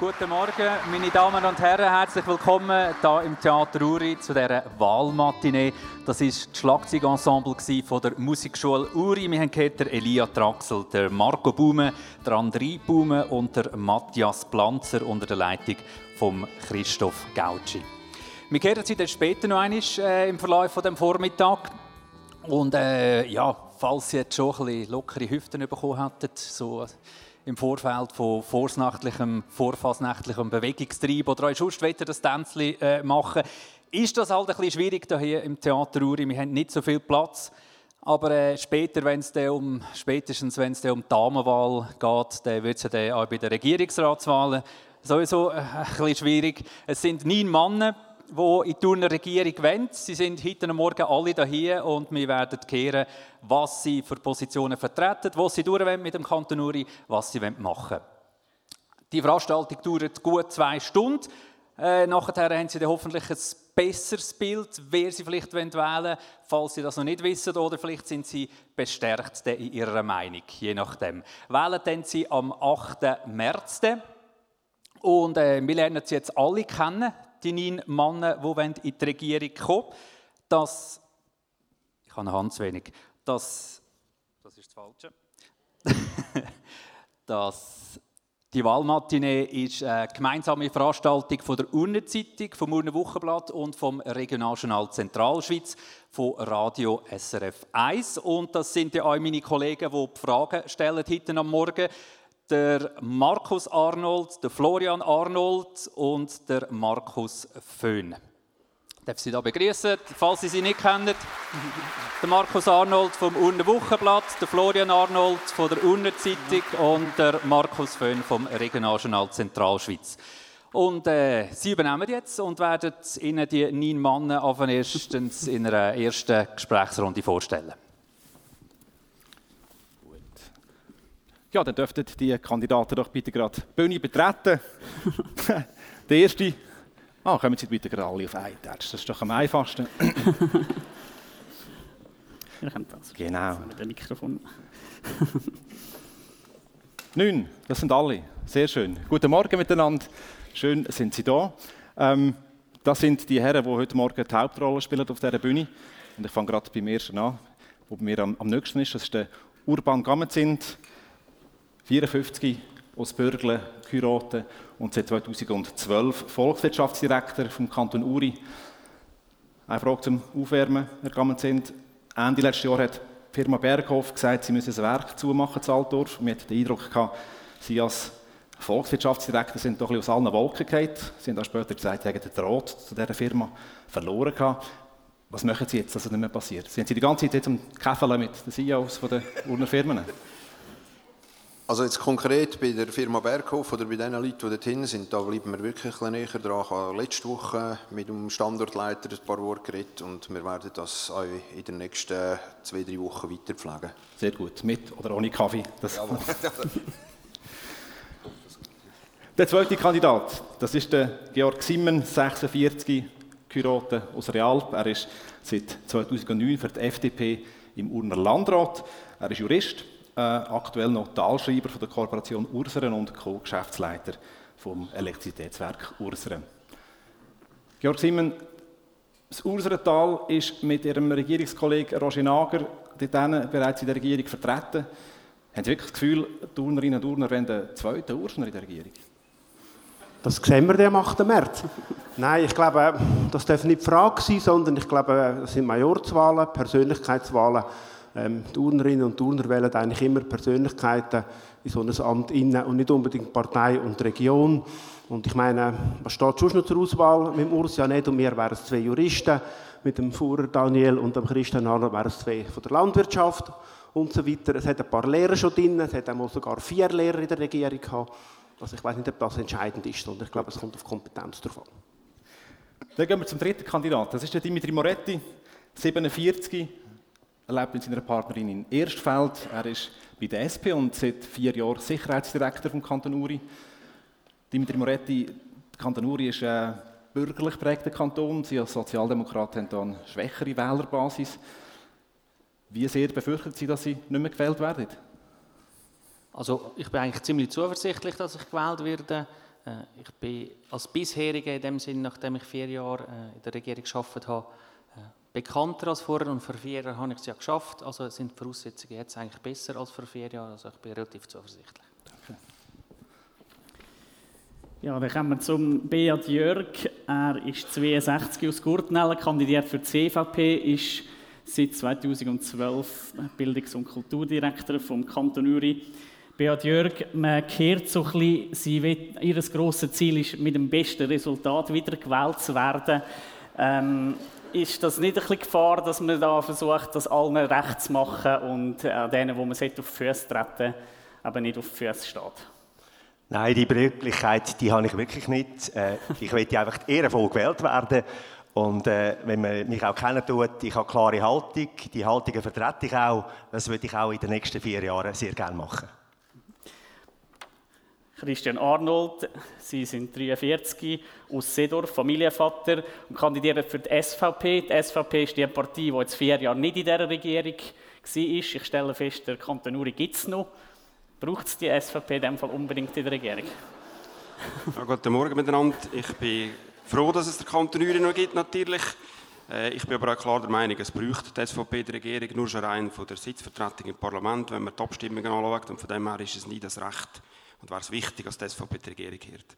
Guten Morgen, meine Damen und Herren. Herzlich willkommen hier im Theater Uri zu dieser Wahlmatinee. Das war das Schlagzeugensemble der Musikschule Uri. Wir haben gehört, Elia Traxel, der Marco Baume, der André Baume und der Matthias Planzer unter der Leitung von Christoph Gauci. Wir kehren Sie dann später noch einmal äh, im Verlauf von dem Vormittag. Und äh, ja, falls Sie jetzt schon ein bisschen lockere Hüften bekommen hätten, so im Vorfeld von vorsnachtlichem, vorfassnächtlichem Bewegungstrieb oder euch sonst das Tänzchen äh, machen, ist das halt ein bisschen schwierig hier im Theater Uri. Wir haben nicht so viel Platz. Aber äh, später, wenn es um, spätestens wenn es um die Damenwahl geht, dann wird es ja auch bei den Regierungsratswahlen sowieso äh, ein bisschen schwierig. Es sind neun Männer die in die Turner Regierung wollen. Sie sind heute Morgen alle hier und wir werden hören, was sie für Positionen vertreten, was sie durch mit dem Kanton Uri, was sie machen wollen. Die Veranstaltung dauert gut zwei Stunden. Äh, nachher haben Sie hoffentlich ein besseres Bild, wer Sie vielleicht wählen wollen, falls Sie das noch nicht wissen, oder vielleicht sind Sie bestärkt in Ihrer Meinung, je nachdem. Wählen Sie am 8. März. Und äh, wir lernen Sie jetzt alle kennen, die neun Männer, die in die Regierung kommen dass ich habe eine Hand zu wenig, dass, das ist das Falsche, dass die Wahlmatinee ist eine gemeinsame Veranstaltung von der Urnenzeitung, vom Urner Wochenblatt und vom Regionaljournal Zentralschweiz von Radio SRF 1. Und das sind ja auch meine Kollegen, die die Fragen stellen heute am Morgen der Markus Arnold, der Florian Arnold und der Markus Föhn. Ich darf Sie da begrüßen, falls Sie sie nicht kennen. Der Markus Arnold vom Urner Wochenblatt, der Florian Arnold von der Urner Zeitung und der Markus Föhn vom Regionaljournal Zentralschweiz. Und äh, Sie übernehmen jetzt und werden Ihnen die neun Männer erstens in einer ersten Gesprächsrunde vorstellen. Ja, dann dürften die Kandidaten doch bitte gerade die Bühne betreten. der erste. Ah, kommen Sie bitte gerade alle auf einen Das ist doch am einfachsten. Wir haben das. Genau. Dem Mikrofon. Neun, das sind alle. Sehr schön. Guten Morgen miteinander. Schön sind Sie da. Ähm, das sind die Herren, die heute Morgen die Hauptrolle spielen auf dieser Bühne. Und ich fange gerade beim ersten an, wo mir am, am nächsten ist. Das ist der Urban Gammenzind. 54 aus Bürgle geheiratet und seit 2012 Volkswirtschaftsdirektor vom Kanton Uri. Eine Frage zum Aufwärmen, Herr Gammenzind. Ende letzten Jahr hat die Firma Berghof gesagt, sie müssen ein Werk zumachen in Altdorf. Wir hatten den Eindruck, gehabt, Sie als Volkswirtschaftsdirektor sind doch ein bisschen aus allen Wolken gefallen. Sie haben dann später gesagt, sie hätten den Draht zu dieser Firma verloren. Gehabt. Was machen Sie jetzt, dass das nicht mehr passiert? Sind Sie die ganze Zeit jetzt am Käfeln mit den CEOs der Urner Firmen? Also jetzt konkret bei der Firma Berghof oder bei den Leuten, die dort hin sind, da bleiben wir wirklich ein bisschen näher dran. Ich habe letzte Woche mit dem Standortleiter ein paar Worte geredet und wir werden das auch in den nächsten zwei, drei Wochen weiter pflegen. Sehr gut. Mit oder ohne Kaffee? Der zweite Kandidat, das ist der Georg Simmen, 46, Kyrote aus Realp. Er ist seit 2009 für die FDP im Urner Landrat. Er ist Jurist äh, aktuell noch Talschreiber von der Kooperation Urseren und Co-Geschäftsleiter vom Elektrizitätswerk Urseren. Georg Simon, das Urserental ist mit Ihrem Regierungskollegen Roger Nager bereits in der Regierung vertreten. Haben Sie wirklich das Gefühl, die Urnerinnen und Urner wollen den zweiten Ursner in der Regierung? Das sehen wir am 8. März. Nein, ich glaube, das darf nicht die Frage sein, sondern ich glaube, das sind Majorzwahlen, Persönlichkeitswahlen. Ähm, Turnerinnen und Turner wählen eigentlich immer Persönlichkeiten in so ein Amt inne und nicht unbedingt Partei und Region. Und ich meine, was steht schon noch zur Auswahl? Mit dem Urs ja nicht und mir wären es zwei Juristen. Mit dem Fuhrer Daniel und dem Christian Arnold wären es zwei von der Landwirtschaft und so weiter. Es hat ein paar Lehrer schon drin, es hat einmal sogar vier Lehrer in der Regierung gehabt. Also ich weiß nicht, ob das entscheidend ist, sondern ich glaube, es kommt auf Kompetenz drauf an. Dann gehen wir zum dritten Kandidaten. Das ist der Dimitri Moretti, 47, er lebt mit seiner Partnerin in Erstfeld. Er ist bei der SP und seit vier Jahren Sicherheitsdirektor vom Kanton Uri. Dimitri Moretti, Kanton Uri ist ein bürgerlich prägter Kanton. Sie als Sozialdemokrat haben hier eine schwächere Wählerbasis. Wie sehr befürchten Sie, dass Sie nicht mehr gewählt werden? Also ich bin eigentlich ziemlich zuversichtlich, dass ich gewählt werde. Äh, ich bin als bisheriger in dem Sinn, nachdem ich vier Jahre äh, in der Regierung gearbeitet habe, bekannter als vorher und vor vier Jahren habe ich es ja geschafft. Also sind die Voraussetzungen jetzt eigentlich besser als vor vier Jahren. Also ich bin relativ zuversichtlich. Danke. Ja, dann kommen wir zum Beat Jörg. Er ist 62 aus Gurtnellen, kandidiert für die CVP, ist seit 2012 Bildungs- und Kulturdirektor vom Kanton Uri. Beat Jörg, man kehrt so ein bisschen, sie will, ihr grosses Ziel ist, mit dem besten Resultat wieder gewählt zu werden. Ähm, ist das nicht ein bisschen Gefahr, dass man da versucht, das allen recht zu machen und äh, denen, wo man auf die Füße treten aber nicht auf die Füße steht? Nein, die Möglichkeit, die habe ich wirklich nicht. Äh, ich möchte einfach ehrenvoll gewählt werden. Und äh, wenn man mich auch kennen tut, ich habe eine klare Haltung. Die Haltung vertrete ich auch. Das würde ich auch in den nächsten vier Jahren sehr gerne machen. Christian Arnold, Sie sind 43, aus Seedorf, Familienvater und kandidieren für die SVP. Die SVP ist die Partei, die jetzt vier Jahre nicht in dieser Regierung war. Ich stelle fest, der Kanton Uri gibt es noch. Braucht es die SVP in diesem Fall unbedingt in der Regierung? Ja, guten Morgen miteinander. Ich bin froh, dass es der Kanton Uri noch gibt, natürlich. Äh, ich bin aber auch klar der Meinung, es braucht die SVP die Regierung nur schon rein von der Sitzvertretung im Parlament, wenn man die Abstimmungen anschaut. Und von dem her ist es nie das Recht und wäre es wichtig, dass die SVP die Regierung hört.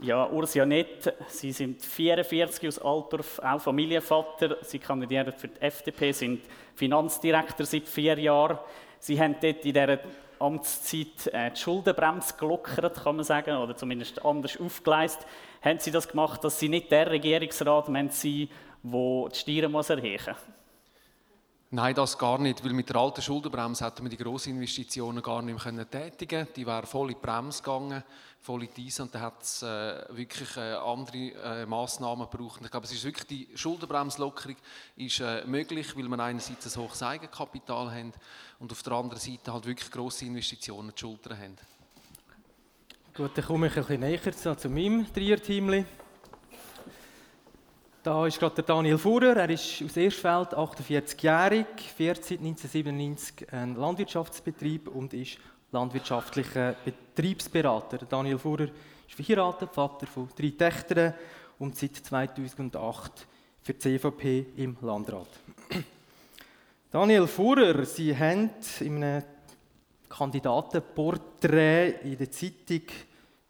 Ja, Urs Janett, Sie sind 44 aus Altdorf, auch Familienvater. Sie kandidieren für die FDP, sind Finanzdirektor seit vier Jahren. Sie haben dort in dieser Amtszeit äh, die Schuldenbremse gelockert, kann man sagen, oder zumindest anders aufgeleistet. Haben Sie das gemacht, dass Sie nicht der Regierungsrat sind, der die Steuern erheben muss? Nein, das gar nicht, weil mit der alten Schuldenbremse hätten wir die grossen Investitionen gar nicht mehr tätigen können. Die wären voll in die Bremse gegangen, voll in die und dann hat es äh, wirklich äh, andere äh, Massnahmen gebraucht. ich glaube, es ist wirklich die Schuldenbremslockerung ist äh, möglich, weil man einerseits ein hohes Eigenkapital haben und auf der anderen Seite halt wirklich grosse Investitionen zu schultern haben. Gut, dann komme ich ein bisschen näher zu, meinem Dreierteam. Da ist gerade der Daniel Fuhrer, er ist aus Erstfeld, 48-jährig, fährt seit 1997 einen Landwirtschaftsbetrieb und ist landwirtschaftlicher Betriebsberater. Daniel Fuhrer ist verheiratet, Vater von drei Töchtern und seit 2008 für die CVP im Landrat. Daniel Fuhrer, Sie haben in einem Kandidatenporträt in der Zeitung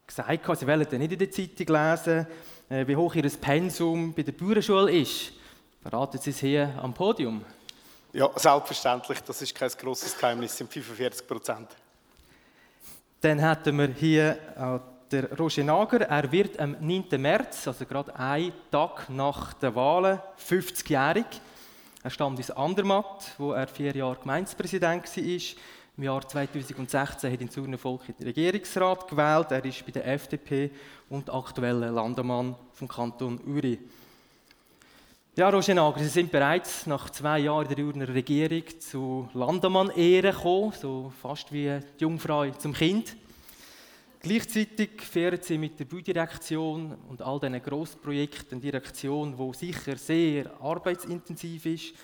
gesagt, Sie wollen nicht in der Zeitung lesen, wie hoch Ihr Pensum bei der Bauernschule ist. Verraten Sie es hier am Podium. Ja, selbstverständlich. Das ist kein grosses Geheimnis. Es sind 45 Prozent. Dann hätten wir hier den Roger Nager. Er wird am 9. März, also gerade einen Tag nach den Wahlen, 50-jährig. Er stammt aus Andermatt, wo er vier Jahre Gemeindepräsident war. Im Jahr 2016 hat ihn Zurner Volk in den Regierungsrat gewählt. Er ist bei der FDP und aktueller Landemann vom Kanton Uri. Ja, Roger Nager, Sie sind bereits nach zwei Jahren in der Urner Regierung zu Landemann-Ehren gekommen, so fast wie die Jungfrau zum Kind. Gleichzeitig fähren Sie mit der Baudirektion und all diesen Grossprojekten eine Direktion, die sicher sehr arbeitsintensiv ist,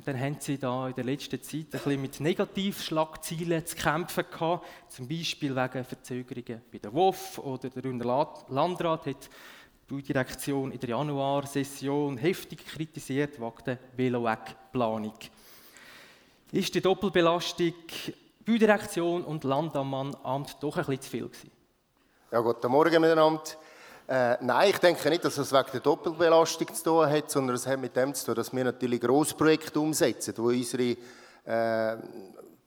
und dann haben sie da in der letzten Zeit ein bisschen mit Negativschlagzielen zu kämpfen gehabt, zum Beispiel wegen Verzögerungen bei der WOF oder der Landrat hat die Baudirektion in der Januarsession heftig kritisiert wegen der Veloweg-Planung. Ist die Doppelbelastung Baudirektion und Landammannamt doch ein bisschen zu viel gewesen? Ja, guten Morgen miteinander. Äh, nein, ich denke nicht, dass es wegen der Doppelbelastung zu tun hat, sondern es hat mit dem zu tun, dass wir natürlich Grossprojekte umsetzen, wo unsere äh,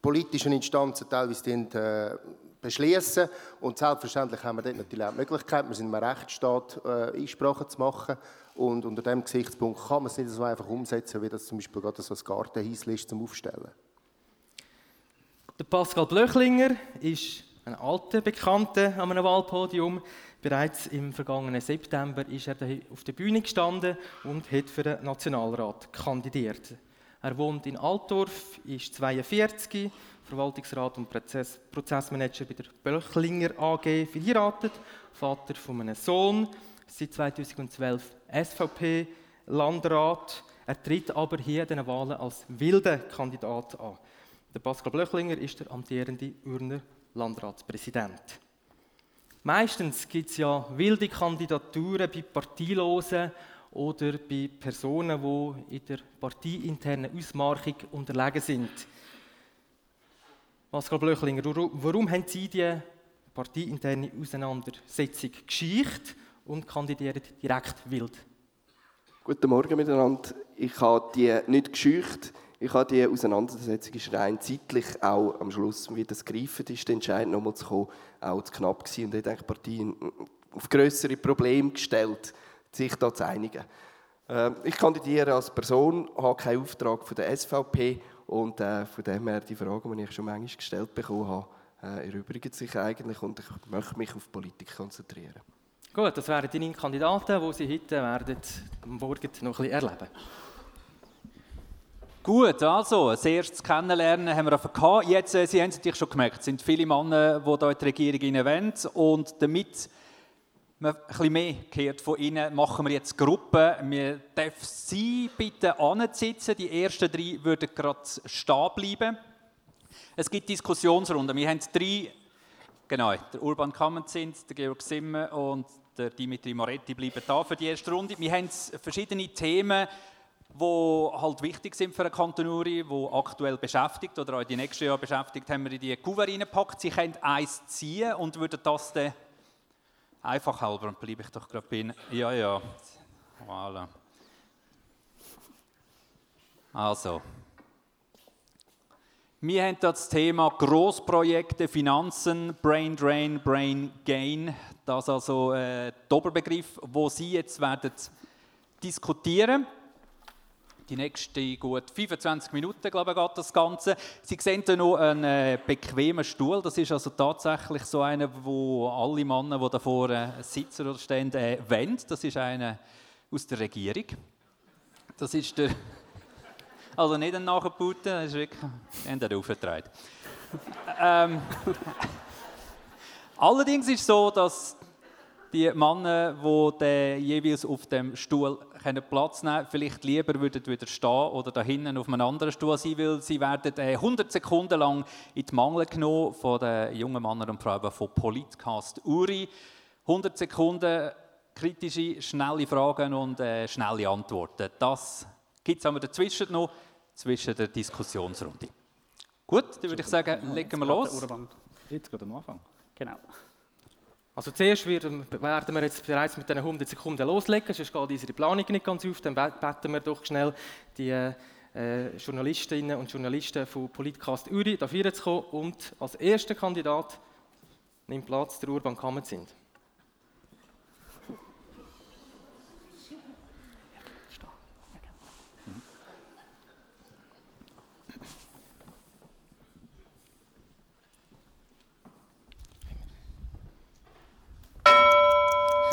politischen Instanzen teilweise den, äh, beschließen. Und selbstverständlich haben wir dort natürlich auch die Möglichkeit, wir sind im Rechtsstaat, äh, Einsprachen zu machen. Und unter diesem Gesichtspunkt kann man es nicht so einfach umsetzen, wie das zum Beispiel gerade so ein Gartenhäuschen ist zum Aufstellen. Der Pascal Blöchlinger ist ein alter Bekannter an einem Wahlpodium. Bereits im vergangenen September ist er auf der Bühne gestanden und hat für den Nationalrat kandidiert. Er wohnt in Altdorf, ist 42, Verwaltungsrat und Prozess Prozessmanager bei der Böchlinger AG, verheiratet, Vater von einem Sohn, seit 2012 SVP, Landrat. Er tritt aber hier in den Wahlen als wilder Kandidat an. Der Pascal Blöchlinger ist der amtierende Urner Landratspräsident. Meistens gibt es ja wilde Kandidaturen bei Parteilosen oder bei Personen, die in der parteiinternen Ausmarchung unterlegen sind. Pascal Blöchlinger, warum haben Sie die parteiinterne Auseinandersetzung gescheicht und kandidieren direkt wild? Guten Morgen miteinander. Ich habe die nicht gescheucht. Ich habe die Auseinandersetzung ist rein zeitlich auch am Schluss, wie das greifen ist, der Entscheid nochmal zu kommen, auch zu knapp gewesen. Und ich denke, die auf größere Probleme gestellt, sich da zu einigen. Ähm, ich kandidiere als Person, habe keinen Auftrag von der SVP und äh, von dem her die Frage, die ich schon manchmal gestellt bekommen habe, äh, erübrigt sich eigentlich und ich möchte mich auf Politik konzentrieren. Gut, das wären deine Kandidaten, die Sie heute werden morgen noch ein bisschen erleben Gut, also, das erste Kennenlernen haben wir gehabt. Jetzt, äh, Sie haben es natürlich schon gemerkt, es sind viele Männer, die hier in die Regierung wollen. Und damit man ein bisschen mehr gehört von Ihnen, machen wir jetzt Gruppen. Wir dürfen Sie bitte ansitzen. Die ersten drei würden gerade stehen bleiben. Es gibt Diskussionsrunden. Wir haben drei, genau, der Urban Kammerzind, der Georg Simmer und der Dimitri Moretti bleiben da für die erste Runde. Wir haben verschiedene Themen, die halt wichtig sind für eine Kantonuri, die aktuell beschäftigt oder auch die nächsten Jahre beschäftigt, haben wir in die Kuvert reingepackt. Sie können eins ziehen und würden das dann einfach halber, und bleibe ich doch gerade bei Ihnen. Ja, ja. Voilà. Also. Wir haben das Thema Großprojekte, Finanzen, Brain Drain, Brain Gain. Das ist also äh, der Oberbegriff, wo Sie jetzt werden diskutieren die nächsten gut 25 Minuten, glaube ich, geht das Ganze. Sie sehen hier noch einen äh, bequemen Stuhl. Das ist also tatsächlich so einer, wo alle Männer, die davor äh, sitzen oder stehen, äh, wollen. Das ist einer aus der Regierung. Das ist der... Also nicht ein Nachbauten, das ist wirklich... Wir haben aufgetragen. ähm, allerdings ist es so, dass die Männer, die jeweils auf dem Stuhl Platz nehmen können, vielleicht lieber würden wieder stehen oder da hinten auf einem anderen Stuhl sein, weil sie werden 100 Sekunden lang in die Mangel genommen von den jungen Männern und Frauen von Politcast Uri. 100 Sekunden kritische, schnelle Fragen und äh, schnelle Antworten. Das gibt es aber dazwischen noch, zwischen der Diskussionsrunde. Gut, dann würde ich sagen, legen wir los. Jetzt geht am Anfang. Genau. Also zuerst werden wir jetzt bereits mit den 100 Sekunden loslegen, sonst geht unsere Planung nicht ganz auf. Dann beten wir doch schnell die äh, Journalistinnen und Journalisten von Politcast Uri dafür zu kommen. Und als erster Kandidat nimmt Platz der Urban Kammerzind.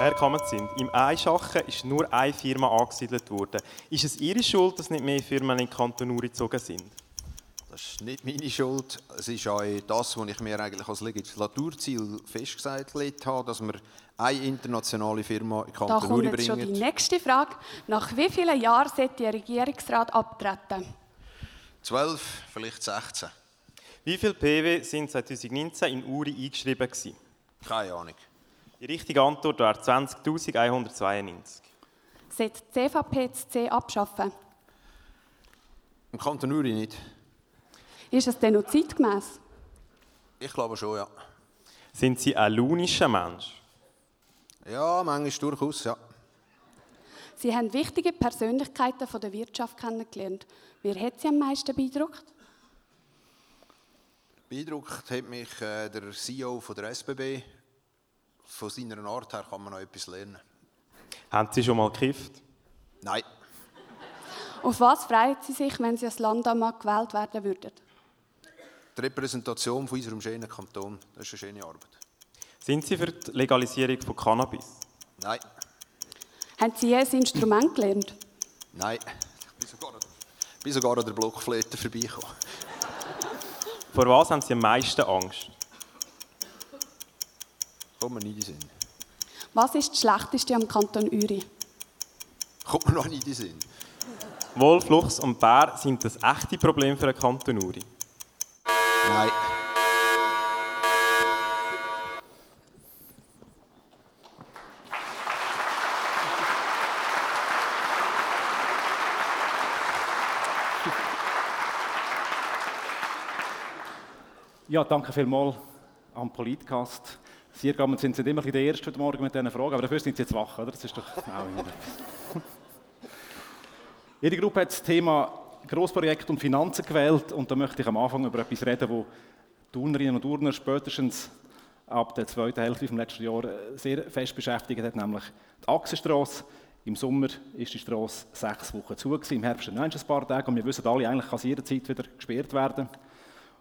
Herr Kammerzind, im Einschachen ist nur eine Firma angesiedelt worden. Ist es Ihre Schuld, dass nicht mehr Firmen in den Kanton Uri gezogen sind? Das ist nicht meine Schuld. Es ist auch das, was ich mir eigentlich als Legislaturziel festgelegt habe, dass wir eine internationale Firma in den Kanton Uri bringen. Da kommt jetzt schon die nächste Frage. Nach wie vielen Jahren sollte der Regierungsrat abtreten? Zwölf, vielleicht 16. Wie viele PW sind 2019 in Uri eingeschrieben? Gewesen? Keine Ahnung. Die richtige Antwort wäre 20.192. Sollte die CVP das C abschaffen? Im Kanton Uri nicht. Ist es denn noch zeitgemäß? Ich glaube schon, ja. Sind Sie ein launischer Mensch? Ja, manchmal durchaus, ja. Sie haben wichtige Persönlichkeiten von der Wirtschaft kennengelernt. Wer hat Sie am meisten beeindruckt? Beeindruckt hat mich äh, der CEO von der SBB, von seiner Art her kann man noch etwas lernen. Haben Sie schon mal gekifft? Nein. Auf was freuen Sie sich, wenn Sie als Land einmal gewählt werden würden? Die Repräsentation von unserem schönen Kanton. Das ist eine schöne Arbeit. Sind Sie für die Legalisierung von Cannabis? Nein. Haben Sie ein Instrument gelernt? Nein. Ich bin sogar, bin sogar an der Blockflöte vorbeigekommen. Vor was haben Sie am meisten Angst? Kommt mir nicht in den Sinn. Was ist das Schlechteste am Kanton Uri? Kommt mir noch nicht in den Sinn. Wolf, Luchs und Bär sind das echte Problem für den Kanton Uri. Nein. Ja, danke vielmals am Politcast Sie sind, sind immer der Erste heute Morgen mit diesen Fragen, aber dafür sind Sie jetzt wach, oder? Das ist doch Ihre Gruppe hat das Thema Grossprojekt und Finanzen gewählt und da möchte ich am Anfang über etwas reden, wo Turnerinnen und Turner spätestens ab der zweiten Hälfte vom letzten Jahr sehr fest beschäftigt hat, nämlich die Achsenstrasse. Im Sommer ist die Straße sechs Wochen zu, gewesen, im Herbst ein paar Tage und wir wissen alle, eigentlich kann sie jederzeit wieder gesperrt werden.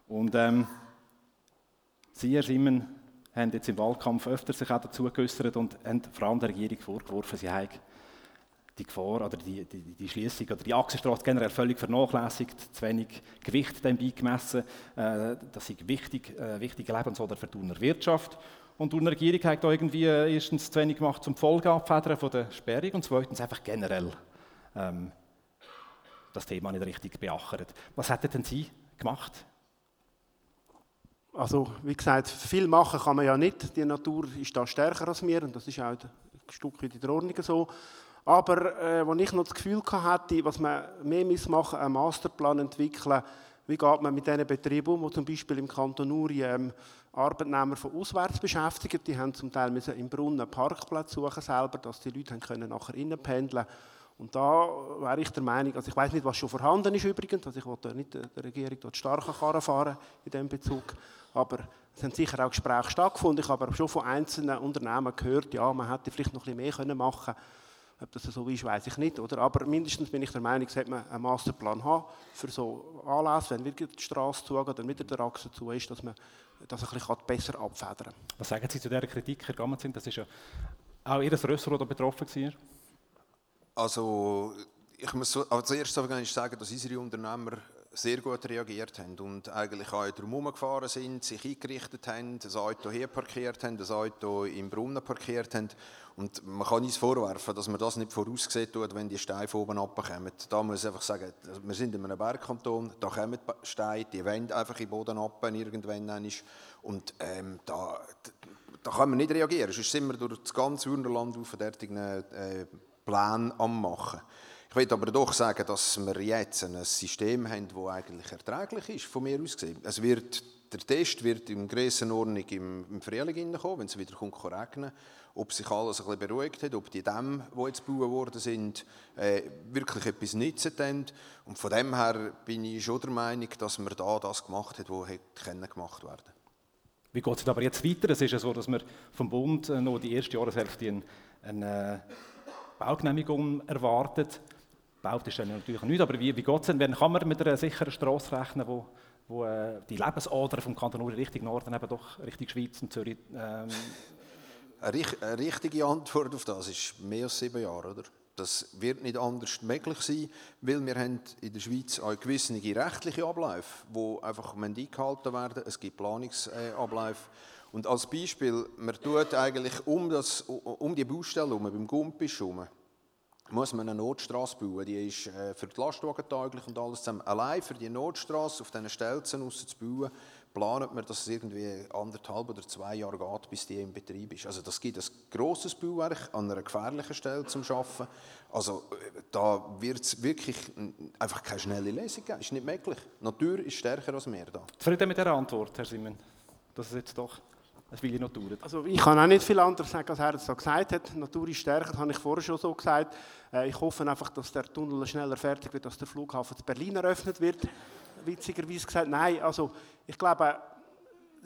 Und ähm, Sie, Herr Simon, haben jetzt im Wahlkampf öfter sich auch dazu geäußert und haben vor allem der Regierung vorgeworfen, sie habe die Gefahr oder die, die, die Schließung oder die Achsenstraße generell völlig vernachlässigt, zu wenig Gewicht dem beigemessen. Äh, das ist wichtig, äh, wichtige Lebensader für die Wirtschaft. Und die Regierung hat da irgendwie äh, erstens zu wenig gemacht zum Folgeabfedern von der Sperrung und zweitens einfach generell ähm, das Thema nicht richtig beachtet. Was hätten denn Sie gemacht also, wie gesagt, viel machen kann man ja nicht. Die Natur ist da stärker als wir und das ist auch ein Stück in der Ordnung so. Aber äh, als ich noch das Gefühl hatte, was man mehr machen muss, einen Masterplan entwickeln, wie geht man mit diesen Betrieben um, die zum Beispiel im Kanton Uri ähm, Arbeitnehmer von auswärts beschäftigen. Die haben zum Teil müssen im Brunnen einen Parkplatz suchen selber, dass die Leute können nachher innen pendeln Und da wäre ich der Meinung, also ich weiß nicht, was schon vorhanden ist übrigens, also ich wollte nicht der Regierung dort starke Karren fahren in diesem Bezug. Aber es haben sicher auch Gespräche stattgefunden. Ich habe aber schon von einzelnen Unternehmen gehört, ja, man hätte vielleicht noch ein bisschen mehr machen können. Ob das so ist, weiß ich nicht. Oder? Aber mindestens bin ich der Meinung, sollte man einen Masterplan haben für so Anlässe, wenn wirklich die Straße zugeht, dann wieder der Achse zu ist, dass man das ein bisschen besser abfedern kann. Was sagen Sie zu dieser Kritik, Herr Gammerzin? Das ist ja auch Ihr Ressort, das betroffen war. Also, ich muss als erstes sagen, dass unsere Unternehmer sehr gut reagiert haben und eigentlich auch drum gefahren sind, sich eingerichtet haben, das Auto hier parkiert haben, das Auto im Brunnen parkiert haben. Und man kann uns vorwerfen, dass man das nicht vorausgesehen tut, wenn die Steine von oben runterkommen. Da muss ich einfach sagen, wir sind in einem Bergkanton, da kommen Steine, die wollen einfach im Boden runter, irgendwann Und ähm, da, da kann man nicht reagieren. Sonst sind wir durch das ganze Urnerland auf derartigen äh, Pläne am machen. Ich will aber doch sagen, dass wir jetzt ein System haben, das eigentlich erträglich ist, von mir aus gesehen. Es wird, der Test wird in Grössenordnung im, im Frühling kommen, wenn es wieder kommt, regnen ob sich alles ein bisschen beruhigt hat, ob die Dämme, die jetzt gebaut worden sind, äh, wirklich etwas nützen haben. Und von dem her bin ich schon der Meinung, dass man da das gemacht hat, was hätte gemacht werden Wie geht es aber jetzt weiter? Es ist ja so, dass wir vom Bund noch die erste Jahreshälfte eine, eine Baugenehmigung erwartet. Baut ist dann natürlich nicht, aber wie, wie geht es denn? Kann man mit einer sicheren Straße rechnen, wo, wo äh, die Lebensader vom Kanton Uri Richtung Norden, eben doch Richtung Schweiz und Zürich... Ähm eine richtige Antwort auf das ist mehr als sieben Jahre, oder? Das wird nicht anders möglich sein, weil wir haben in der Schweiz auch gewisse rechtliche Abläufe, die einfach eingehalten werden. Es gibt Planungsabläufe. Und als Beispiel, man tut eigentlich um, das, um die Baustelle herum, beim Gumpisch herum, muss man eine Notstraße bauen. Die ist äh, für die Lastwagen tauglich und alles zusammen. Allein für die Notstraße auf diesen Stelzen zu bauen, planet man, dass es irgendwie anderthalb oder zwei Jahre geht, bis die im Betrieb ist. Also das gibt ein grosses Bauwerk an einer gefährlichen Stelle zum Schaffen. Also äh, da wird es wirklich einfach keine schnelle Lesung geben. Ist nicht möglich. Die Natur ist stärker als wir da. Zufrieden mit dieser Antwort, Herr Simon? Dass es jetzt doch es will noch dauern. Also ich kann auch nicht viel anderes sagen, als er es gesagt hat. Natur ist stärker, das habe ich vorher schon so gesagt. Äh, ich hoffe einfach, dass der Tunnel schneller fertig wird, dass der Flughafen zu Berlin eröffnet wird. Witzigerweise gesagt, nein, also ich glaube,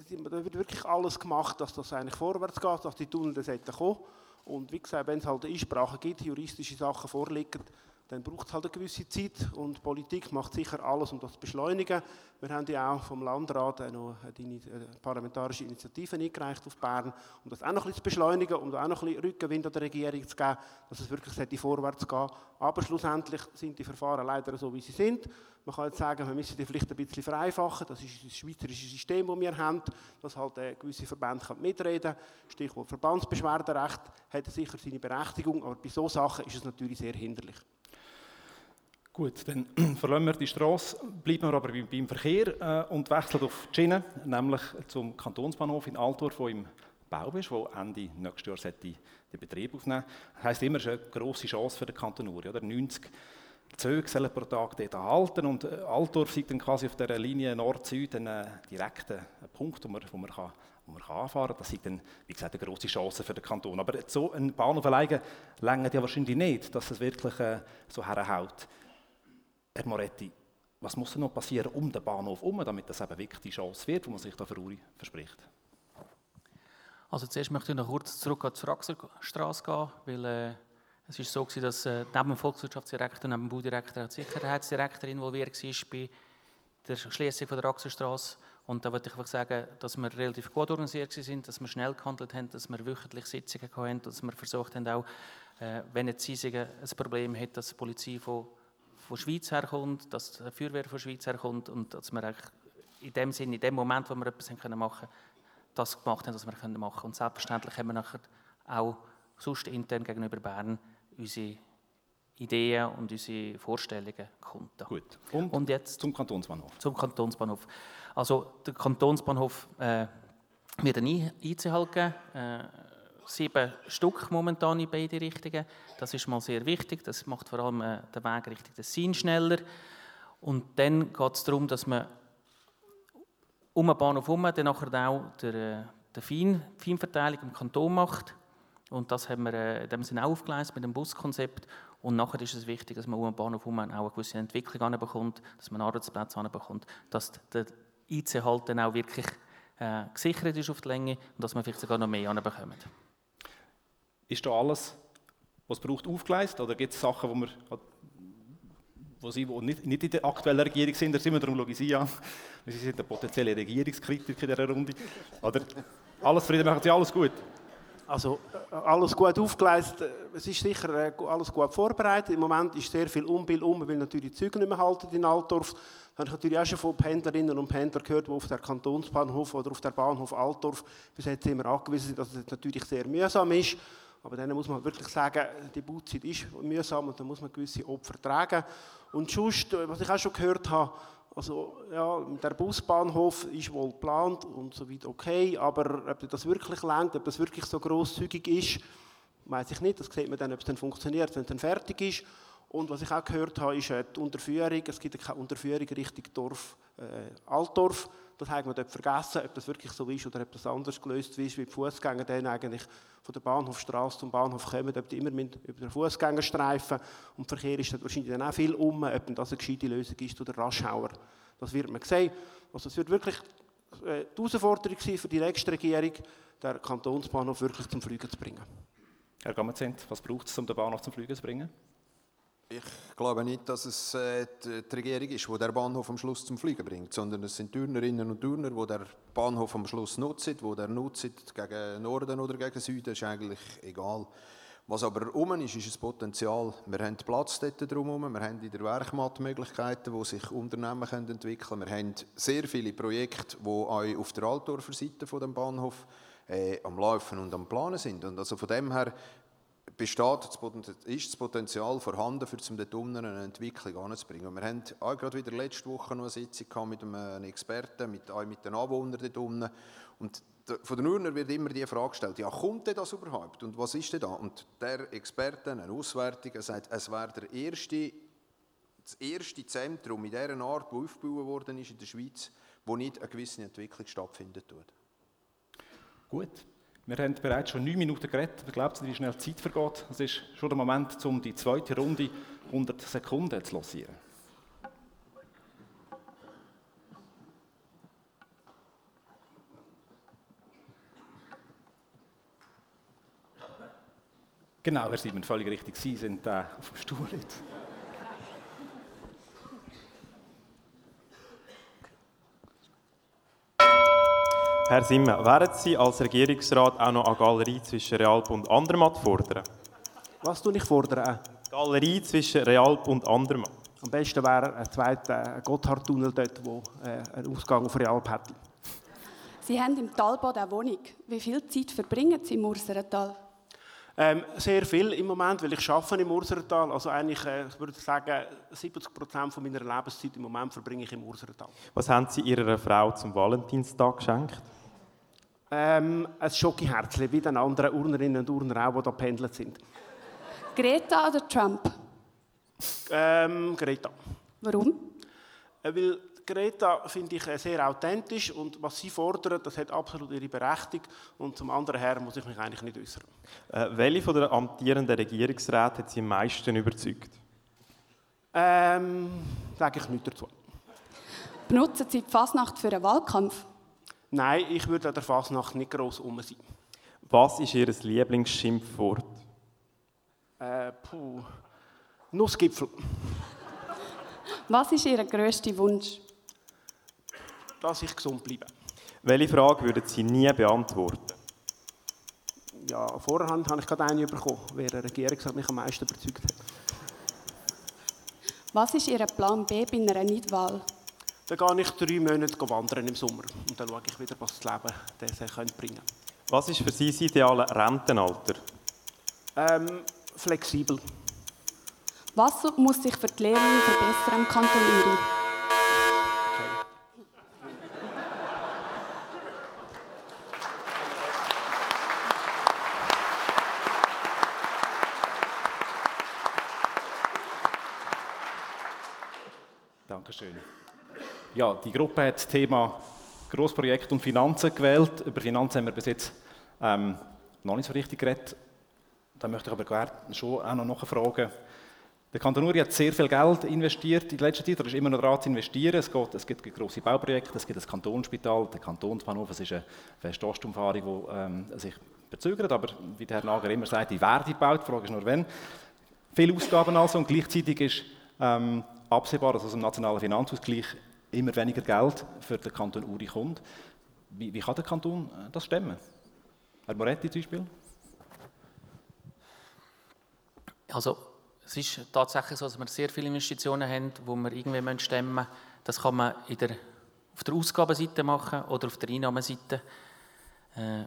da wird wirklich alles gemacht, dass das eigentlich vorwärts geht, dass die Tunnel kommen. Und wie gesagt, wenn es halt Einsprachen gibt, juristische Sachen vorliegen, dann braucht es halt eine gewisse Zeit und Politik macht sicher alles, um das zu beschleunigen. Wir haben ja auch vom Landrat noch eine parlamentarische Initiative eingereicht auf Bern, um das auch noch bisschen zu beschleunigen, um da auch noch ein bisschen Rückenwind an der Regierung zu geben, dass es wirklich vorwärts gehen Aber schlussendlich sind die Verfahren leider so, wie sie sind. Man kann jetzt sagen, wir müssen die vielleicht ein bisschen vereinfachen. Das ist das schweizerische System, das wir haben, dass halt äh, gewisse Verbände mitreden können. Stichwort Verbandsbeschwerderecht hat sicher seine Berechtigung, aber bei solchen Sachen ist es natürlich sehr hinderlich. Gut, dann verlassen wir die Straße, bleiben wir aber beim Verkehr äh, und wechseln auf die Schiene, nämlich zum Kantonsbahnhof in Altdorf, wo im Bau ist, wo Ende nächstes Jahr den Betrieb aufnehmen Das heisst immer, es ist eine grosse Chance für den Kanton Uri. Oder? 90 Züge sollen pro Tag dort halten und äh, Altdorf sieht dann quasi auf der Linie Nord-Süd einen direkten Punkt, wo man, wo man, kann, wo man kann anfahren kann. Das ist dann, wie gesagt, eine grosse Chance für den Kanton. Aber so ein Bahnhof alleine längert ja wahrscheinlich nicht, dass es wirklich äh, so herhaut. Herr Moretti, was muss denn noch passieren um den Bahnhof herum, damit das eben wirklich die Chance wird, die man sich da für Uri verspricht? Also zuerst möchte ich noch kurz zurück zur Axelstraße gehen, weil äh, es ist so gewesen, dass äh, neben dem Volkswirtschaftsdirektor, neben dem Baudirektor auch die Sicherheitsdirektor involviert war bei der Schließung der Axelstraße. Und da wollte ich einfach sagen, dass wir relativ gut organisiert sind, dass wir schnell gehandelt haben, dass wir wöchentlich Sitzungen hatten, dass wir versucht haben, auch, äh, wenn eine Ziesige ein Problem hat, dass die Polizei von, von Schweiz herkommt, dass die Feuerwehr von Schweiz herkommt und dass wir in dem Sinne, in dem Moment, wo wir etwas machen können, das gemacht haben, was wir machen können. Und selbstverständlich haben wir nachher auch sonst intern gegenüber Bern unsere Ideen und unsere Vorstellungen kundtun. Gut. Und, und, jetzt zum Kantonsbahnhof. Zum Kantonsbahnhof. Also der Kantonsbahnhof äh, wird einen Einzelhalt geben. Äh, sieben Stück momentan in beide Richtungen. Das ist mal sehr wichtig. Das macht vor allem äh, den Weg Richtung Tessin schneller. Und dann geht es darum, dass man um den Bahnhof herum dann nachher auch der, äh, der Fein, Feinverteilung im Kanton macht. Und das haben wir äh, in dem Sinne auch aufgeleistet mit dem Buskonzept. Und nachher ist es wichtig, dass man um den Bahnhof herum auch eine gewisse Entwicklung anbekommt, dass man Arbeitsplätze anbekommt, dass der IC-Halt dann auch wirklich äh, gesichert ist auf die Länge und dass man vielleicht sogar noch mehr anbekommt. Ist da alles, was es braucht, aufgeleistet? Oder gibt es Sachen, wo, wir, wo Sie wo nicht, nicht in der aktuellen Regierung sind? Da sind wir, darum schaue ich Sie an. Sie sind der potenzielle Regierungskritiker in dieser Runde. Oder alles Frieden, machen Sie alles gut? Also äh, alles gut aufgeleistet. Es ist sicher äh, alles gut vorbereitet. Im Moment ist sehr viel Umbild um, weil natürlich die Züge nicht mehr halten in Altdorf. Da habe ich natürlich auch schon von Pendlerinnen und Pendlern gehört, die auf der Kantonsbahnhof oder auf der Bahnhof Altdorf bis jetzt immer angewiesen sind, dass es natürlich sehr mühsam ist. Aber dann muss man wirklich sagen, die Bauzeit ist mühsam und da muss man gewisse Opfer tragen. Und sonst, äh, was ich auch schon gehört habe, also ja, der Busbahnhof ist wohl geplant und so weit okay, aber ob das wirklich langt, ob das wirklich so großzügig ist, weiß ich nicht. Das sieht man dann, ob es dann funktioniert, wenn es dann fertig ist. Und was ich auch gehört habe, ist äh, die Unterführung. Es gibt keine Unterführung Richtung Dorf, äh, Altdorf. Das haben wir dort vergessen, ob das wirklich so ist oder ob das anders gelöst ist, wie die Fußgänger dann eigentlich von der Bahnhofstraße zum Bahnhof kommen, ob die immer über den Fußgängerstreifen und Verkehr ist dort wahrscheinlich dann auch viel um, ob das eine gescheite Lösung ist oder Raschauer. Das wird man sehen. Also es wird wirklich äh, die Herausforderung sein für die nächste Regierung, den Kantonsbahnhof wirklich zum Fliegen zu bringen. Herr Gammazent, was braucht es, um den Bahnhof zum Fliegen zu bringen? Ich glaube nicht, dass es äh, die Regierung ist, die der Bahnhof am Schluss zum Fliegen bringt, sondern es sind Turnerinnen und Turner, die der Bahnhof am Schluss nutzen, die der nutzt gegen Norden oder gegen Süden, ist eigentlich egal. Was aber um ist, ist das Potenzial. Wir haben Platz dort drumherum, wir haben in der Werkmatt Möglichkeiten, wo sich Unternehmen können entwickeln können. Wir haben sehr viele Projekte, die auch auf der Altdorfer Seite von dem äh, am Laufen und am Planen sind. Und also von dem her besteht ist das Potenzial vorhanden, für zum dort eine Entwicklung anzubringen. Wir haben auch gerade wieder letzte Woche noch eine Sitzung mit einem Experten, mit, auch mit den Anwohnern dort unten. Und von den Urner wird immer die Frage gestellt, ja, kommt denn das überhaupt? Und was ist denn da? Und der Experte, ein Auswärtiger, sagt, es wäre der erste, das erste Zentrum in dieser Art, das aufgebaut worden ist in der Schweiz, wo nicht eine gewisse Entwicklung stattfindet. Gut. Wir haben bereits schon neun Minuten geredet. Ich glaube, wie schnell die Zeit vergeht. Es ist schon der Moment, um die zweite Runde 100 Sekunden zu losieren. Genau, Herr Simon, völlig richtig. Sie sind äh, auf dem Stuhl jetzt. Herr Simmer, werden Sie als Regierungsrat auch noch eine Galerie zwischen Realp und Andermatt fordern? Was tue ich fordern? Galerie zwischen Realp und Andermatt. Am besten wäre ein zweiter Gotthardtunnel dort, der äh, einen Ausgang auf Realp hätte. Sie haben im Talbad eine Wohnung. Wie viel Zeit verbringen Sie im Urserental? Ähm, sehr viel im Moment, weil ich arbeite im Urserental. Also eigentlich, äh, ich würde sagen, 70 Prozent meiner Lebenszeit im Moment verbringe ich im Urserental. Was haben Sie Ihrer Frau zum Valentinstag geschenkt? Ähm, ein Schokiherzchen, wie den anderen Urnerinnen und Urner auch, die da pendelt sind. Greta oder Trump? Ähm, Greta. Warum? Äh, weil Greta finde ich äh, sehr authentisch und was sie fordert, das hat absolut ihre Berechtigung und zum anderen her muss ich mich eigentlich nicht äußern. Äh, welche von der amtierenden Regierungsräte hat Sie am meisten überzeugt? Ähm, sage ich nichts dazu. Benutzen Sie die Fasnacht für einen Wahlkampf? Nein, ich würde an der Fasnacht nicht gross um sein. Was ist Ihr Lieblingsschimpfwort? Äh, puh. Nussgipfel. Was ist Ihr grösster Wunsch? Dass ich gesund bleibe. Welche Frage würden Sie nie beantworten? Ja, vorhand habe ich gerade eine bekommen, wer der Regierungsrat mich am meisten überzeugt hat. Was ist Ihr Plan B bei einer Nichtwahl? Dann gehe ich drei Monate wandern im Sommer und dann schaue ich wieder, was das Leben das bringen könnte. Was ist für Sie das ideale Rentenalter? Ähm, flexibel. Was muss sich für die Lehrerinnen verbessern im Kanton Uri? Dankeschön. Ja, die Gruppe hat das Thema Grossprojekt und Finanzen gewählt. Über Finanzen haben wir bis jetzt ähm, noch nicht so richtig geredet. Da möchte ich aber schon auch noch nachfragen. Der Kanton Uri hat sehr viel Geld investiert in letzter Zeit. Er ist immer noch daran zu investieren. Es, geht, es gibt grosse Bauprojekte, es gibt das Kantonsspital, der Kantonsbahnhof. Es ist eine feste Ostumfahrung, die ähm, sich verzögert. Aber wie der Herr Nager immer sagt, die werden gebaut. Die Frage ist nur, wenn. Viele Ausgaben also und gleichzeitig ist ähm, absehbar, dass aus dem nationalen Finanzausgleich immer weniger Geld für den Kanton Uri kommt. Wie, wie kann der Kanton äh, das stemmen? Herr Moretti zum Beispiel? Also es ist tatsächlich so, dass wir sehr viele Investitionen haben, die wir irgendwie stemmen müssen. Das kann man in der, auf der Ausgabenseite machen oder auf der Einnahmenseite. Äh,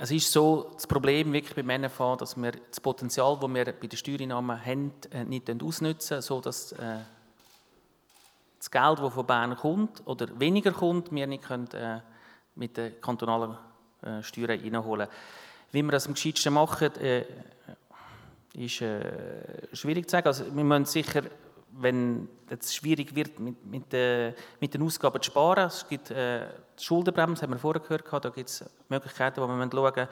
es ist so, das Problem wirklich bei MNV, dass wir das Potenzial, das wir bei den Steuereinnahmen haben, äh, nicht ausnutzen, sodass äh, das Geld, das von Bern kommt oder weniger kommt, wir nicht können, äh, mit den kantonalen äh, Steuern reinholen Wie wir das am gescheitsten machen, äh, ist äh, schwierig zu sagen. Also wir müssen sicher, wenn es schwierig wird, mit, mit, äh, mit, den Ausgaben zu sparen, es gibt äh, die Schuldenbremse, haben wir vorher gehört, da gibt es Möglichkeiten, wo wir schauen müssen,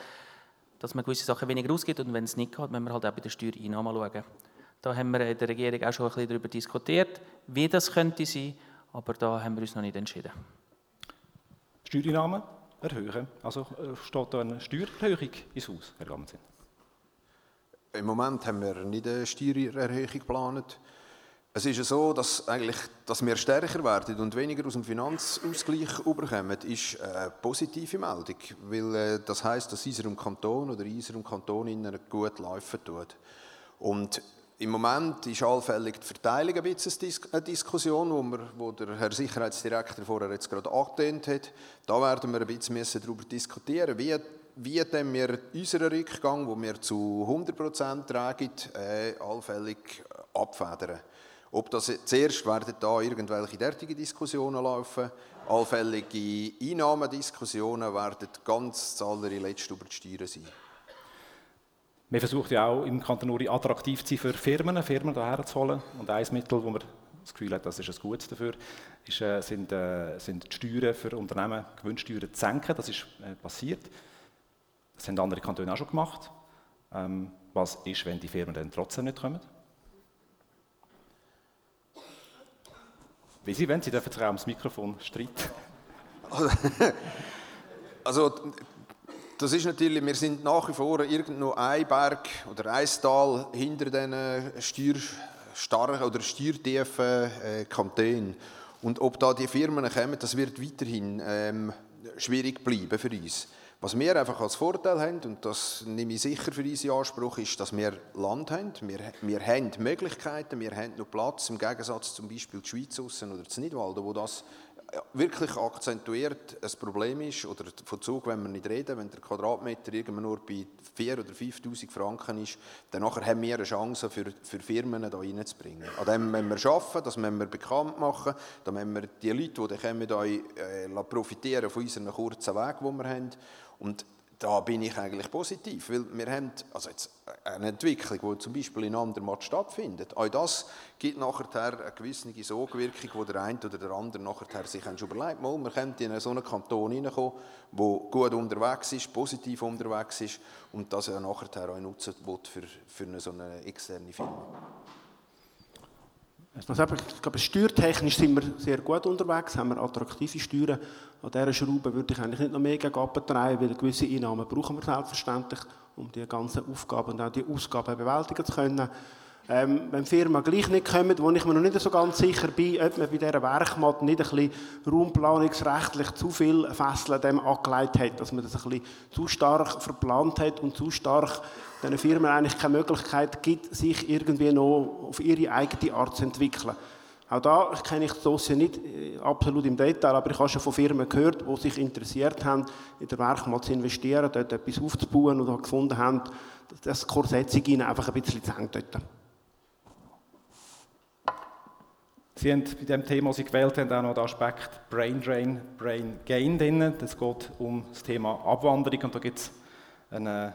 dass man gewisse Sachen weniger ausgibt und wenn es nicht geht, müssen wir halt auch bei der Steuereinnahmen schauen. Da haben wir in der Regierung auch schon ein bisschen darüber diskutiert, wie das könnte sein, aber da haben wir uns noch nicht entschieden. Steuereinnahmen erhöhen, also äh, steht da eine Steuererhöhung ins Haus, Herr Gamenzin? Im Moment haben wir nicht eine Steuererhöhung geplant. Es ist so, dass, eigentlich, dass wir stärker werden und weniger aus dem Finanzausgleich überkommen, ist eine positive Meldung, weil äh, das heißt, dass unserem Kanton oder unserem Kanton gut laufen tut. Und im Moment ist allfällig die Verteilung ein bisschen eine Diskussion, wo, wir, wo der Herr Sicherheitsdirektor vorher jetzt gerade angedehnt hat. Da werden wir ein bisschen darüber diskutieren, wie wie wir unseren Rückgang, den wir zu 100% tragen, äh, allfällig abfedern. Ob das zuerst werden da irgendwelche derartige Diskussionen laufen, allfällige Einnahmendiskussionen werden ganz allerletzt über die Steuern sein. Wir versuchen ja auch im Kanton Uri attraktiv zu sein für Firmen, Firmen hierher zu holen. Und ein Mittel, wo man das Gefühl hat, das ist ein Gutes dafür, ist, äh, sind, äh, sind die Steuern für Unternehmen, Gewinnsteuern zu senken. Das ist äh, passiert. Das haben andere Kantone auch schon gemacht. Ähm, was ist, wenn die Firmen dann trotzdem nicht kommen? Wie Sie wollen, Sie dürfen sich auch ums Mikrofon streiten. Also, das ist natürlich, wir sind nach wie vor irgendwo ein Berg oder ein Tal hinter diesen steuerstarken oder steuertiefen äh, Kantonen. Und ob da die Firmen kommen, das wird weiterhin ähm, schwierig bleiben für uns. Was wir einfach als Vorteil haben, und das nehme ich sicher für unseren Anspruch, ist, dass wir Land haben. Wir, wir haben Möglichkeiten, wir haben noch Platz, im Gegensatz zum Beispiel die Schweiz oder das Nidwalden, wo das wirklich akzentuiert ein Problem ist, oder von Zug, wenn wir nicht reden, wenn der Quadratmeter irgendwo nur bei 4.000 oder 5'000 Franken ist, dann haben wir eine Chance für, für Firmen da reinzubringen. An dem müssen wir arbeiten, das müssen wir bekannt machen, da müssen wir die Leute, die kommen, da, äh, profitieren von unserem kurzen Weg, den wir haben. Und da bin ich eigentlich positiv, weil wir haben also jetzt eine Entwicklung, die zum Beispiel in Andermatt stattfindet. Auch das gibt nachher eine gewisse Sogwirkung, wo der eine oder der andere nachher sich schon überlegt, mal, wir können in so einen Kanton hineinkommen, der gut unterwegs ist, positiv unterwegs ist und das er nachher auch nutzen will für, für eine so eine externe Firma. Also ich glaube, steuertechnisch sind wir sehr gut unterwegs, haben wir attraktive Steuern. An dieser Schraube würde ich eigentlich nicht noch mehr gegen treiben, weil gewisse Einnahmen brauchen wir selbstverständlich, um die ganzen Aufgaben und auch die Ausgaben bewältigen zu können. Ähm, wenn Firmen gleich nicht kommen, wo ich mir noch nicht so ganz sicher bin, ob man bei dieser Werkmatte nicht ein bisschen raumplanungsrechtlich zu viel Fesseln dem angelegt hat, dass man das ein bisschen zu stark verplant hat und zu stark den Firmen eigentlich keine Möglichkeit gibt, sich irgendwie noch auf ihre eigene Art zu entwickeln. Auch da kenne ich das nicht äh, absolut im Detail, aber ich habe schon von Firmen gehört, die sich interessiert haben, in der Werkmatte zu investieren, dort etwas aufzubauen und gefunden haben, dass das Korsett ihnen einfach ein bisschen zu hängt dort. Sie haben bei dem Thema, das Sie gewählt haben, auch noch den Aspekt Brain Drain, Brain Gain drin. Das geht um das Thema Abwanderung und da gibt es eine,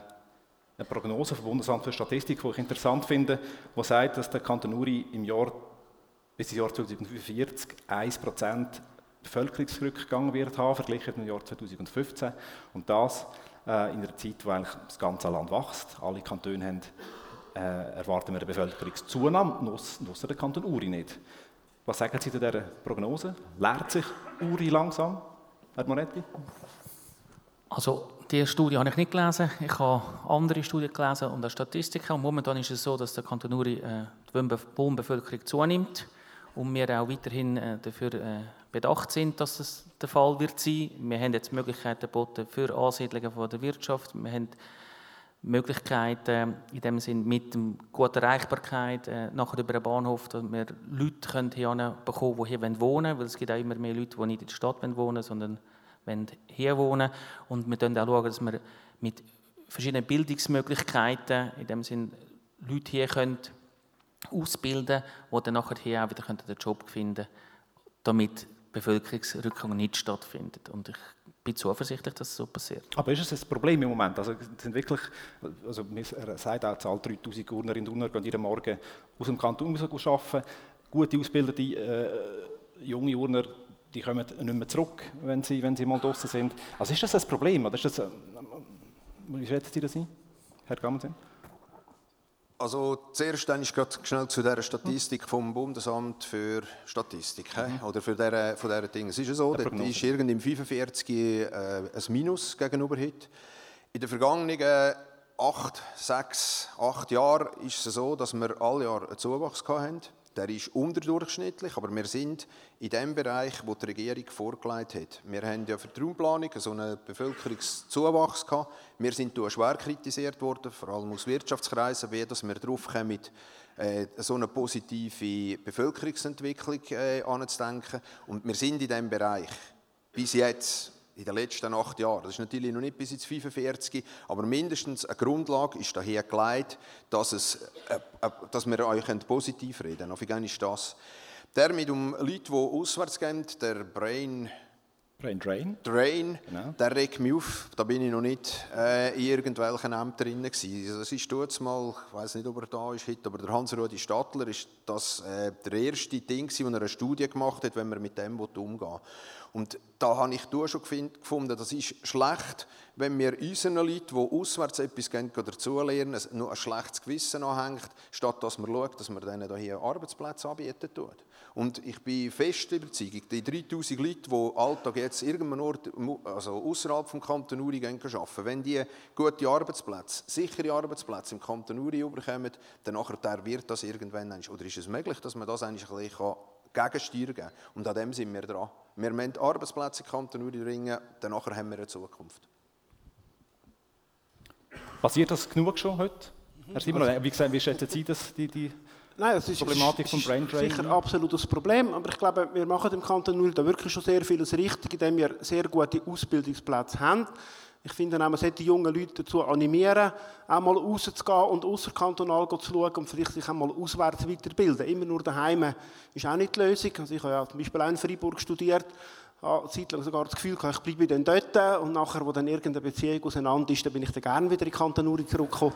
eine, Prognose vom Bundesamt für Statistik, die ich interessant finde, die sagt, dass der Kanton Uri im Jahr bis ins Jahr 2045 1% Bevölkerungsrückgang wird haben, verglichen mit dem Jahr 2015. Und das äh, in einer Zeit, wo eigentlich das ganze Land wächst. Alle Kantone haben, äh, erwarten wir eine Bevölkerungszunahme, nur der Kanton Uri nicht. Was sagen Sie zu dieser Prognose? Lehrt sich Uri langsam, Herr Moretti? Also, diese Studie habe ich nicht gelesen. Ich habe andere Studien gelesen und Statistiken. Und momentan ist es so, dass der Kanton Uri äh, die Wohnbevölkerung zunimmt und wir auch weiterhin äh, dafür äh, bedacht sind, dass das der Fall wird sein. Wir haben jetzt Möglichkeiten geboten für Ansiedlungen von der Wirtschaft. Wir haben Möglichkeiten in dem Sinn mit der guten Erreichbarkeit äh, nachher über den Bahnhof, dass wir Leute können hier bekommen, die hier wohnen wollen, weil es gibt auch immer mehr Leute, die nicht in der Stadt wohnen sondern hier wohnen und wir können auch schauen, dass wir mit verschiedenen Bildungsmöglichkeiten in dem Sinn Leute hier können ausbilden, die dann nachher auch wieder den Job finden können, damit Bevölkerungsrückgang nicht stattfindet. Und ich bin zuversichtlich, dass es so passiert. Aber ist es ein Problem im Moment? Also, sind wirklich, also er sagt auch, Zahl 3000 Urnerinnen und Urner gehen jeden Morgen aus dem Kanton raus arbeiten. Gute, ausgebildete äh, junge Urner, die kommen nicht mehr zurück, wenn sie, wenn sie mal draußen sind. Also ist das ein Problem? Oder ist das, äh, wie schätzen Sie das ein, Herr Gammelsen? Also zuerst dann ist gerade schnell zu der Statistik vom Bundesamt für Statistik mhm. oder für der, von dieser Dinge. Es ist ja so, da ist irgendwie im 45 äh, ein Minus gegenüber heute. In den vergangenen acht, sechs, acht Jahren ist es so, dass wir alle Jahre einen Zuwachs hatten. Der ist unterdurchschnittlich, aber wir sind in dem Bereich, wo die Regierung vorgelegt hat. Wir haben ja für die Raumplanung so einen Bevölkerungszuwachs gehabt. Wir sind schwer kritisiert worden, vor allem aus Wirtschaftskreisen, wie dass wir darauf kommen, äh, so eine positive Bevölkerungsentwicklung äh, anzudenken. Und wir sind in diesem Bereich bis jetzt in den letzten acht Jahren. Das ist natürlich noch nicht bis ins 45, aber mindestens eine Grundlage ist daher gelegt, dass, es, äh, äh, dass wir euch positiv reden können. Auf jeden ist das. Der mit um Leute, die auswärts gehen, der Brain Brain Drain. Drain, genau. der regt mich auf. Da bin ich noch nicht äh, in irgendwelchen Ämtern drin gewesen. Das ist dort mal, ich weiß nicht, ob er da ist heute, aber der Hans-Rudi Stadler ist das äh, der erste Ding, wo er eine Studie gemacht hat, wenn man mit dem umgehen will. Und da habe ich schon gefunden, das ist schlecht, wenn wir unseren Leuten, die auswärts etwas gehen, dazulernen, nur ein schlechtes Gewissen anhängt, statt dass man schaut, dass man denen hier Arbeitsplätze anbieten tut. Und ich bin fest überzeugt, die 3000 Leute, die Alltag jetzt irgendwo also außerhalb des Kanton Uri arbeiten, wenn die gute Arbeitsplätze, sichere Arbeitsplätze im Kanton Uri bekommen, dann wird das irgendwann, oder ist es möglich, dass man das eigentlich ein bisschen gegensteuern kann. Und an dem sind wir dran. Wir müssen Arbeitsplätze im Kanton Uri bringen, danach haben wir eine Zukunft. Passiert das genug schon heute? Herr Simon, wie, gesagt, wie schätzen Sie das, die, die Nein, das ist, Problematik vom Brain Drain? sicher absolut das Problem, aber ich glaube, wir machen im Kanton Uri da wirklich schon sehr vieles richtig, indem wir sehr gute Ausbildungsplätze haben. Ich finde man sollte die jungen Leute dazu animieren, auch mal rauszugehen und außerkantonal zu schauen und vielleicht sich mal auswärts weiterbilden. Immer nur daheim ist auch nicht die Lösung. Also ich habe ja zum Beispiel auch in Freiburg studiert, habe zeitlang sogar das Gefühl gehabt, ich bleibe dann dort. Und nachher, wo dann irgendeine Beziehung auseinander ist, dann bin ich dann gerne wieder in Kanton Uri zurückgekommen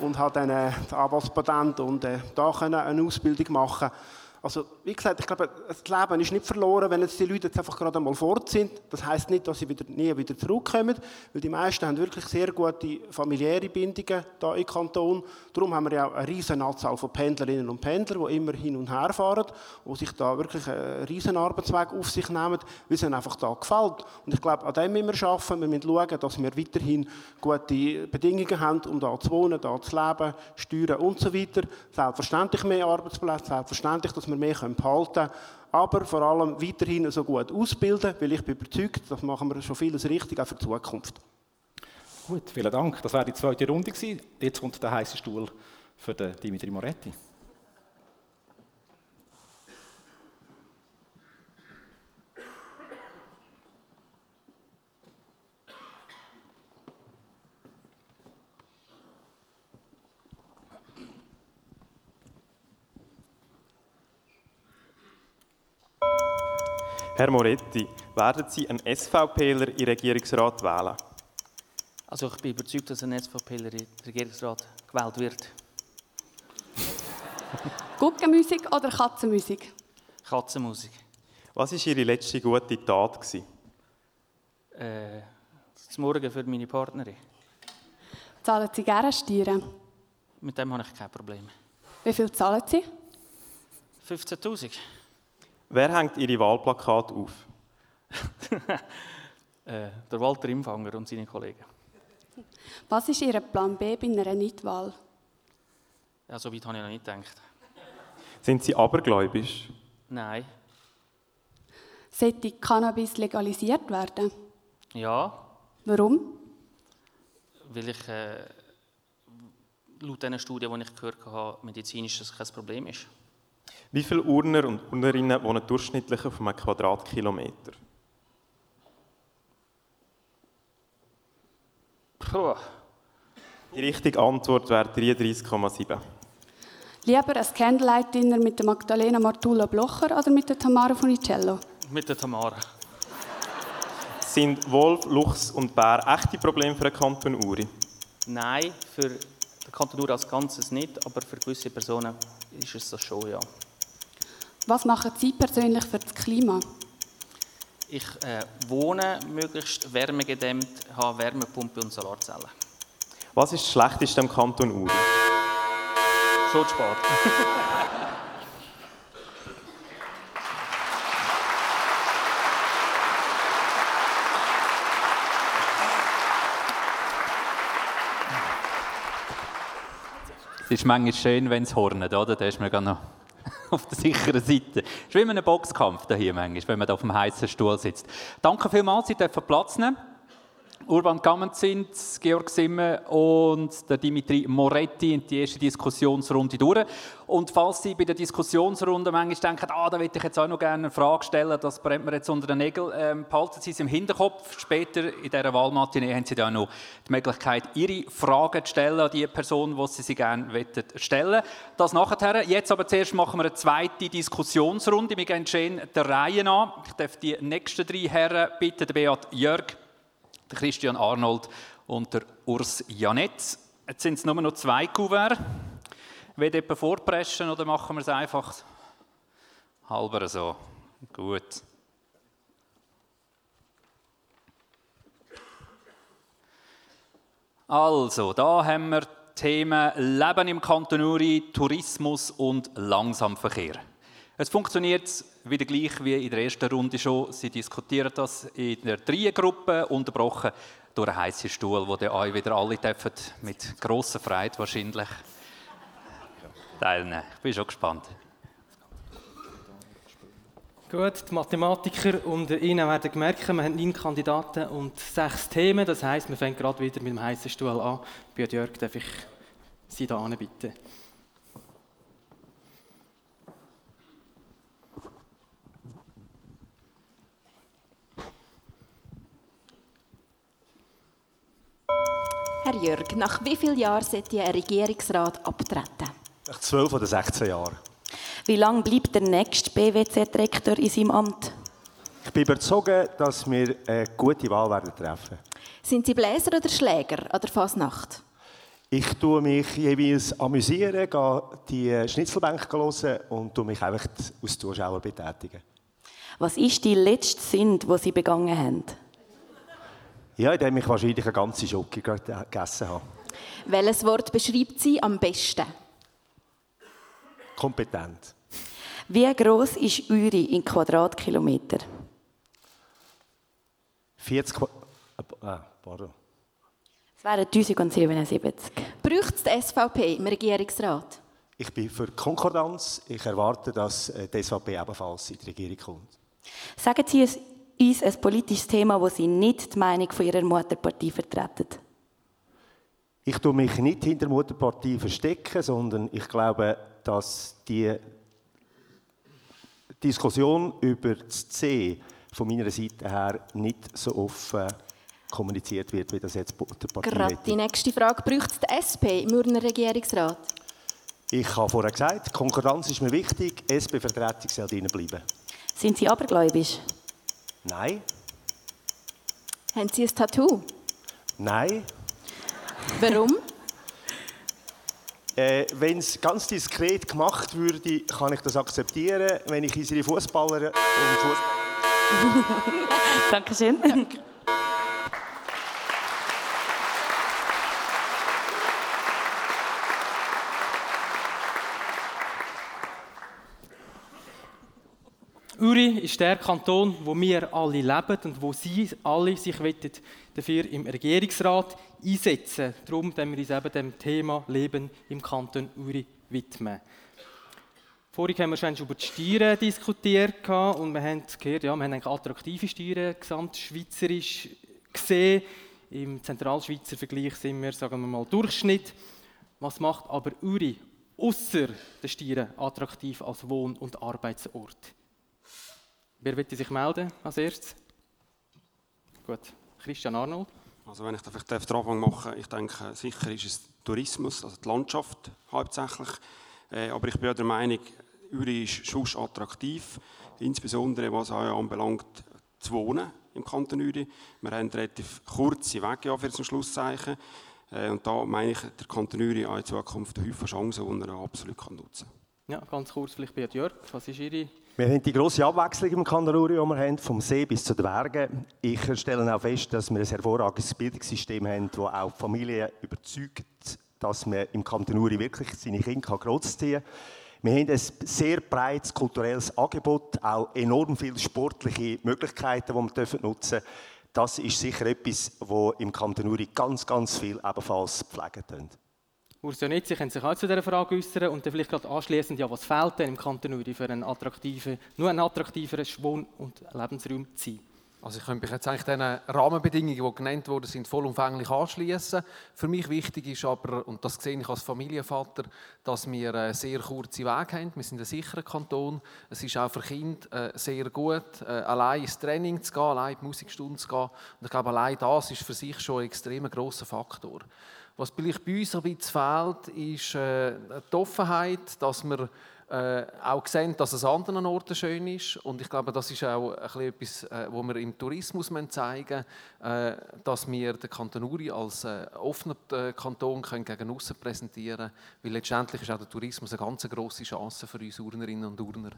und habe dann äh, das Anwaltspatent und äh, da können eine Ausbildung machen also, wie gesagt, ich glaube, das Leben ist nicht verloren, wenn jetzt die Leute jetzt einfach gerade einmal fort sind. Das heißt nicht, dass sie wieder, nie wieder zurückkommen, weil die meisten haben wirklich sehr gute familiäre Bindungen hier im Kanton. Darum haben wir ja auch eine riesen Anzahl von Pendlerinnen und Pendlern, die immer hin und her fahren, die sich da wirklich einen riesen Arbeitsweg auf sich nehmen, weil es ihnen einfach da gefällt. Und ich glaube, an dem müssen wir arbeiten. Wir müssen schauen, dass wir weiterhin gute Bedingungen haben, um da zu wohnen, da zu leben, steuern und so weiter. Selbstverständlich mehr Arbeitsplätze, selbstverständlich, dass wir wir mehr behalten können. Aber vor allem weiterhin so gut ausbilden, weil ich bin überzeugt, das machen wir schon vieles richtig, auch für die Zukunft. Gut, vielen Dank. Das war die zweite Runde. Jetzt kommt der heiße Stuhl für Dimitri Moretti. Herr Moretti, werden Sie einen SVPler in Regierungsrat wählen? Also ich bin überzeugt, dass ein SVPler in Regierungsrat gewählt wird. Guggenmusik oder Katzenmusik? Katzenmusik. Was war Ihre letzte gute Tat? Äh, das Morgen für meine Partnerin. Zahlen Sie gerne Steuern? Mit dem habe ich kein Problem. Wie viel zahlen Sie? 15'000. Wer hängt Ihre Wahlplakate auf? äh, der Walter Imfanger und seine Kollegen. Was ist Ihr Plan B bei einer Nichtwahl? Ja, so weit habe ich noch nicht gedacht. Sind Sie abergläubisch? Nein. Sollte Cannabis legalisiert werden? Ja. Warum? Weil ich äh, laut diesen Studien, die ich gehört habe, medizinisch das kein Problem ist. Wie viele Urner und Urnerinnen wohnen durchschnittlich auf einem Quadratkilometer? Puh. Die richtige Antwort wäre 33,7. Lieber ein Candlelight-Dinner mit der Magdalena Martula Blocher oder mit der Tamara Funicello? Mit der Tamara. Sind Wolf, Luchs und Bär echte Probleme für den Kanton Uri? Nein, für den Kanton Uri als Ganzes nicht, aber für gewisse Personen ist es das schon, ja. Was machen Sie persönlich für das Klima? Ich äh, wohne möglichst wärmegedämmt, habe Wärmepumpe und Solarzellen. Was ist das Schlechteste am Kanton Uri? Schon spät. es ist manchmal schön, wenn es hornet, oder? Da ist man noch auf der sicheren Seite. Es ist wie in einem Boxkampf hier manchmal, wenn man da auf dem heißen Stuhl sitzt. Danke vielmals, Sie dürfen Platz nehmen. Urban Gammend sind, Georg Simme und der Dimitri Moretti in die erste Diskussionsrunde durch. Und falls Sie bei der Diskussionsrunde manchmal denken, ah, da würde ich jetzt auch noch gerne eine Frage stellen, das brennt mir jetzt unter den Nägeln, ähm, behalten Sie es im Hinterkopf. Später in dieser Wahlmatinee haben Sie dann noch die Möglichkeit, Ihre Fragen zu stellen an die Person, die Sie sie gerne stellen Das nachher. Jetzt aber zuerst machen wir eine zweite Diskussionsrunde. Wir gehen schön der Reihe an. Ich darf die nächsten drei Herren bitten, der Beat Jörg, der Christian Arnold und der Urs Janetz. Jetzt sind es nur noch zwei Kuverts. Will jemand vorpreschen oder machen wir es einfach halber so? Gut. Also, da haben wir Themen Leben im Kanton Uri, Tourismus und Langsamverkehr. Es funktioniert wieder gleich wie in der ersten Runde schon. Sie diskutieren das in der Dreiergruppe, unterbrochen durch einen heißen Stuhl, wo euch wieder alle dürfen, mit grosser Freude wahrscheinlich teilnehmen. Ich bin schon gespannt. Gut, die Mathematiker unter Ihnen werden merken, wir haben neun Kandidaten und sechs Themen. Das heisst, wir fangen gerade wieder mit dem heißen Stuhl an. Bei Jörg darf ich Sie da bitten. Jörg, nach wie vielen Jahren sollte ein Regierungsrat abtreten? Nach 12 oder 16 Jahren. Wie lange bleibt der nächste BWZ-Rektor in seinem Amt? Ich bin überzeugt, dass wir eine gute Wahl werden treffen. Sind Sie Bläser oder Schläger an der Fasnacht? Ich tue mich jeweils amüsieren, gehe die Schnitzelbänke hören und tue mich einfach als Zuschauer betätigen. Was ist die letzte Sünde, die Sie begangen haben? Ja, indem ich wahrscheinlich eine ganze Schoki gegessen habe. Welches Wort beschreibt Sie am besten? Kompetent. Wie groß ist Uri in Quadratkilometer? 40 Qu äh, pardon. Es wären 1077. Braucht es die SVP im Regierungsrat? Ich bin für Konkordanz. Ich erwarte, dass äh, die SVP ebenfalls in die Regierung kommt. Sagen Sie uns ein politisches Thema, wo Sie nicht die Meinung von Ihrer Mutterpartei vertreten. Ich tue mich nicht hinter der Mutterpartei verstecken, sondern ich glaube, dass die Diskussion über das C von meiner Seite her nicht so offen kommuniziert wird, wie das jetzt der Partei Gerade die nächste Frage. Braucht es die SP im Urner Regierungsrat? Ich habe vorher gesagt, Konkurrenz ist mir wichtig, SP-Vertretung soll drinnen bleiben. Sind Sie abergläubisch? Nein. Haben Sie ein Tattoo? Nein. Warum? Äh, Wenn es ganz diskret gemacht würde, kann ich das akzeptieren. Wenn ich unsere Fußballer und Fußballer Dankeschön. Uri ist der Kanton, wo wir alle leben und wo Sie alle sich dafür im Regierungsrat einsetzen. Darum wollen wir uns eben dem Thema Leben im Kanton Uri widmen. Vorhin haben wir schon über die Steuern diskutiert und wir haben gehört, ja, wir haben attraktive Steuern gesamtschweizerisch gesehen. Im Zentralschweizer Vergleich sind wir, sagen wir mal, Durchschnitt. Was macht aber Uri außer der Steuern attraktiv als Wohn- und Arbeitsort? Wer wird sich melden als erstes? Gut, Christian Arnold. Also wenn ich da vielleicht den Anfang machen ich denke, sicher ist es Tourismus, also die Landschaft hauptsächlich. Äh, aber ich bin auch der Meinung, Uri ist schon attraktiv, insbesondere was auch anbelangt, zu wohnen im Kanton Uri. Wir haben relativ kurze Wege ja, für zum Schlusszeichen. Äh, und da meine ich, der Kanton Uri auch in Zukunft eine Häufige Chancen, die er absolut nutzen kann. Ja, ganz kurz vielleicht bei Jörg, was ist Ihre wir haben die grosse Abwechslung im Kanton die wir haben, vom See bis zu den Bergen. Ich stelle auch fest, dass wir ein hervorragendes Bildungssystem haben, das auch die Familie überzeugt, dass man im Kanton wirklich seine Kinder großziehen kann. Wir haben ein sehr breites kulturelles Angebot, auch enorm viele sportliche Möglichkeiten, die wir nutzen dürfen. Das ist sicher etwas, das im Kanton Uri ganz, ganz viel ebenfalls pflegen. Ursula Netzi können sich auch zu dieser Frage äußern und dann vielleicht gerade anschließend, ja, was fehlt denn im Kanton Uri für einen attraktiven, nur einen attraktiveren Wohn- und Lebensraum zu sein? Also ich könnte mich jetzt eigentlich den Rahmenbedingungen, die genannt wurden, sind vollumfänglich anschließen. Für mich wichtig ist aber, und das sehe ich als Familienvater, dass wir einen sehr kurzen Weg haben. Wir sind ein sicherer Kanton. Es ist auch für Kinder äh, sehr gut, äh, allein ins Training zu gehen, allein in die Musikstunde zu gehen. Und ich glaube, allein das ist für sich schon ein extrem grosser Faktor. Was vielleicht bei uns ein bisschen fehlt, ist äh, die Offenheit, dass wir äh, auch sehen, dass es an anderen Orten schön ist. Und ich glaube, das ist auch ein etwas, äh, wo wir im Tourismus zeigen müssen, äh, dass wir den Kanton Uri als äh, offener äh, Kanton können gegen außen präsentieren können. Weil letztendlich ist auch der Tourismus eine ganz grosse Chance für uns Urnerinnen und Urner.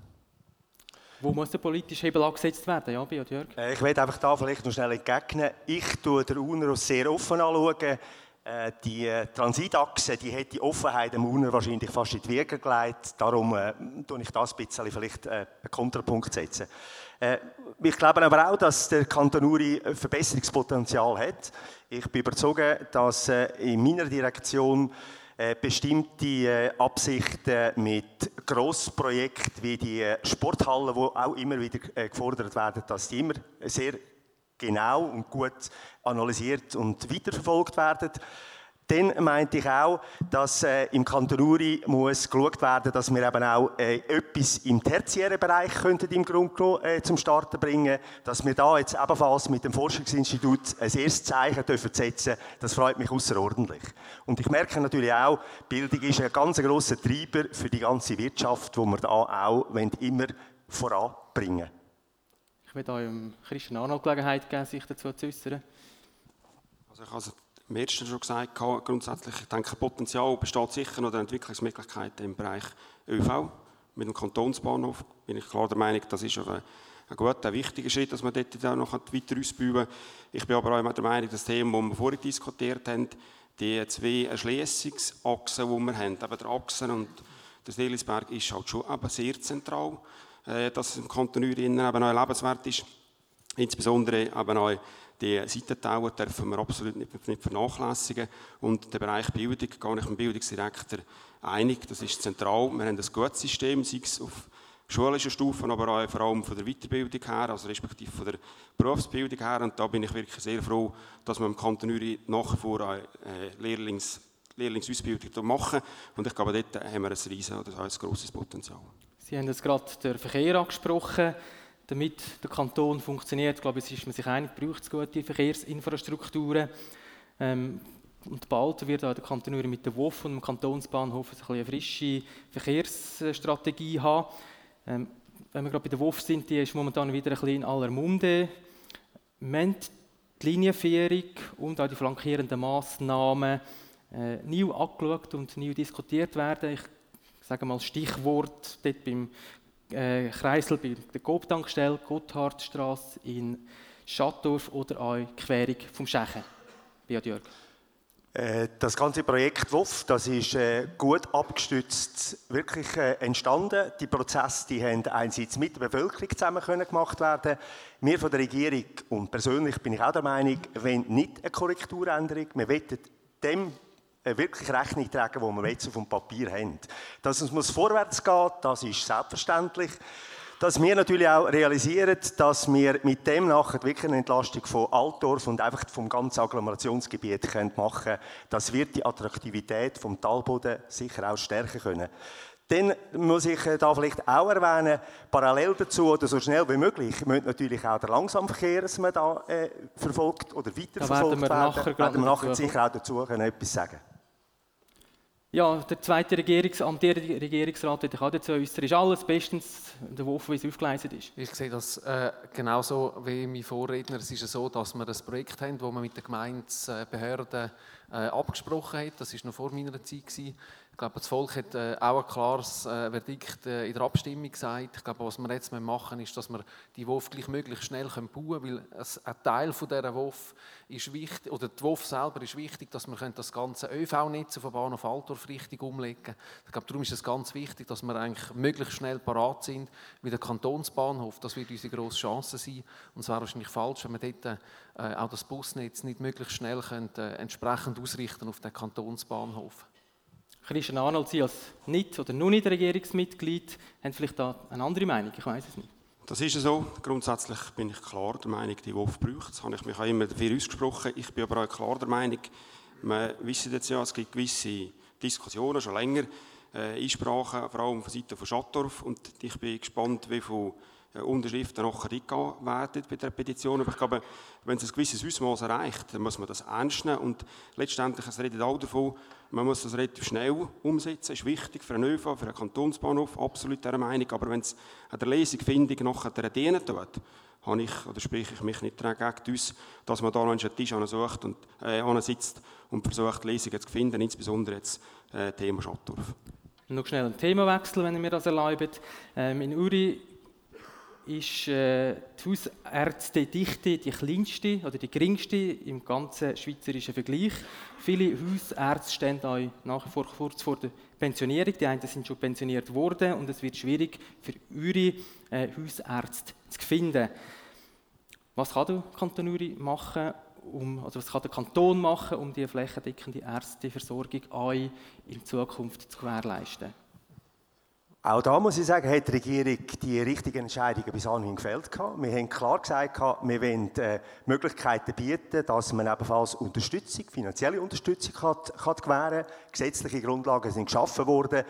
Wo muss der politische Hebel angesetzt werden, ja, Jörg? Äh, ich werde einfach da vielleicht noch schnell entgegnen. Ich schaue den Urner sehr offen anschauen. Äh, die Transitachse, die hat die Offenheit dem Urner wahrscheinlich fast in die Wiege gelegt. Darum äh, ich das ein bisschen vielleicht äh, einen Kontrapunkt setzen. Äh, ich glaube aber auch, dass der Kanton Uri Verbesserungspotenzial hat. Ich bin überzeugt, dass äh, in meiner Direktion äh, bestimmte Absichten mit Grossprojekten wie die Sporthallen, die auch immer wieder gefordert werden, dass die immer sehr genau und gut analysiert und weiterverfolgt werden. Dann meinte ich auch, dass äh, im Kanton Uri muss geschaut werden, dass wir eben auch äh, etwas im tertiären Bereich könnten im Grunde äh, zum Starten bringen, dass wir da jetzt ebenfalls mit dem Forschungsinstitut ein erstes Zeichen dürfen setzen. Das freut mich außerordentlich. Und ich merke natürlich auch, Bildung ist ein ganz grosser Treiber für die ganze Wirtschaft, wo wir da auch immer voranbringen. Werde euch Christian Arnold Gelegenheit geben, sich dazu zu äußern. Also ich habe es im ersten schon gesagt, grundsätzlich, ich denke, Potenzial besteht sicher noch der Entwicklungsmöglichkeiten im Bereich ÖV. Mit dem Kantonsbahnhof bin ich klar der Meinung, das ist ein, ein guter, wichtiger Schritt, dass man dort auch noch weiter ausbauen Ich bin aber auch der Meinung, das Thema, das wir vorhin diskutiert haben, die zwei Erschließungsachsen, die wir haben, eben der Achsen und der Seelisberg, ist halt schon eben sehr zentral, dass es im Kanton Uri eben auch lebenswert ist. Insbesondere eben auch die Seitentauer dürfen wir absolut nicht, nicht vernachlässigen. Und der Bereich Bildung, gehe ich mit dem Bildungsdirektor einig, das ist zentral. Wir haben ein gutes System, sei es auf schulischer Stufe, aber auch vor allem von der Weiterbildung her, also respektive von der Berufsbildung her. Und da bin ich wirklich sehr froh, dass wir im Kanton Uri nach wie vor eine äh, Lehrlings, Lehrlingsausbildung machen. Und ich glaube, dort haben wir ein riesen oder ein grosses Potenzial. Sie haben jetzt gerade den Verkehr angesprochen damit der Kanton funktioniert, glaube ich, ist man sich einig, braucht es gute Verkehrsinfrastrukturen. Ähm, und bald wird auch der Kanton Uri mit der WOF und dem Kantonsbahnhof eine frische Verkehrsstrategie haben. Ähm, wenn wir gerade bei der WOF sind, die ist momentan wieder ein bisschen in aller Munde. Wir die Linienführung und auch die flankierenden Massnahmen äh, neu angeschaut und neu diskutiert werden. Ich sage mal Stichwort dort beim äh, Kreisel bei der Coop-Tankstelle, Gotthardstraße in Schattdorf oder auch Querung vom Schechen. Beat Jörg. Äh, das ganze Projekt WOF, das ist äh, gut abgestützt wirklich äh, entstanden. Die Prozesse, die haben einerseits mit der Bevölkerung zusammen gemacht werden. Wir von der Regierung und persönlich bin ich auch der Meinung, wenn nicht eine Korrekturänderung, wir wollen dem wirklich Rechnung tragen, die wir jetzt auf dem Papier haben. Dass es muss vorwärts geht, das ist selbstverständlich. Dass wir natürlich auch realisieren, dass wir mit dem nachher wirklich eine Entlastung von Altdorf und einfach vom ganzen Agglomerationsgebiet machen können, das wird die Attraktivität vom Talboden sicher auch stärken können. Dann muss ich äh, da vielleicht auch erwähnen, parallel dazu oder so schnell wie möglich, müsste natürlich auch der Langsamverkehr, dass man da äh, verfolgt oder weiterverfolgt da werden. nachher, werden wir nachher sicher auch dazu können etwas sagen ja, der zweite Regierungs amtierende Regierungsrat wird auch dazu äußern. Ist alles bestens der Wurf, wie es aufgeleistet ist? Ich sehe das äh, genauso wie mein Vorredner. Es ist so, dass wir ein Projekt haben, das wir mit den Gemeindebehörden abgesprochen haben. Das war noch vor meiner Zeit. Gewesen. Ich glaube, das Volk hat äh, auch ein klares äh, Verdikt äh, in der Abstimmung gesagt. Ich glaube, was wir jetzt machen ist, dass wir die WOF gleich möglichst schnell bauen können, weil ein Teil von dieser WOF ist wichtig, oder die WOF selber ist wichtig, dass wir das ganze ÖV-Netz von Bahnhof Altdorf richtig umlegen können. Ich glaube, darum ist es ganz wichtig, dass wir eigentlich möglichst schnell parat sind mit dem Kantonsbahnhof. Das wird unsere grosse Chance sein. Und es wäre wahrscheinlich falsch, wenn wir dort äh, auch das Busnetz nicht möglichst schnell können, äh, entsprechend ausrichten auf den Kantonsbahnhof. Christian Arnold, Sie als nicht oder nur nicht Regierungsmitglied, haben vielleicht da eine andere Meinung, ich weiß es nicht. Das ist so. Grundsätzlich bin ich klar der Meinung, die WOF braucht Das habe ich mich auch immer dafür ausgesprochen. Ich bin aber auch klar der Meinung, wir wissen jetzt ja, es gibt gewisse Diskussionen, schon länger, äh, Einsprachen, vor allem von Seiten von Schattdorf. Und ich bin gespannt, wie viele äh, Unterschriften nachher eingehen werden bei der Petition. Aber ich glaube, wenn es ein gewisses Ausmaß erreicht, dann muss man das ernst nehmen. Und letztendlich, es redet auch davon, man muss das relativ schnell umsetzen. Das ist wichtig für einen ÖV, für einen Kantonsbahnhof, absolut der Meinung. Aber wenn es an der Lesungfindung nachher dienen tut, habe ich, oder spreche ich mich nicht gegen uns, dass man da noch einen Tisch sucht und äh, sitzt und versucht, Lesungen zu finden, insbesondere jetzt äh, Thema Schattdorf. Noch schnell ein Themawechsel, wenn ihr mir das erlaubt. Ähm, in Uri ist äh, die Hausärztedichte die kleinste oder die geringste im ganzen schweizerischen Vergleich. Viele Hausärzte stehen auch nach vor kurz vor der Pensionierung. Die einen sind schon pensioniert worden und es wird schwierig für eure äh, Hausärzte zu finden. Was kann der Kanton Uri machen, um, also was kann der Kanton machen, um die flächendeckende Ärzteversorgung euch in Zukunft zu gewährleisten? Auch da muss ich sagen, hat die Regierung die richtigen Entscheidungen bis anhin gefällt. Wir haben klar gesagt, wir wollen äh, Möglichkeiten bieten, dass man ebenfalls Unterstützung, finanzielle Unterstützung kann, kann gewähren kann. Gesetzliche Grundlagen sind geschaffen worden,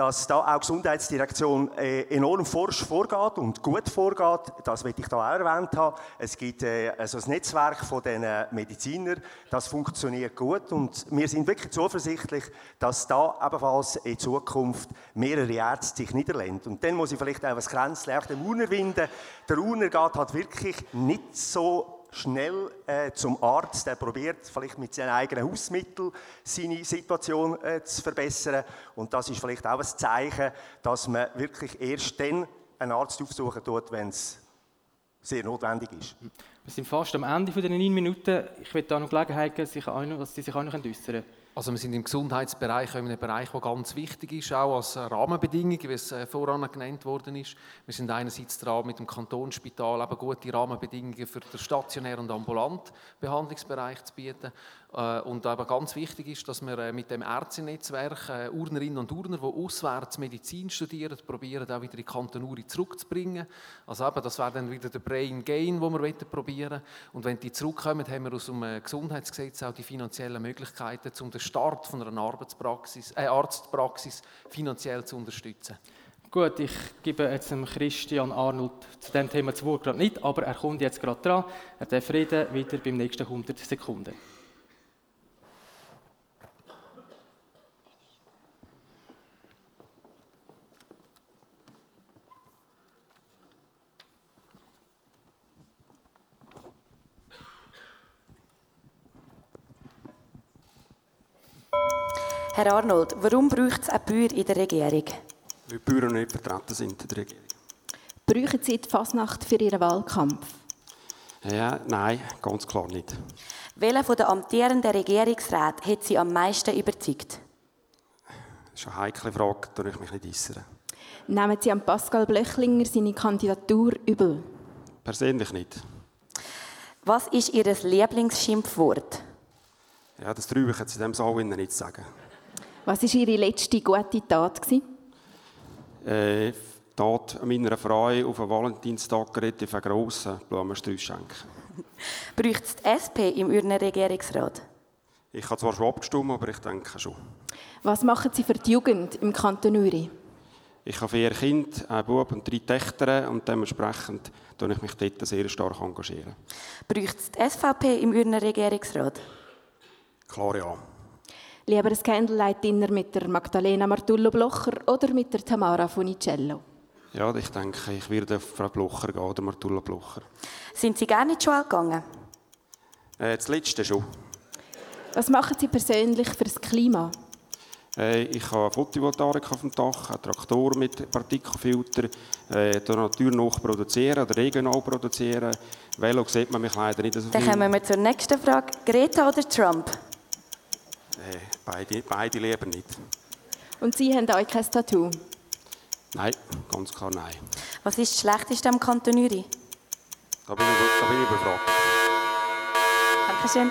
dass da auch Gesundheitsdirektion äh, enorm forsch vorgeht und gut vorgeht. Das will ich da auch erwähnt haben. Es gibt äh, also das Netzwerk von den Medizinern, das funktioniert gut und wir sind wirklich zuversichtlich, dass da ebenfalls in Zukunft mehrere Ärzte sich niederlegen. Und dann muss ich vielleicht auch ein Kränzchen auch den Urner winden. Der Urner geht halt wirklich nicht so schnell äh, zum Arzt, der probiert vielleicht mit seinen eigenen Hausmitteln seine Situation äh, zu verbessern. Und das ist vielleicht auch ein Zeichen, dass man wirklich erst dann einen Arzt aufsuchen tut, wenn es sehr notwendig ist. Wir sind fast am Ende der neun Minuten. Ich würde da noch Gelegenheit geben, dass Sie sich auch noch äußern können. Also wir sind im Gesundheitsbereich, in einem Bereich, der ganz wichtig ist, auch als Rahmenbedingung, wie es äh, voran genannt worden ist. Wir sind einerseits dran, mit dem Kantonsspital eben gute Rahmenbedingungen für den stationären und ambulanten Behandlungsbereich zu bieten. Äh, und aber ganz wichtig ist, dass wir äh, mit dem Ärztenetzwerk äh, Urnerinnen und Urner, die auswärts Medizin studieren, probieren, auch wieder in die Kanton Uri zurückzubringen. Also eben, das wäre dann wieder der Brain Gain, den wir probieren Und wenn die zurückkommen, haben wir aus dem Gesundheitsgesetz auch die finanziellen Möglichkeiten, um den Start von einer Arbeitspraxis, äh, Arztpraxis finanziell zu unterstützen. Gut, ich gebe jetzt dem Christian Arnold zu dem Thema das Wort gerade nicht, aber er kommt jetzt gerade dran. Er darf reden, wieder beim nächsten 100 Sekunden. Herr Arnold, warum braucht es auch Bauern in der Regierung? Weil die Bauern nicht vertreten sind in der Regierung. Brauchen Sie die Fasnacht für Ihren Wahlkampf? Ja, nein, ganz klar nicht. Welcher von den amtierenden Regierungsräten hat Sie am meisten überzeugt? Das ist eine heikle Frage, da ich mich nicht äußern. Nehmen Sie an Pascal Blöchlinger seine Kandidatur übel? Persönlich nicht. Was ist Ihr Lieblingsschimpfwort? Ja, das traue ich jetzt in diesem Saal nicht sagen. Was war Ihre letzte gute Tat? Äh, Tat meiner Frau auf einen Valentinstag relativ einen grossen Blumenstrauß schenken. Braucht es die SP im Urner Regierungsrat? Ich habe zwar schon abgestimmt, aber ich denke schon. Was machen Sie für die Jugend im Kanton Uri? Ich habe vier Kinder, einen Bub und drei Töchter und dementsprechend engagiere ich mich dort sehr stark. Engagieren. Braucht es die SVP im Urner Regierungsrat? Klar ja. Lieber ein Candlelight-Dinner mit der Magdalena Martullo-Blocher oder mit der Tamara Funicello? Ja, ich denke, ich werde auf Frau Blocher gehen oder Martullo Blocher. Sind Sie gerne in die Schule gegangen? Äh, das letzte schon. Was machen Sie persönlich für das Klima? Äh, ich habe Photovoltaik auf dem Dach, einen Traktor mit Partikelfilter, äh, die Natur noch produzieren oder regional produzieren. Velo sieht man mich leider nicht so viel. Dann kommen wir zur nächsten Frage. Greta oder Trump? Äh, beide, beide lieber nicht. Und Sie haben euch kein Tattoo? Nein, ganz klar nein. Was ist das Schlechteste am Kanton Uri? Da bin ich, da bin ich überfragt. Dankeschön.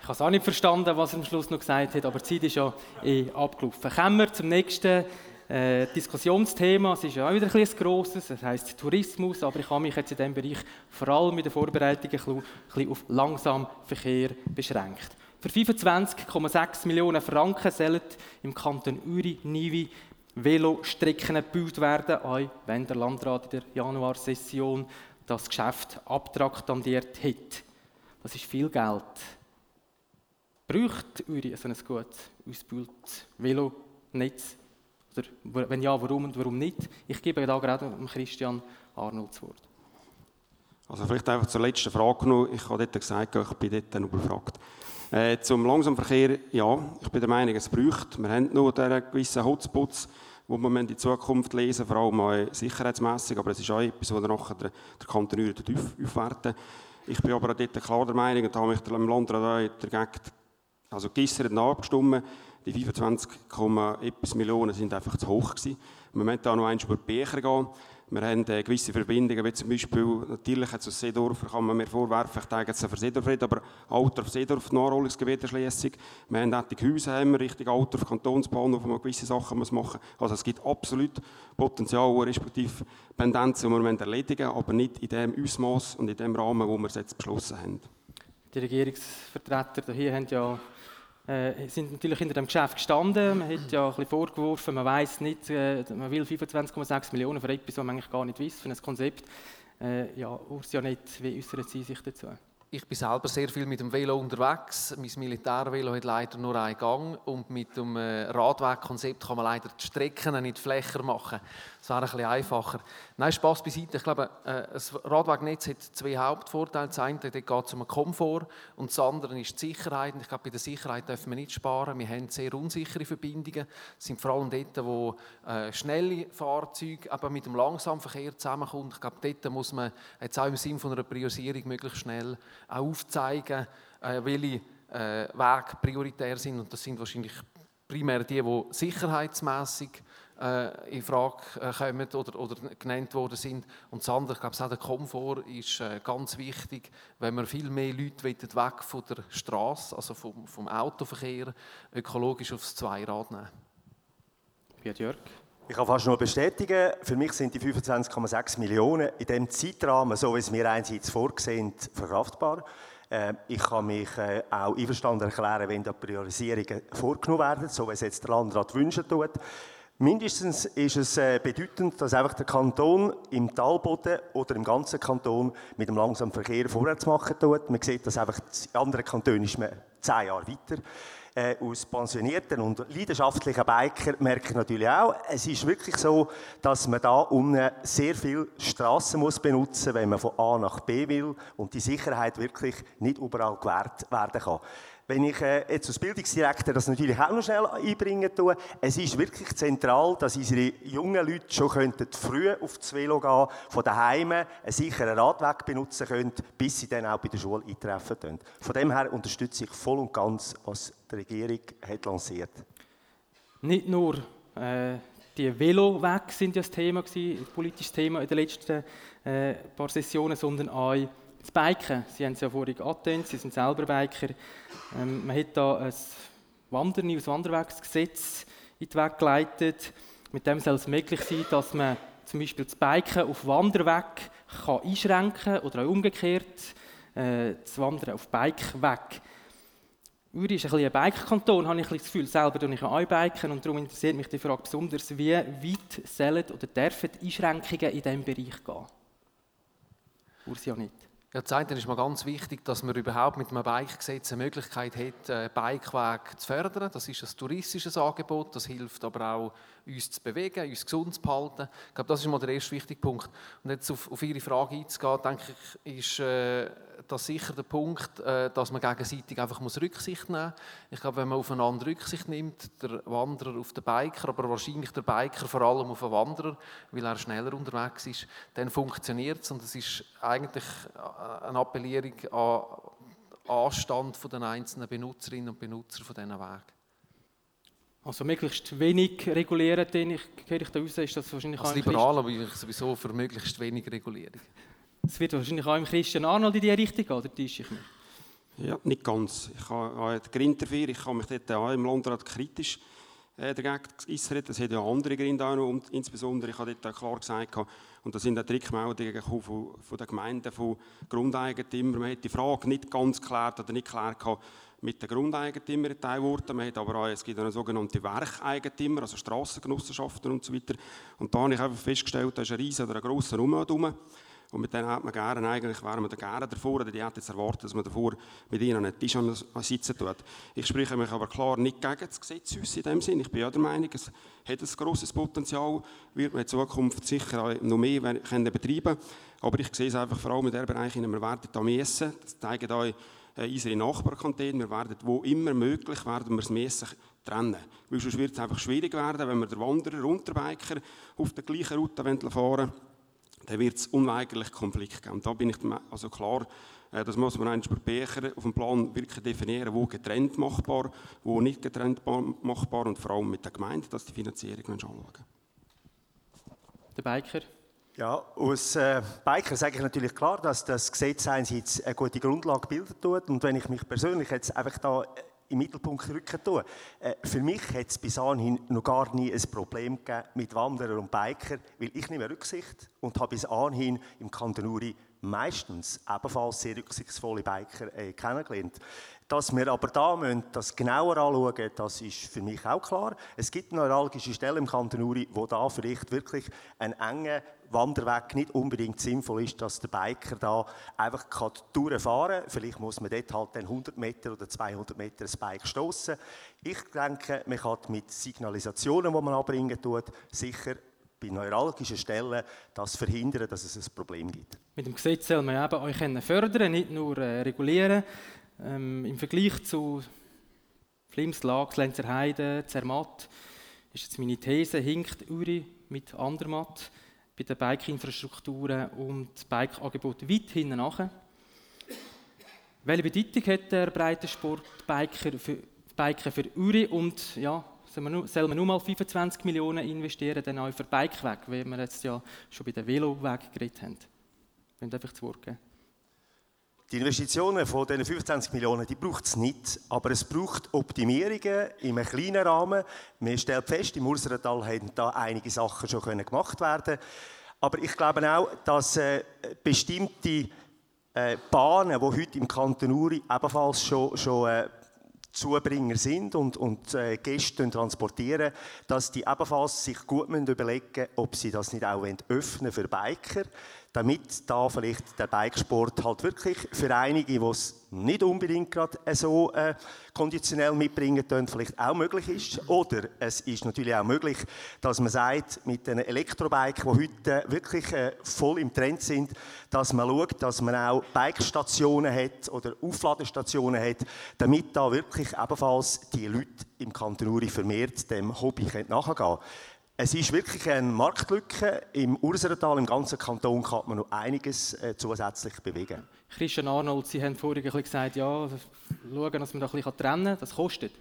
Ich habe es auch nicht verstanden, was er am Schluss noch gesagt hat, aber die Zeit ist ja eh abgelaufen. Kommen wir zum nächsten äh, Diskussionsthema. Es ist ja auch wieder ein, ein grosses, das heisst Tourismus, aber ich habe mich jetzt in diesem Bereich vor allem mit der Vorbereitung ein bisschen auf Langsamverkehr beschränkt. Für 25,6 Millionen Franken sollen im Kanton Uri-Nivi Velostrecken gebaut werden, auch wenn der Landrat in der Januarsession das Geschäft abtraktandiert hat. Das ist viel Geld. Braucht Uri so ein gut ausgebautes Velonetz? Oder wenn ja, warum und warum nicht? Ich gebe da gerade Christian Arnold das Wort. Also vielleicht einfach zur letzten Frage noch. Ich habe dort gesagt, ich bin dort noch befragt. Äh, zum Langsamverkehr, ja, ich bin der Meinung, es braucht. Wir haben noch diese gewissen Hotspots, wo wir in Zukunft lesen, vor allem auch sicherheitsmässig, aber es ist auch etwas, was nachher der, der Kanton aufwerten Ich bin aber dort klar der Meinung, und habe mich im Landrat dagegen also gestern abgestimmt, die 25, etwas Millionen sind einfach zu hoch gewesen. Wir müssen da noch eins über die Becher gehen. Wir haben äh, gewisse Verbindungen, wie zum Beispiel, natürlich hat es Seedorf, kann man mir vorwerfen, ich denke jetzt für Seedorf nicht, aber Alter auf Seedorf, Nachrollungsgebiet Erschliessung. Wir haben Häuser, haben wir richtig Alter auf Kantonsbahnhof, wo man gewisse Sachen muss machen muss. Also es gibt absolut Potenzial, respektive Pendenzen, die wir erledigen müssen, aber nicht in dem Ausmaß und in dem Rahmen, wo wir es jetzt beschlossen haben. Die Regierungsvertreter hier haben ja äh, sind natürlich hinter dem Geschäft gestanden. Man hat ja ein bisschen vorgeworfen, man weiß nicht, äh, man will 25,6 Millionen für etwas, was man eigentlich gar nicht weiß, für ein Konzept. Äh, ja, Urs nicht, wie äußern Sie sich dazu? Ich bin selber sehr viel mit dem Velo unterwegs. Mein Militärvelo hat leider nur einen Gang und mit dem äh, Radwegkonzept kann man leider die Strecken nicht flächer machen. Das wäre ein bisschen einfacher. Nein, Spaß beiseite. Ich glaube, äh, das Radwegnetz hat zwei Hauptvorteile. Das eine geht es um den Komfort und das andere ist die Sicherheit. Ich glaube, bei der Sicherheit dürfen wir nicht sparen. Wir haben sehr unsichere Verbindungen. Es sind vor allem dort, wo äh, schnelle Fahrzeuge aber mit dem langsamen Verkehr zusammenkommen. Ich glaube, dort muss man jetzt auch im Sinne einer Priorisierung möglichst schnell auch aufzeigen, äh, welche äh, Wege prioritär sind. Und das sind wahrscheinlich primär die, die sicherheitsmässig äh, in Frage kommen oder, oder genannt worden sind. Und das andere, ich glaube, auch der Komfort ist ganz wichtig, wenn wir viel mehr Leute weg von der Straße, also vom, vom Autoverkehr, ökologisch aufs Zweirad nehmen. Ja, Jörg. Ich kann fast nur bestätigen, für mich sind die 25,6 Millionen in dem Zeitrahmen, so wie es mir einerseits vorgesehen, verkraftbar. Ich kann mich auch einverstanden erklären, wenn da Priorisierungen vorgenommen werden, so wie es jetzt der Landrat wünschen tut. Mindestens ist es äh, bedeutend, dass einfach der Kanton im Talboden oder im ganzen Kanton mit dem langsamen Verkehr vorwärts machen tut. Man sieht, dass einfach in anderen Kantonen ist man zehn Jahre weiter. Äh, aus pensionierten und leidenschaftlichen Biker merke ich natürlich auch, es ist wirklich so, dass man da unten sehr viel Straßen muss benutzen, wenn man von A nach B will und die Sicherheit wirklich nicht überall gewährt werden kann. Wenn ich äh, jetzt als Bildungsdirektor das natürlich auch noch schnell einbringen tue, es ist wirklich zentral, dass unsere jungen Leute schon könnten früh auf das Velo gehen, von daheim einen sicheren Radweg benutzen können, bis sie dann auch bei der Schule eintreffen können. Von dem her unterstütze ich voll und ganz, was die Regierung hat lanciert. Nicht nur äh, die Velowege sind ja das Thema gewesen, politisches Thema in den letzten äh, paar Sessionen, sondern auch das Biken, Sie haben es ja vorhin angetönt, Sie sind selber Biker. Ähm, man hat da ein Wander neues Wanderwegsgesetz in die Weg geleitet. Mit dem soll es möglich sein, dass man zum Beispiel das Biken auf Wanderweg kann einschränken oder auch umgekehrt äh, das Wandern auf Bikeweg. Uri ist ein, ein Bike-Kanton, habe ich das Gefühl. Selber tue ich auch biken und darum interessiert mich die Frage besonders, wie weit sollen oder dürfen Einschränkungen in diesem Bereich gehen? Urs ja nicht. Ja, eine ist mal ganz wichtig, dass man überhaupt mit einem Bike-Gesetz eine Möglichkeit hat, einen Bikeweg zu fördern. Das ist ein touristisches Angebot, das hilft aber auch, uns zu bewegen, uns gesund zu behalten. Ich glaube, das ist mal der erste wichtige Punkt. Und jetzt auf, auf Ihre Frage einzugehen, denke ich, ist äh, das sicher der Punkt, äh, dass man gegenseitig einfach muss Rücksicht nehmen muss. Ich glaube, wenn man aufeinander Rücksicht nimmt, der Wanderer auf den Biker, aber wahrscheinlich der Biker vor allem auf den Wanderer, weil er schneller unterwegs ist, dann funktioniert es und es ist eigentlich eine Appellierung an Anstand den einzelnen Benutzerinnen und Benutzer von diesen Wegen. Also möglichst wenig regulieren, den ich, höre ich da raus, ist das wahrscheinlich Als Liberaler bin ich sowieso für möglichst wenig Regulierung. Es wird wahrscheinlich auch im Christian Arnold in die Richtung gehen, oder täusche ich mich? Ja, nicht ganz. Ich habe Grund dafür, ich habe mich dort auch im Landrat kritisch äh, dagegen geäußert. Das hat ja andere Gründe auch noch, und insbesondere, ich habe dort auch klar gesagt, und da sind auch Rückmeldungen von, von den Gemeinden, von Grundeigentümern, man hat die Frage nicht ganz geklärt oder nicht geklärt mit den Grundeigentümern in Teilworten. Man hat aber auch, es gibt eine sogenannte Werkeigentümer, also Strassengenossenschaften und so weiter. Und da habe ich einfach festgestellt, da ist ein riesen oder ein grosser Raum herum. Und mit denen hat man gerne, eigentlich wären wir da gerne davor, oder die hätten jetzt erwartet, dass man davor mit ihnen an Tisch sitzen tut. Ich spreche mich aber klar nicht gegen das Gesetz in dem Sinn. Ich bin ja der Meinung, es hat ein grosses Potenzial, wird man in Zukunft sicher noch mehr können betreiben Aber ich sehe es einfach vor allem in dem Bereich, wir werden da messen. Das zeigen euch unsere Nachbarkantone. Wir werden, wo immer möglich, werden wir es mässig trennen. Weil sonst wird es einfach schwierig werden, wenn wir den Wanderer und den Biker auf der gleichen Route fahren wollen dann wird es unweigerlich Konflikt geben. Und da bin ich also klar, äh, das muss man eigentlich bei Becher auf dem Plan wirklich definieren, wo getrennt machbar, wo nicht getrennt machbar und vor allem mit der Gemeinde, dass die Finanzierung anschauen. Der Biker? Ja, aus äh, Biker sage ich natürlich klar, dass das Gesetz einerseits eine gute Grundlage bilden tut. Und wenn ich mich persönlich jetzt einfach da im Mittelpunkt rücken tue, äh, für mich hat es bis anhin noch gar nie ein Problem gegeben mit Wanderern und Biker, weil ich nehme Rücksicht und habe bis anhin im Kanton Uri meistens ebenfalls sehr rücksichtsvolle Biker äh, kennengelernt. Dass wir aber da müssen, das genauer anschauen das ist für mich auch klar. Es gibt neuralgische Stellen im Kanton Uri, wo da vielleicht wirklich ein enger Wanderweg nicht unbedingt sinnvoll ist, dass der Biker da einfach durchfahren kann. Vielleicht muss man dort halt dann 100 Meter oder 200 Meter das Bike stoßen. Ich denke, man kann mit Signalisationen, die man anbringen tut, sicher bei neuralgischen Stellen das verhindern, dass es ein Problem gibt. Mit dem Gesetz soll man eben euch fördern, nicht nur äh, regulieren. Ähm, Im Vergleich zu Flims, Lags, Lenzerheide, Zermatt ist jetzt meine These, hinkt Uri mit Andermatt bei den Bike-Infrastrukturen und Bike-Angeboten weit hinten nach. Welche Bedeutung hat der Breitensport-Biker für, Biker für Uri und ja, soll man, nur, soll man nur mal 25 Millionen investieren dann auch für Bikeweg, wie wir jetzt ja schon bei den Veloweg geredet haben? Will einfach zu Wort geben. Die Investitionen von diesen 25 Millionen, die braucht es nicht, aber es braucht Optimierungen in einem kleinen Rahmen. Wir stellen fest, im Urserental haben da einige Sachen schon gemacht werden Aber ich glaube auch, dass äh, bestimmte äh, Bahnen, die heute im Kanton Uri ebenfalls schon, schon äh, Zubringer sind und, und äh, Gäste transportieren, dass die ebenfalls sich gut überlegen müssen, ob sie das nicht auch öffnen für Biker damit da vielleicht der Bikesport halt wirklich für einige, die es nicht unbedingt gerade so äh, konditionell mitbringen können, vielleicht auch möglich ist. Oder es ist natürlich auch möglich, dass man sagt, mit den Elektrobikes, die heute wirklich äh, voll im Trend sind, dass man schaut, dass man auch Bikestationen hat oder Aufladestationen hat, damit da wirklich ebenfalls die Leute im Kanton Uri vermehrt dem Hobby nachgehen können. Es ist wirklich eine Marktlücke. Im Urserental, im ganzen Kanton, kann man noch einiges äh, zusätzlich bewegen. Christian Arnold, Sie haben vorhin gesagt, ja, schauen, dass man da ein bisschen trennen kann. Das kostet.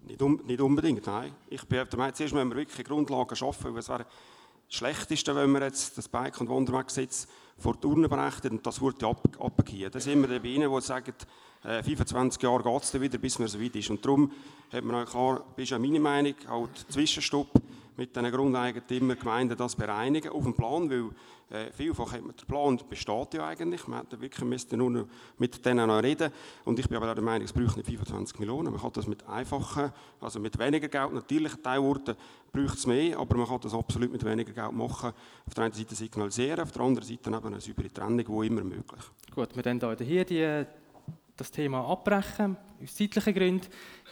Nicht, um, nicht unbedingt, nein. Ich bin der Meinung, zuerst müssen wir wirklich Grundlagen schaffen, weil es wäre das Schlechteste, wenn wir jetzt das Bike- und Wanderweggesetz vor die Urne brächten und das würde ab, abgehen. Da sind wir bei Ihnen, die sagen, 25 äh, Jahre geht es dann wieder, bis man so weit ist. Und darum hat man auch klar, ist ja meine Meinung, halt Zwischenstopp, mit den Grundeigentümern Gemeinden das bereinigen auf dem Plan, weil äh, vielfach hat man, der Plan besteht ja eigentlich, man hätte wirklich müsste nur noch mit denen noch reden und ich bin aber der Meinung, es braucht nicht 25 Millionen, man kann das mit einfachen, also mit weniger Geld, natürlich Teilorten braucht es mehr, aber man kann das absolut mit weniger Geld machen, auf der einen Seite signalisieren, auf der anderen Seite eben eine saubere Trennung, wo immer möglich. Gut, wir dann hier die, das Thema abbrechen, aus zeitlichen Gründen.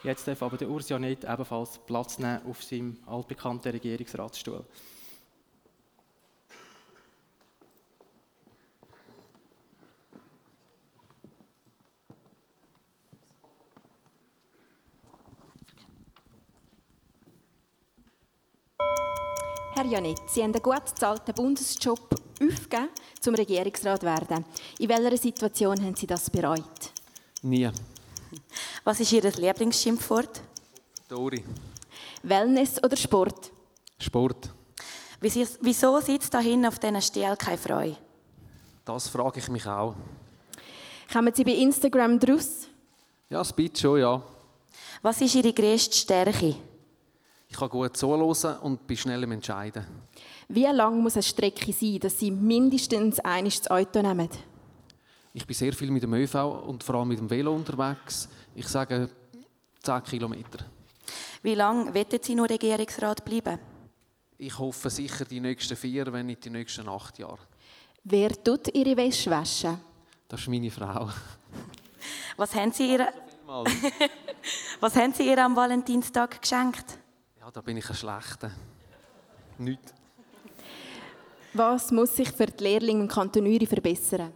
Jetzt darf aber der Urs Janet ebenfalls Platz nehmen auf seinem altbekannten Regierungsratsstuhl. Herr Janet, Sie haben einen gut bezahlten Bundesjob aufgegeben, zum Regierungsrat zu werden. In welcher Situation haben Sie das bereut? Nie. Was ist Ihr Lieblingsschimpfwort? Dori. Wellness oder Sport? Sport. Wieso sitzt da hinten auf diesen Stuhl keine Freude? Das frage ich mich auch. Kommen Sie bei Instagram draus? Ja, bisschen schon, ja. Was ist Ihre grösste Stärke? Ich kann gut zuhören und bin schnell im Entscheiden. Wie lang muss eine Strecke sein, dass Sie mindestens eines das Auto nehmen? Ich bin sehr viel mit dem ÖV und vor allem mit dem Velo unterwegs. Ich sage 10 Kilometer. Wie lange wird Sie nur Regierungsrat bleiben? Ich hoffe sicher die nächsten vier, wenn nicht die nächsten acht Jahre. Wer tut Ihre Wäsche waschen? Das ist meine Frau. Was haben Sie ihr, Was haben Sie ihr am Valentinstag geschenkt? Ja, da bin ich ein Schlechter. Nicht. Was muss sich für die Lehrlinge im Kanton Uri verbessern?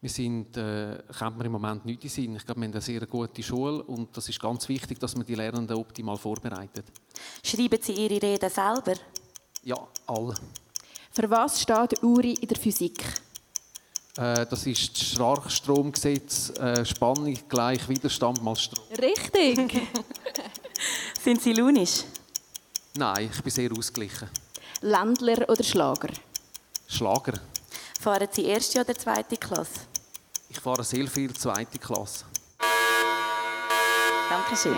Wir sind, äh, kommt mir im Moment nicht in Sinn. Ich glaube, wir haben eine sehr gute Schule und das ist ganz wichtig, dass man die Lernenden optimal vorbereitet. Schreiben Sie Ihre Reden selber? Ja, alle. Für was steht Uri in der Physik? Äh, das ist das Starkstromgesetz, äh, Spannung gleich Widerstand mal Strom. Richtig! sind Sie launisch? Nein, ich bin sehr ausgeglichen. Ländler oder Schlager? Schlager. Fahren Sie erste oder zweite Klasse? Ich fahre sehr viel zweite Klasse. Dankeschön.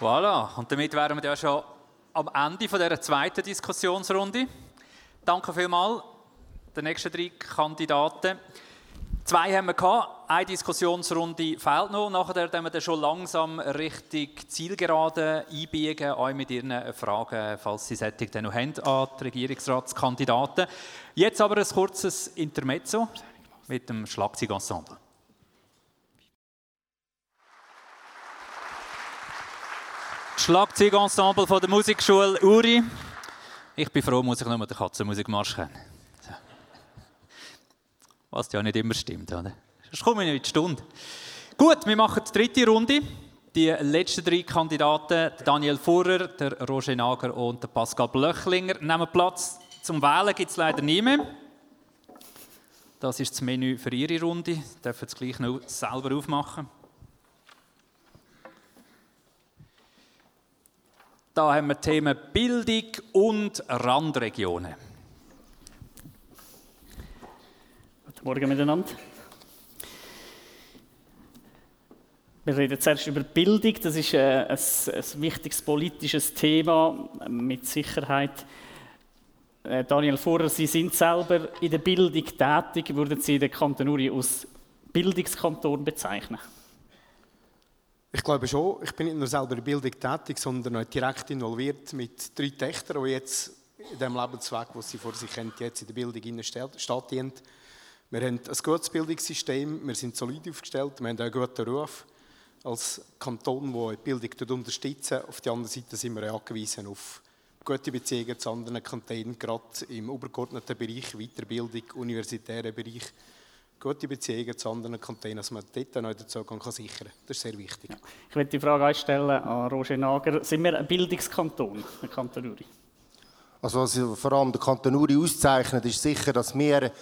Voilà, und damit wären wir ja schon am Ende von dieser zweiten Diskussionsrunde. Danke vielmals den nächsten drei Kandidaten. Zwei haben wir gehabt, eine Diskussionsrunde fehlt noch. Nachher werden wir dann schon langsam Richtung Zielgerade einbiegen, auch mit Ihren Fragen, falls Sie solche noch haben, an die Regierungsratskandidaten. Jetzt aber ein kurzes Intermezzo mit dem Schlagzeugensemble. Schlagzeugensemble von der Musikschule Uri. Ich bin froh, muss ich nur den Katzenmusikmarsch kennen. Was ja nicht immer stimmt, oder? Sonst komme ich nicht in die Stunde. Gut, wir machen die dritte Runde. Die letzten drei Kandidaten, Daniel Furrer, der Roger Nager und der Pascal Blöchlinger, nehmen Platz. Zum Wählen gibt es leider nie mehr. Das ist das Menü für Ihre Runde. Sie dürfen es gleich noch selber aufmachen. Da haben wir Themen Bildung und Randregionen. Guten Morgen miteinander. Wir reden zuerst über Bildung. Das ist äh, ein, ein, wichtiges politisches Thema mit Sicherheit. Äh, Daniel Vorer, Sie sind selber in der Bildung tätig. Würden Sie den Kanton Uri als Bildungskanton bezeichnen? Ich glaube schon. Ich bin nicht nur selber in der Bildung tätig, sondern auch direkt involviert mit drei Töchtern, die jetzt in dem Lebensweg, den sie vor sich haben, jetzt in der Bildung stattdienen. Wir haben ein gutes Bildungssystem, wir sind solid aufgestellt, wir haben auch einen guten Ruf als Kanton, der die Bildung unterstützen. Auf der anderen Seite sind wir angewiesen auf gute Beziehungen zu anderen Kantonen, gerade im übergeordneten Bereich, Weiterbildung, universitären Bereich. Gute Beziehungen zu anderen Kantonen, dass man dort noch den Zugang kann sichern kann. Das ist sehr wichtig. Ja. Ich möchte die Frage einstellen an Roger Nager. Sind wir ein Bildungskanton, der Kanton Uri? Also was vor allem der Kanton Uri auszeichnet, ist sicher, dass wir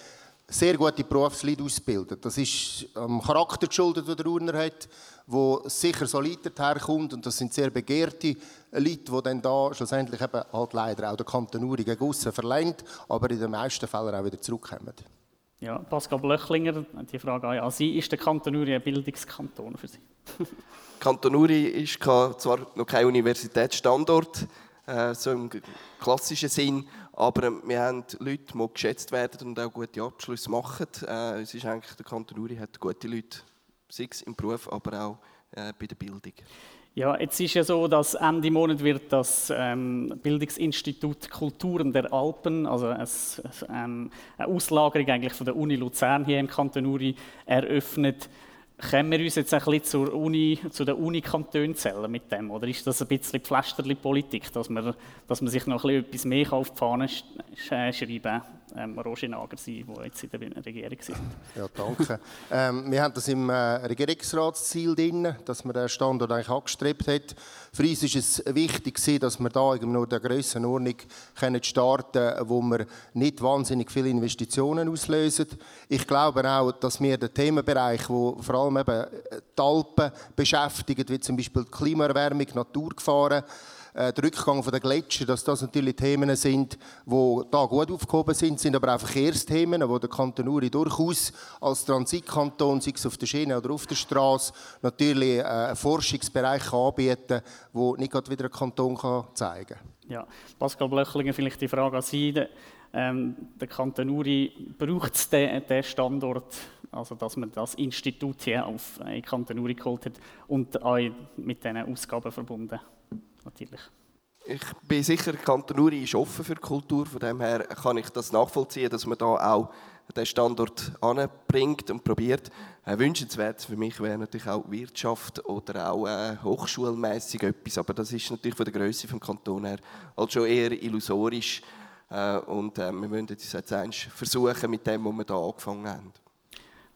sehr gute Berufsleute ausbilden. Das ist am Charakter geschuldet, den der Urner hat, wo sicher solid herkommt und das sind sehr begehrte Leute, die dann da schlussendlich eben halt leider auch der Kanton Uri gegen verleiht, aber in den meisten Fällen auch wieder zurückkommen. Ja, Pascal Blöchlinger, die Frage an Sie, ist der Kanton Uri ein Bildungskanton für Sie? Kanton Uri ist zwar noch kein Universitätsstandort, äh, so im klassischen Sinn, aber wir haben Leute, die geschätzt werden und auch gute Abschlüsse machen. Äh, es ist eigentlich, der Kanton Uri hat gute Leute, sei es im Beruf, aber auch äh, bei der Bildung. Ja, jetzt ist ja so, dass Ende Monat wird das ähm, Bildungsinstitut Kulturen der Alpen, also ein, ähm, eine Auslagerung eigentlich von der Uni Luzern hier im Kanton Uri, eröffnet. Können wir uns jetzt ein bisschen zur Uni, zu den Unikantonen zählen mit dem? Oder ist das ein bisschen Pflasterli-Politik, dass man, dass man sich noch ein bisschen etwas mehr auf die Fahne schreiben kann? Ähm, Roger Nager, Sie, die jetzt in der Regierung sind. Ja, danke. ähm, wir haben das im äh, Regierungsratsziel drin, dass man den Standort eigentlich angestrebt hat. Für uns ist es wichtig, dass wir da nur der Grössenordnung starten können, wo wir nicht wahnsinnig viele Investitionen auslösen. Ich glaube auch, dass wir den Themenbereich, wo vor allem eben die Alpen beschäftigen, wie zum Beispiel die Klimaerwärmung, Naturgefahren, äh, der Rückgang der Gletscher, dass das natürlich Themen sind, die da gut aufgehoben sind, sind aber auch Verkehrsthemen, wo der Kanton Uri durchaus als Transitkanton, sei es auf der Schiene oder auf der Straße, natürlich äh, einen Forschungsbereich anbieten kann, wo nicht gerade wieder ein Kanton zeigen kann. Ja, Pascal Blöchlinger, vielleicht die Frage an Sie. Ähm, der Kanton Uri braucht den, den Standort, also dass man das Institut hier auf äh, Kanton Uri geholt hat und auch mit diesen Ausgaben verbunden natürlich. Ich bin sicher, Kanton Uri ist offen für Kultur. Von dem her kann ich das nachvollziehen, dass man da auch den Standort anbringt und probiert. Äh, wünschenswert für mich wäre natürlich auch Wirtschaft oder auch äh, hochschulmäßig etwas, aber das ist natürlich von der Größe vom Kanton her halt schon eher illusorisch. Äh, und äh, wir müssen jetzt versuchen mit dem, was wir hier angefangen haben.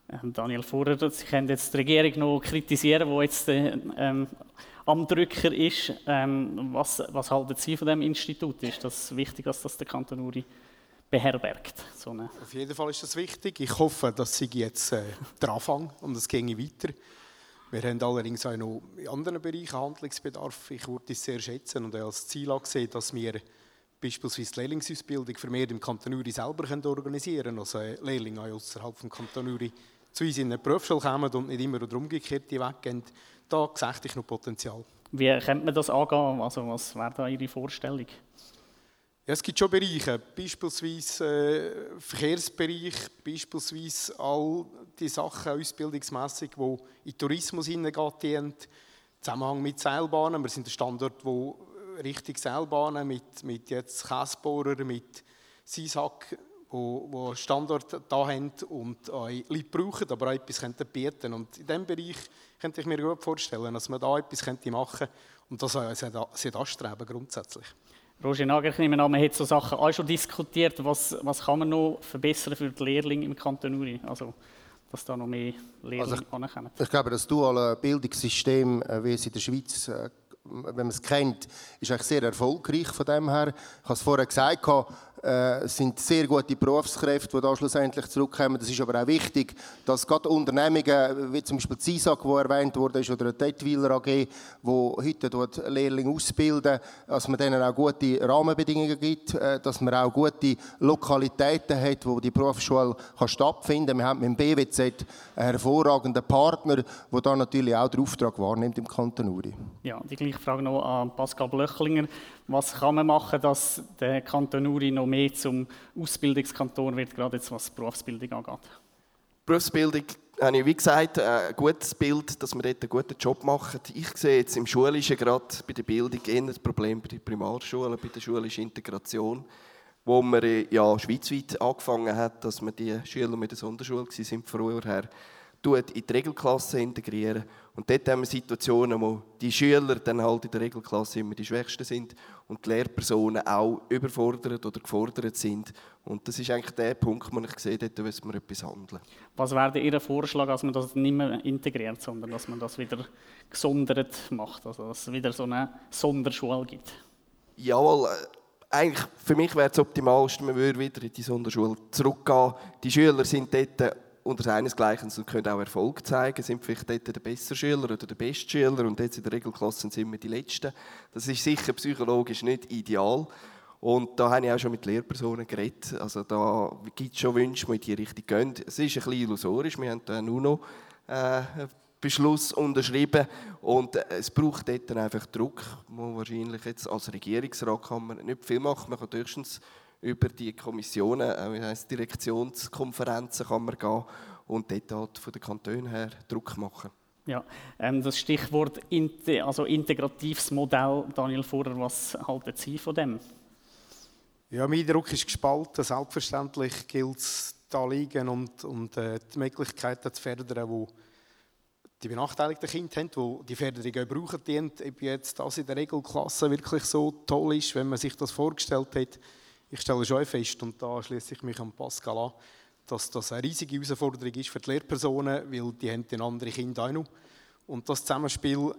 Ähm, Daniel Vorer, Sie können jetzt die Regierung noch kritisieren, die jetzt äh, ähm, am Drücker ist. Ähm, was, was halten Sie von dem Institut? Ist das wichtig, dass das der Kanton Uri beherbergt? So Auf jeden Fall ist das wichtig. Ich hoffe, dass Sie jetzt äh, der Anfang und es ginge weiter. Wir haben allerdings auch noch in anderen Bereichen Handlungsbedarf. Ich würde es sehr schätzen und als Ziel angesehen, dass wir beispielsweise die Lehrlingsausbildung vermehrt im Kanton Uri selber können organisieren können. Also Lehrlinge außerhalb des Kanton Uri zu uns in eine Berufsschule kommen und nicht immer oder umgekehrt weggehen. Da sehe ich noch Potenzial. Wie könnte man das angehen? Also was wäre da Ihre Vorstellung? Ja, es gibt schon Bereiche, beispielsweise äh, Verkehrsbereich, beispielsweise all die Sachen ausbildungsmässig, die in Tourismus hineingehen, Zusammenhang mit Seilbahnen. Wir sind ein Standort, wo Richtung Seilbahnen mit, mit jetzt Käsebohrer, mit Sisak, wo einen Standort da haben und auch Leute brauchen, aber auch etwas bieten Und in diesem Bereich könnte ich mir gut vorstellen, dass man da etwas machen könnte und das sollte anstreben grundsätzlich. Roger Nager, ich nehme an, man hat so Sachen auch schon diskutiert. Was, was kann man noch verbessern für die Lehrlinge im Kanton Uri? Also, dass da noch mehr Lehrlinge also anerkennen. Ich glaube, das duale Bildungssystem, äh, wie es in der Schweiz äh, wenn man es kennt, ist eigentlich sehr erfolgreich von dem her. Ich habe es vorher gesagt, äh, es sind sehr gute Berufskräfte, die da schlussendlich zurückkommen. Das ist aber auch wichtig, dass gerade Unternehmungen, wie zum Beispiel die CISAG, die erwähnt wurde, oder die Detwiler AG, die heute dort Lehrlinge ausbilden, dass man denen auch gute Rahmenbedingungen gibt, äh, dass man auch gute Lokalitäten hat, wo die Berufsschule kann stattfinden kann. Wir haben mit dem BWZ einen hervorragenden Partner, der da natürlich auch den Auftrag wahrnimmt im Kanton Uri. Ja, die gleiche Frage noch an Pascal Blöchlinger. Was kann man machen, dass der Kanton Uri noch mehr zum Ausbildungskanton wird, gerade jetzt was Berufsbildung angeht? Berufsbildung habe ich, wie gesagt, ein gutes Bild, dass wir dort einen guten Job machen. Ich sehe jetzt im Schulischen, gerade bei der Bildung, eher das Problem bei den Primarschulen, bei der schulischen Integration, wo man ja schweizweit angefangen hat, dass wir die Schüler mit der Sonderschule waren, vorher in die Regelklasse integrieren. Und dort haben wir Situationen, wo die Schüler dann halt in der Regelklasse immer die Schwächsten sind und die Lehrpersonen auch überfordert oder gefordert sind. Und das ist eigentlich der Punkt, wo ich sehe, dort müssen wir etwas handeln. Was wäre Ihr Vorschlag, dass man das nicht mehr integriert, sondern dass man das wieder gesondert macht, also dass es wieder so eine Sonderschule gibt? Jawohl, äh, eigentlich für mich wäre es optimalst, man würde wieder in die Sonderschule zurückgehen. Die Schüler sind dort unter seinesgleichen und können auch Erfolg zeigen, sind vielleicht dort der beste Schüler oder der beste Schüler und jetzt in der Regelklasse sind wir die Letzten. Das ist sicher psychologisch nicht ideal. Und da habe ich auch schon mit Lehrpersonen geredet. Also da gibt es schon Wünsche, die in diese Richtung gehen. Es ist ein bisschen illusorisch. Wir haben nur noch äh, einen unterschrieben und äh, es braucht dort einfach Druck, wo wahrscheinlich jetzt als Regierungsrat kann man nicht viel machen. Man kann höchstens über die Kommissionen, äh, wie heisst, Direktionskonferenzen kann man gehen und dort halt von den Kantonen her Druck machen. Ja, ähm, das Stichwort also integratives Modell, Daniel Fuhrer, was halten Sie von dem? Ja, mein Druck ist gespalten. Selbstverständlich gilt es, da liegen und, und äh, die Möglichkeiten zu fördern, die die benachteiligten Kinder haben, die die Förderung auch brauchen, die, ob jetzt das in der Regelklasse wirklich so toll ist, wenn man sich das vorgestellt hat, ich stelle schon fest, und da schließe ich mich an Pascal an, dass das eine riesige Herausforderung ist für die Lehrpersonen, weil die haben den anderen Kinder auch noch. Und das Zusammenspiel,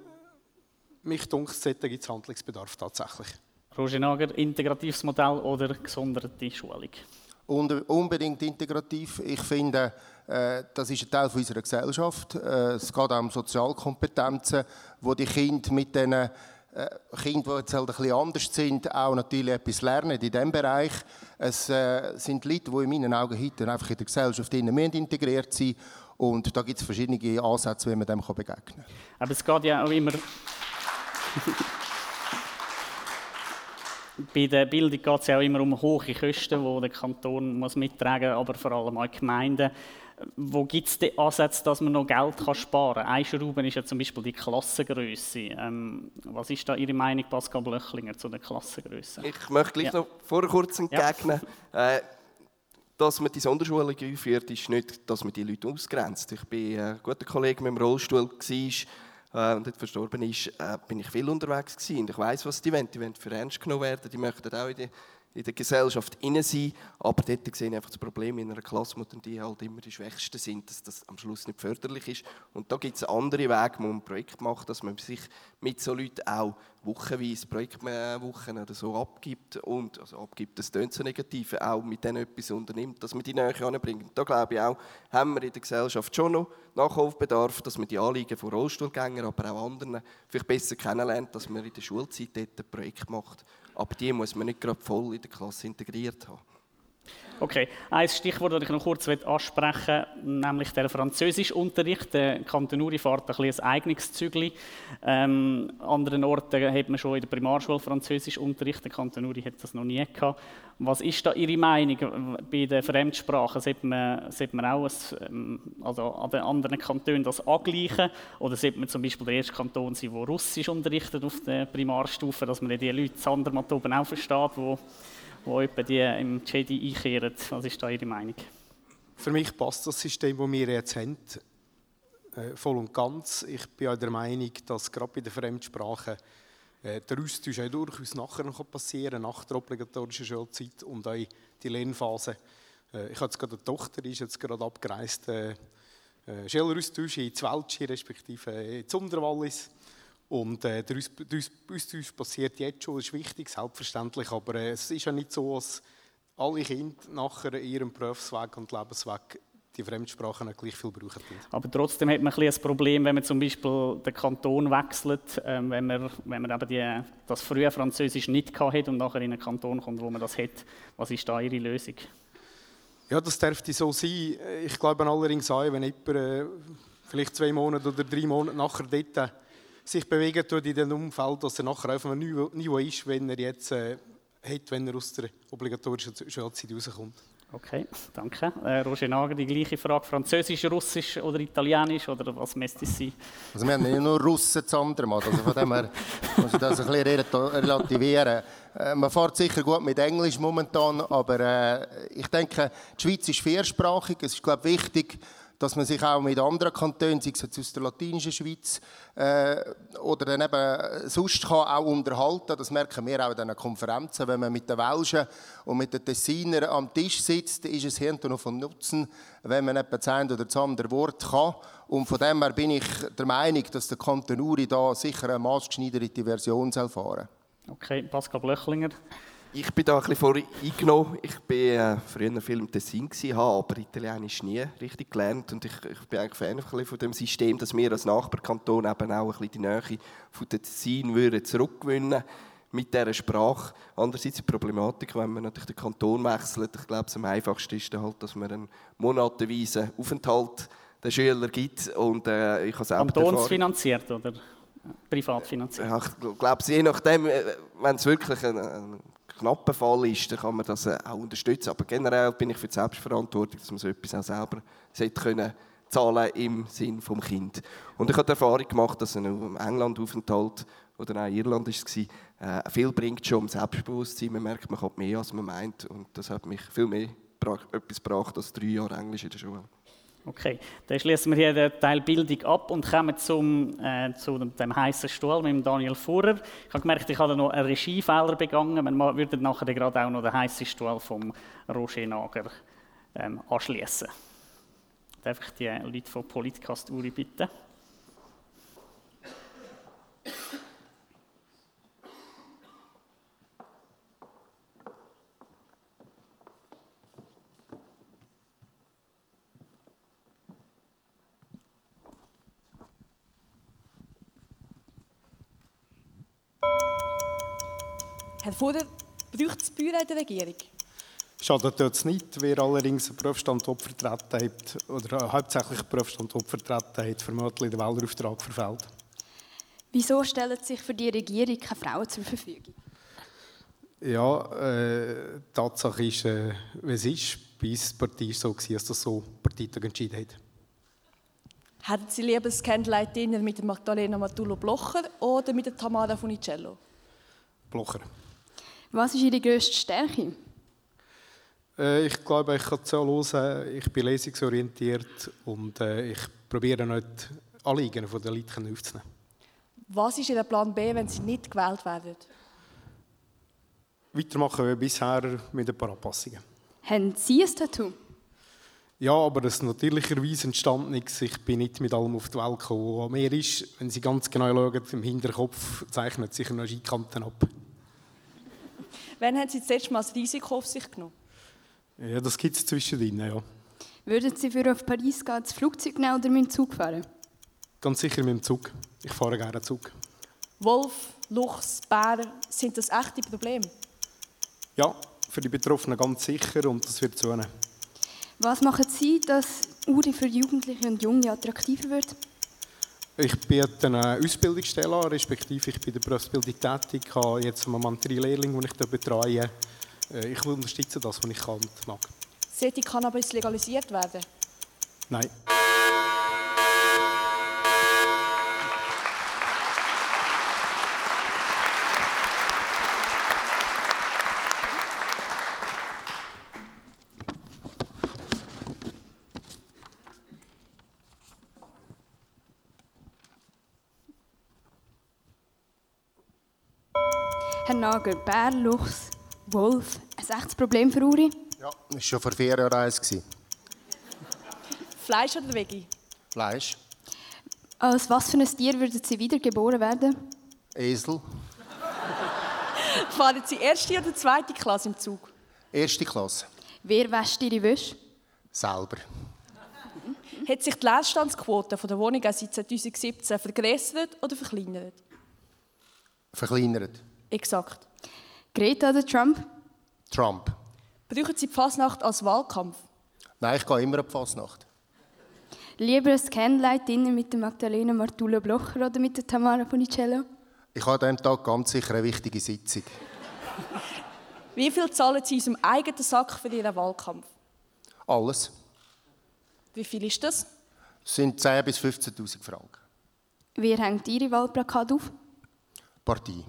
mich dunkt, da gibt es Handlungsbedarf tatsächlich. Roger Nager, integratives Modell oder gesonderte Schulung? unbedingt integrativ. Ich finde, äh, das ist ein Teil unserer Gesellschaft. Äh, es geht auch um Sozialkompetenzen, wo die Kinder mit diesen Kinder, die jetzt halt ein bisschen anders sind, auch natürlich etwas lernen in diesem Bereich. Es äh, sind Leute, die in meinen Augen heute einfach in der Gesellschaft integriert sind und da gibt es verschiedene Ansätze, wie man dem begegnen kann. Aber es geht ja auch immer... Bei der Bildung geht es ja auch immer um hohe Kosten, die der Kanton muss mittragen muss, aber vor allem auch die Gemeinden wo gibt es den Ansatz, dass man noch Geld kann sparen kann? Ein Schrauben ist ja zum Beispiel die Klassengröße. Ähm, was ist da Ihre Meinung, Pascal Blöchlinger, zu der Klassengröße? Ich möchte gleich ja. noch vor kurzem entgegnen. Ja. Äh, dass man die Sonderschulung einführt, ist nicht, dass man die Leute ausgrenzt. Ich bin ein guter Kollege mit dem Rollstuhl war, äh, und dort verstorben ist, äh, bin ich viel unterwegs gewesen. Und ich weiß, was die wollen. Die wollen für ernst genommen werden. Die möchten auch in die in der Gesellschaft innen sein. Aber dort sehe ich einfach das Problem in einer Klasse, wo die halt immer die Schwächsten sind, dass das am Schluss nicht förderlich ist. Und da gibt es andere Wege, wo man ein Projekt macht, dass man sich mit so Leuten auch wochenweise Projektwochen oder so abgibt und, also abgibt, das klingt so negativ, auch mit denen etwas unternimmt, dass man die Nähe anbringt. Da glaube ich auch, haben wir in der Gesellschaft schon noch Nachholbedarf, dass man die Anliegen von Rollstuhlgängern, aber auch anderen vielleicht besser kennenlernt, dass man in der Schulzeit dort ein Projekt macht. Aber die muss man nicht gerade voll in der Klasse integriert haben. Okay, ein Stichwort, das ich noch kurz ansprechen will, nämlich der Französischunterricht. Der Kanton Uri fährt ein, ein eigenes Zügel. Ähm, an anderen Orten hat man schon in der Primarschule Französischunterricht. Der Kanton Uri hat das noch nie gehabt. Was ist da Ihre Meinung bei den Fremdsprachen? Sollte man, sollte man auch ein, ähm, also an den anderen Kantonen das angleichen? Oder sollte man zum Beispiel der erste Kanton sein, der Russisch unterrichtet auf der Primarstufe, dass man die Leute Sandermatt oben auch versteht, wo wo die im JD einkehren. Was ist da Ihre Meinung? Für mich passt das System, das wir jetzt haben, äh, voll und ganz. Ich bin auch der Meinung, dass gerade bei den Fremdsprachen äh, der Austausch auch durchaus nachher noch passieren kann, nach der obligatorischen Schulzeit und auch die Lernphase. Äh, ich habe jetzt gerade eine Tochter, die ist jetzt gerade abgereist, Schüleraustausch in Zweltschi, respektive in Zunderwallis. Und äh, der Austausch passiert jetzt schon, das ist wichtig, selbstverständlich, aber äh, es ist ja nicht so, dass alle Kinder nachher in ihrem Berufsweg und Lebensweg die Fremdsprachen nicht gleich viel brauchen. Aber trotzdem hat man ein, ein Problem, wenn man zum Beispiel den Kanton wechselt, äh, wenn man, wenn man eben die, das frühe Französisch nicht hat und nachher in einen Kanton kommt, wo man das hat. Was ist da Ihre Lösung? Ja, das dürfte so sein. Ich glaube allerdings auch, wenn jemand äh, vielleicht zwei Monate oder drei Monate nachher dort sich bewegen tut in dem Umfeld, dass er nachher auf einem Niveau ist, wenn er jetzt äh, hat, wenn er aus der obligatorischen Schulzeit rauskommt. Okay, danke. Äh, Roger Nager, die gleiche Frage. Französisch, Russisch oder Italienisch oder was müsste es sein? Also wir haben nicht nur Russen zu anderem, also von dem her muss ich das ein bisschen relativieren. Äh, man fährt sicher gut mit Englisch momentan, aber äh, ich denke, die Schweiz ist viersprachig. Es ist, glaube ich, wichtig, dass man sich auch mit anderen Kantonen, sei es aus der latinischen Schweiz äh, oder dann eben sonst kann auch unterhalten. Das merken wir auch in diesen Konferenzen. Wenn man mit den Welschen und mit den Tessinern am Tisch sitzt, ist es hinter noch von Nutzen, wenn man etwa das eine oder das andere Wort kann. Und von dem her bin ich der Meinung, dass der Kanton Uri da sicher eine maßgeschneiderte Version fahren soll. Okay, Pascal Blöchlinger. Ich bin da ein bisschen vor eingenommen. Ich war äh, früher viel im Tessin, habe aber Italienisch nie richtig gelernt. Und ich, ich bin eigentlich Fan von dem System, dass wir als Nachbarkanton eben auch ein bisschen die Nähe von Tessin würden zurückgewinnen mit dieser Sprache. Andererseits die Problematik, wenn man natürlich den Kanton wechselt, ich glaube, am einfachsten ist halt, dass man einen monatenweisen Aufenthalt den Schülern gibt. Und, äh, ich Kantonsfinanziert oder privat finanziert? Ja, ich glaube, je nachdem, äh, wenn es wirklich ein, ein knappen Fall ist, dann kann man das äh, auch unterstützen. Aber generell bin ich für die Selbstverantwortung, dass man so etwas auch selber können zahlen im Sinn des Kind. Und ich habe die Erfahrung gemacht, dass ein England-Aufenthalt oder auch Irland war, äh, viel bringt schon um Selbstbewusstsein. Man merkt, man hat mehr, als man meint. Und das hat mich viel mehr etwas gebracht als drei Jahre Englisch in der Schule. Okay, dann schließen wir hier den Teil Bildung ab und kommen zum, äh, zu dem heißen Stuhl mit Daniel Fuhrer. Ich habe gemerkt, ich habe noch einen Regiefehler begangen. Wir würden nachher gerade auch noch den heißen Stuhl vom Roger Nager ähm, anschließen. Darf ich die Leute von Politcast Uri bitten? Herr Fuder, braucht es Büro in der Regierung? Schadet es nicht, wer allerdings einen Berufsstandort vertreten hat, oder hauptsächlich einen Berufsstandort vertreten hat, vermutlich den Wählerauftrag verfehlt. Wieso stellen sich für die Regierung keine Frauen zur Verfügung? Ja, äh, die Tatsache ist, äh, wie es ist. Bei uns Partei war so, dass das so Parteitag entschieden hat. Hätten Sie lieber das Candlelight Dinner mit Magdalena Matullo-Blocher oder mit der Tamara Funicello? Blocher. Was ist Ihre grösste Stärke? Äh, ich glaube, ich kann so hören, ich bin lesungsorientiert und äh, ich probiere nicht Anliegen von den Leuten aufzunehmen. Was ist Ihr Plan B, wenn Sie nicht gewählt werden? weitermachen wie bisher mit ein paar Anpassungen. Haben Sie ein Tattoo? Ja, aber das ist natürlicherweise entstanden nichts. Ich bin nicht mit allem auf die Welt gekommen. Was mehr ist, wenn Sie ganz genau schauen, im Hinterkopf zeichnet sich eine Skikante ab. Wann haben Sie das letzte Mal das Risiko auf sich genommen? Ja, das gibt es zwischendrin, ja. Würden Sie für auf Paris gehen, das Flugzeug nehmen oder mit dem Zug fahren? Ganz sicher mit dem Zug. Ich fahre gerne Zug. Wolf, Luchs, Bär, sind das echte Probleme? Ja, für die Betroffenen ganz sicher und das wird zunehmen. Was machen Sie, dass Uri für Jugendliche und Junge attraktiver wird? Ich biete eine Ausbildungsstelle an, respektive ich bin in der Berufsbildung tätig, Ich habe jetzt im Moment drei Lehrlinge, die ich da betreue. Äh, Ich unterstütze das, was ich kann. Sollte Cannabis legalisiert werden? Nein. Nager, Bär, Luchs, Wolf, ein echtes Problem für Uri? Ja, das war schon vor vier Jahren eins. Fleisch oder Veggie? Fleisch, Als was für ein Tier würden Sie wiedergeboren werden? Esel, Fahren Sie erste oder zweite Klasse im Zug? erste Klasse, Wer wäscht Ihre Wäsche? selber. Hat sich die Leerstandsquote von der Wohnungen seit 2017 vergrößert oder verkleinert? Verkleinert. Exakt. Greta oder Trump? Trump. Brauchen Sie die Fasnacht als Wahlkampf? Nein, ich gehe immer auf die Fasnacht. Lieber ein Candlelight Dinner mit der Magdalena Martula Blocher oder mit der Tamara Funicello? Ich habe an diesem Tag ganz sicher eine wichtige Sitzung. Wie viel zahlen Sie aus dem eigenen Sack für Ihren Wahlkampf? Alles. Wie viel ist das? Das sind 10.000 bis 15.000 Franken. Wer hängt Ihre Wahlplakate auf? Partie.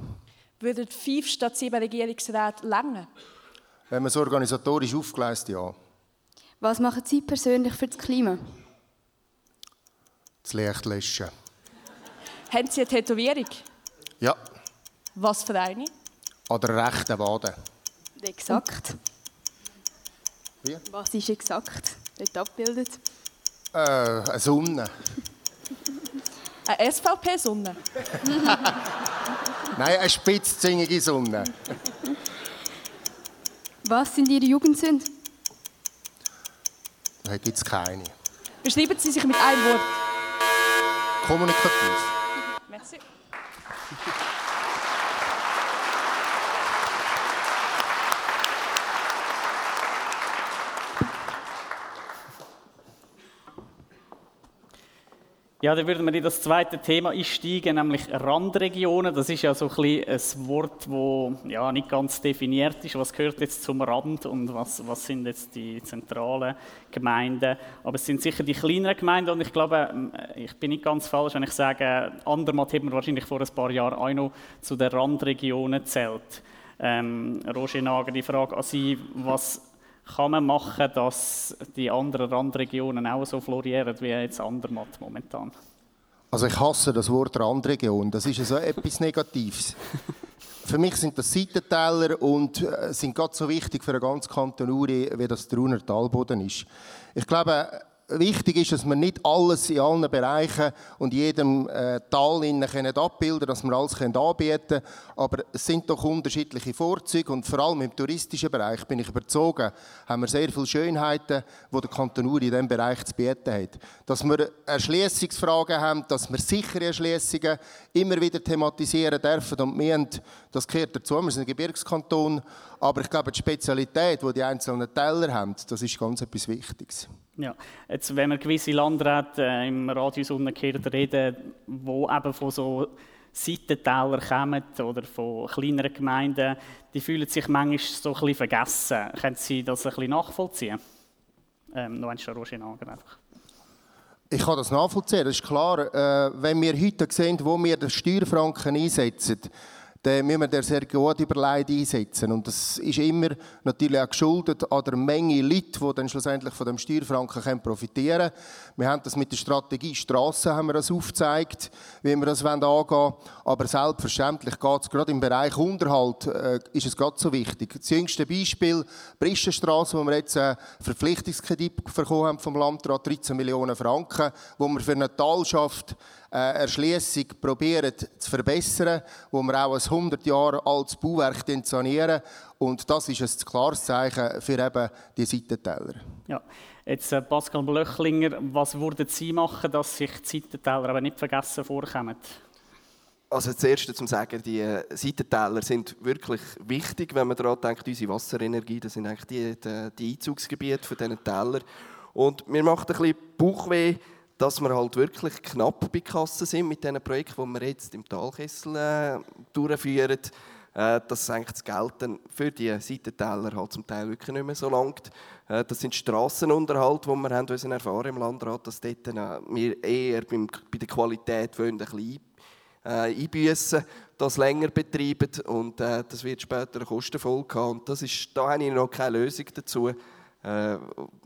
Würden fünf statt sieben Regierungsräte länger? Wenn man es organisatorisch aufgleist, ja. Was machen Sie persönlich für das Klima? Das Licht löschen. Haben Sie eine Tätowierung? Ja, Was für eine? an der rechten Wade. Exakt. Wie? Was ist exakt dort abgebildet? Äh, eine Sonne. Eine SVP-Sonne? Nein, eine spitzzingige Sonne. Was sind Ihre Jugendsünden? Da gibt es keine. Beschreiben Sie sich mit einem Wort. Kommunikativ. Merci. Ja, dann würden wir in das zweite Thema einsteigen, nämlich Randregionen. Das ist ja so ein, bisschen ein Wort, das ja, nicht ganz definiert ist. Was gehört jetzt zum Rand und was, was sind jetzt die zentralen Gemeinden? Aber es sind sicher die kleineren Gemeinden und ich glaube, ähm, ich bin nicht ganz falsch, wenn ich sage, Andermatt hat man wahrscheinlich vor ein paar Jahren auch noch zu den Randregionen zählt. Ähm, Roger Nager, die Frage an Sie, was kann man machen, dass die anderen Randregionen auch so florieren wie jetzt Andermatt momentan? Also ich hasse das Wort Randregion. Das ist so etwas Negatives. Für mich sind das Seitentäler und äh, sind gerade so wichtig für den ganzen Kanton Uri, wie das der Runer Talboden ist. Ich glaube, wichtig ist, dass wir nicht alles in allen Bereichen und jedem äh, Tal innen können abbilden, dass wir alles können anbieten können. Aber es sind doch unterschiedliche Vorzüge und vor allem im touristischen Bereich bin ich überzogen, haben wir sehr viele Schönheiten, die der Kanton Uri in diesem Bereich zu bieten hat. Dass wir Erschließungsfragen haben, dass wir sichere Erschließungen immer wieder thematisieren dürfen und haben, das gehört dazu, wir sind ein Gebirgskanton, aber ich glaube, die Spezialität, die die einzelnen Teller haben, das ist ganz etwas Wichtiges. Ja, jetzt, wenn wir gewisse Landräte äh, im Radius umgekehrt reden, wo eben von so Seitentälern kommen oder von kleineren Gemeinden, die fühlen sich manchmal so ein bisschen vergessen. Können Sie das ein bisschen nachvollziehen? Ähm, noch einmal Roger Nager einfach. Ich kann das nachvollziehen, das ist klar. Äh, wenn wir heute sehen, wo wir den Steuerfranken einsetzen, dann müssen wir den sehr gut überlegt einsetzen. Und das ist immer natürlich auch geschuldet an der Menge Leute, die dann schlussendlich von dem Steuerfranken profitieren können. Wir haben das mit der Strategie Strassen haben wir das aufgezeigt, wie wir das angehen wollen. Aber selbstverständlich geht es gerade im Bereich Unterhalt, äh, ist es gerade so wichtig. Das jüngste Beispiel, Bristenstraße, wo wir jetzt einen Verpflichtungskredit bekommen haben vom Landrat, 13 Millionen Franken, wo wir für eine Talschaft äh, Erschließung probieren zu verbessern, wo wir auch ein 100 Jahre altes Bauwerk sanieren. Und das ist ein klares Zeichen für eben die Seitentäler. Ja. Jetzt äh, Pascal Blöchlinger, was würden Sie machen, dass sich die Seitentäler aber nicht vergessen vorkommen? Also das Erste zum Sagen, die äh, Seitentäler sind wirklich wichtig, wenn man daran denkt, unsere Wasserenergie, das sind eigentlich die, die, die Einzugsgebiete von diesen Tälern. Und mir macht ein bisschen Bauchweh, dass wir halt wirklich knapp bei Kasse sind mit diesen Projekten, die wir jetzt im Talkessel äh, durchführen. Äh, dass eigentlich das Geld dann für die Seitentäler halt zum Teil wirklich nicht mehr so langt. Äh, das sind Strassenunterhalt, wo wir haben uns erfahren im Landrat, dass dort äh, wir eher beim, bei der Qualität wollen, ein bisschen äh, einbüssen, das länger betreiben und äh, das wird später eine Kostenfolge haben. Und das ist, da habe ich noch keine Lösung dazu. Äh,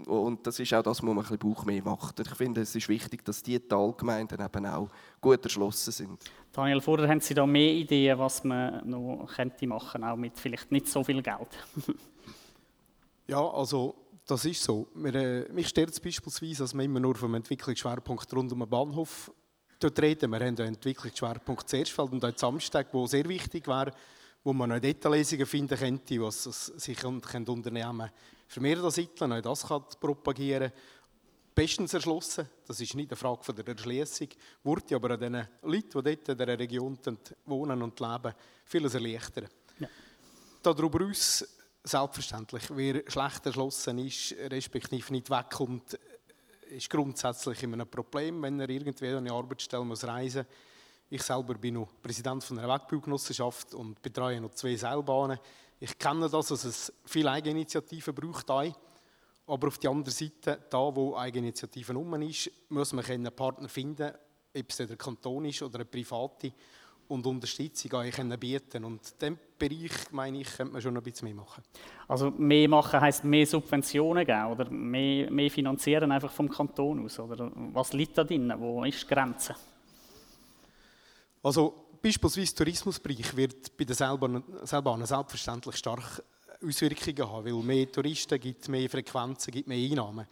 und das ist auch das, wo man ein bisschen Bauch mehr macht. Ich finde, es ist wichtig, dass die Talgemeinden eben auch gut erschlossen sind. Daniel, vorher haben Sie da mehr Ideen, was man noch könnte machen, auch mit vielleicht nicht so viel Geld? ja, also das ist so. Mir, äh, mich stört es beispielsweise, dass wir immer nur vom Entwicklungsschwerpunkt rund um den Bahnhof dort reden. Wir haben einen Entwicklungsschwerpunkt Zerschfeld und auch Samstag, wo sehr wichtig wäre, wo man noch Detaillesungen finden könnte, was sich Unternehmen vermehrt ansiedeln, auch das kann propagieren. Bestens erschlossen, das ist nicht eine Frage von der Erschließung, wurde aber an den Leuten, die dort in dieser Region wohnen und leben, vieles erleichtern. Ja. Darüber hinaus, selbstverständlich, wer schlecht erschlossen ist, respektive nicht wegkommt, ist grundsätzlich immer ein Problem, wenn er irgendwie an eine Arbeitsstelle muss reisen muss. Ich selber bin noch Präsident von einer Wegbaugenossenschaft und betreue noch zwei Seilbahnen. Ich kenne das, dass es viele Eigeninitiativen braucht. Aber auf der anderen Seite, da wo Eigeninitiative um ist, muss man einen Partner finden, ob es der Kanton ist oder eine private, und Unterstützung können bieten Und in diesem Bereich, meine ich, könnte man schon ein bisschen mehr machen. Also mehr machen heisst mehr Subventionen geben oder mehr, mehr finanzieren einfach vom Kanton aus? Oder was liegt da drin? Wo ist die Grenze? Also beispielsweise der Tourismusbereich wird bei den Seilbahnen, selbstverständlich stark Auswirkungen haben, weil mehr Touristen gibt mehr Frequenzen, gibt mehr Einnahmen.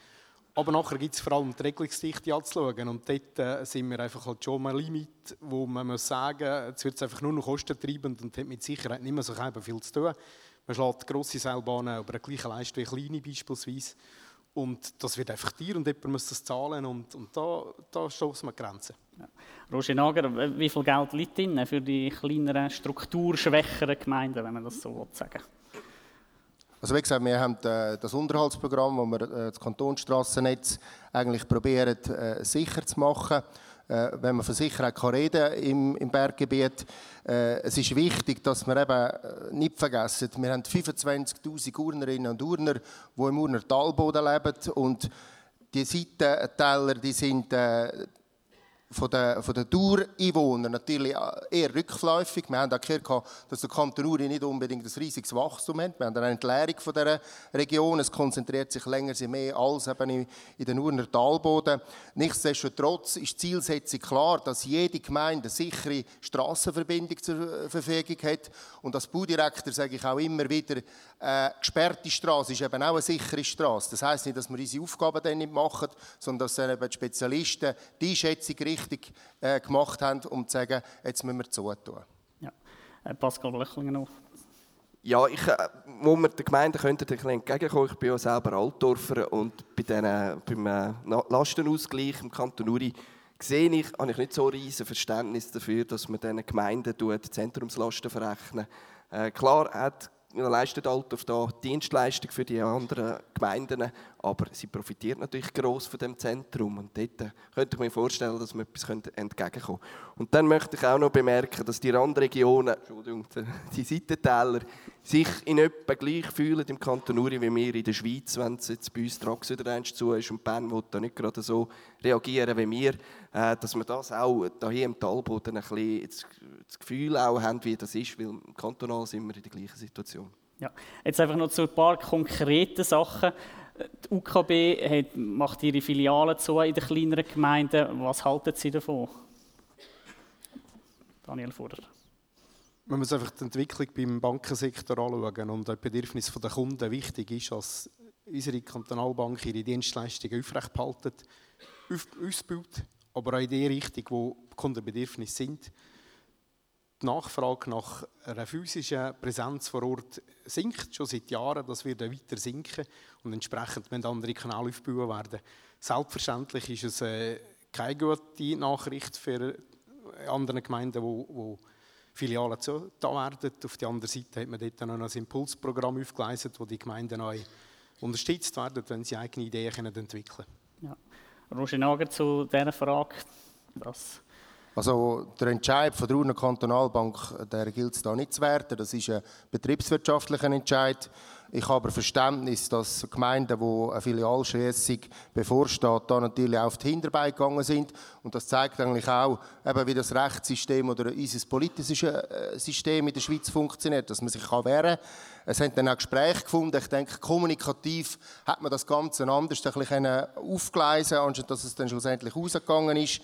Aber nachher gibt es vor allem die Regelungsdichte anzuschauen. Und dort äh, sind wir einfach halt schon mal Limit, wo man muss sagen, jetzt wird es einfach nur noch kostentreibend und hat mit Sicherheit nicht mehr so viel zu tun. Man schlägt grosse Seilbahnen über eine gleiche Leistung wie kleine beispielsweise. Und das wird einfach dir und jemand muss das zahlen und, und da, da stoßen wir Grenzen. Ja. Roger Nager, wie viel Geld liegt drin für die kleineren, strukturschwächeren Gemeinden, wenn man das so sagen also wie gesagt, wir haben äh, das Unterhaltsprogramm, wo wir äh, das Kantonsstrassennetz eigentlich probieren äh, sicher zu machen. Wenn man von Sicherheit kann reden im, im Berggebiet. Es ist wichtig, dass wir eben nicht vergessen, wir haben 25'000 Urnerinnen und Urner, die im Urner Talboden leben und die Seitentäler, die sind von den, von den Dauereinwohnern natürlich eher rückläufig. Wir haben auch gehört, dass der Kanton Uri nicht unbedingt ein riesiges Wachstum hat. Wir haben eine Entleerung von dieser Region. Es konzentriert sich länger mehr als eben in den Urner Talboden. Nichtsdestotrotz ist die Zielsetzung klar, dass jede Gemeinde eine sichere Strassenverbindung zur Verfügung hat. Und als Baudirektor sage ich auch immer wieder, äh, gesperrte Straße ist eben auch eine sichere Straße. Das heisst nicht, dass wir unsere Aufgaben dann nicht machen, sondern dass eben die Spezialisten die Einschätzung richtig äh, gemacht haben, um zu sagen, jetzt müssen wir zutun. Ja. Äh, Pascal Blöchlinger noch. Ja, ich, äh, wo wir den Gemeinden könnten ein bisschen entgegenkommen, ich bin ja selber Altdorfer und bei den, beim äh, Lastenausgleich im Kanton Uri sehe ich, habe ich nicht so riesen Verständnis dafür, dass man diesen Gemeinden Zentrumslasten verrechnen. Äh, klar hat leistet Altdorf da Dienstleistung für die anderen Gemeinden, aber sie profitiert natürlich gross von dem Zentrum und dort äh, könnte ich mir vorstellen, dass wir etwas entgegenkommen können. Und dann möchte ich auch noch bemerken, dass die Randregionen, Entschuldigung, die Seitentäler, sich in etwa gleich fühlen im Kanton Uri wie wir in der Schweiz, wenn es jetzt bei uns Trax wieder zu ist und Bern will da nicht gerade so reagieren wie wir, dass wir das auch hier im Talboden ein bisschen das Gefühl auch haben, wie das ist, weil kantonal sind wir in der gleichen Situation. Ja. Jetzt einfach noch zu ein paar konkreten Sachen. Die UKB hat, macht ihre Filialen zu in den kleineren Gemeinden. Was halten Sie davon? Daniel. Wenn man sich einfach die Entwicklung beim Bankensektor anschauen und das Bedürfnis der Kunden wichtig ist, dass unsere Kantonalbank ihre Dienstleistungen aufrechtbehalten, ausbaut, aber auch in die Richtung, wo Kundenbedürfnisse sind, die Nachfrage nach einer physischen Präsenz vor Ort sinkt schon seit Jahren. Das wird weiter sinken und entsprechend müssen andere Kanäle aufbauen werden. Selbstverständlich ist es äh, keine gute Nachricht für andere Gemeinden, wo, wo Filialen zu, da werden. Auf der anderen Seite hat man dort noch ein Impulsprogramm aufgeleistet, wo die Gemeinden neu unterstützt werden, wenn sie eigene Ideen entwickeln können. Roger Nager zu dieser Frage. Das also der Entscheid von der Urner Kantonalbank, der gilt es da nicht zu werten. Das ist ein betriebswirtschaftlicher Entscheid. Ich habe Verständnis, dass Gemeinden, wo eine Filialschließung bevorsteht, da natürlich auf die Hinterbeine gegangen sind. Und das zeigt eigentlich auch, eben, wie das Rechtssystem oder unser politisches äh, System in der Schweiz funktioniert, dass man sich wehren kann. Es haben dann auch Gespräche gefunden. Ich denke, kommunikativ hat man das Ganze anders ein bisschen aufgleisen, anstatt dass es dann schlussendlich rausgegangen ist.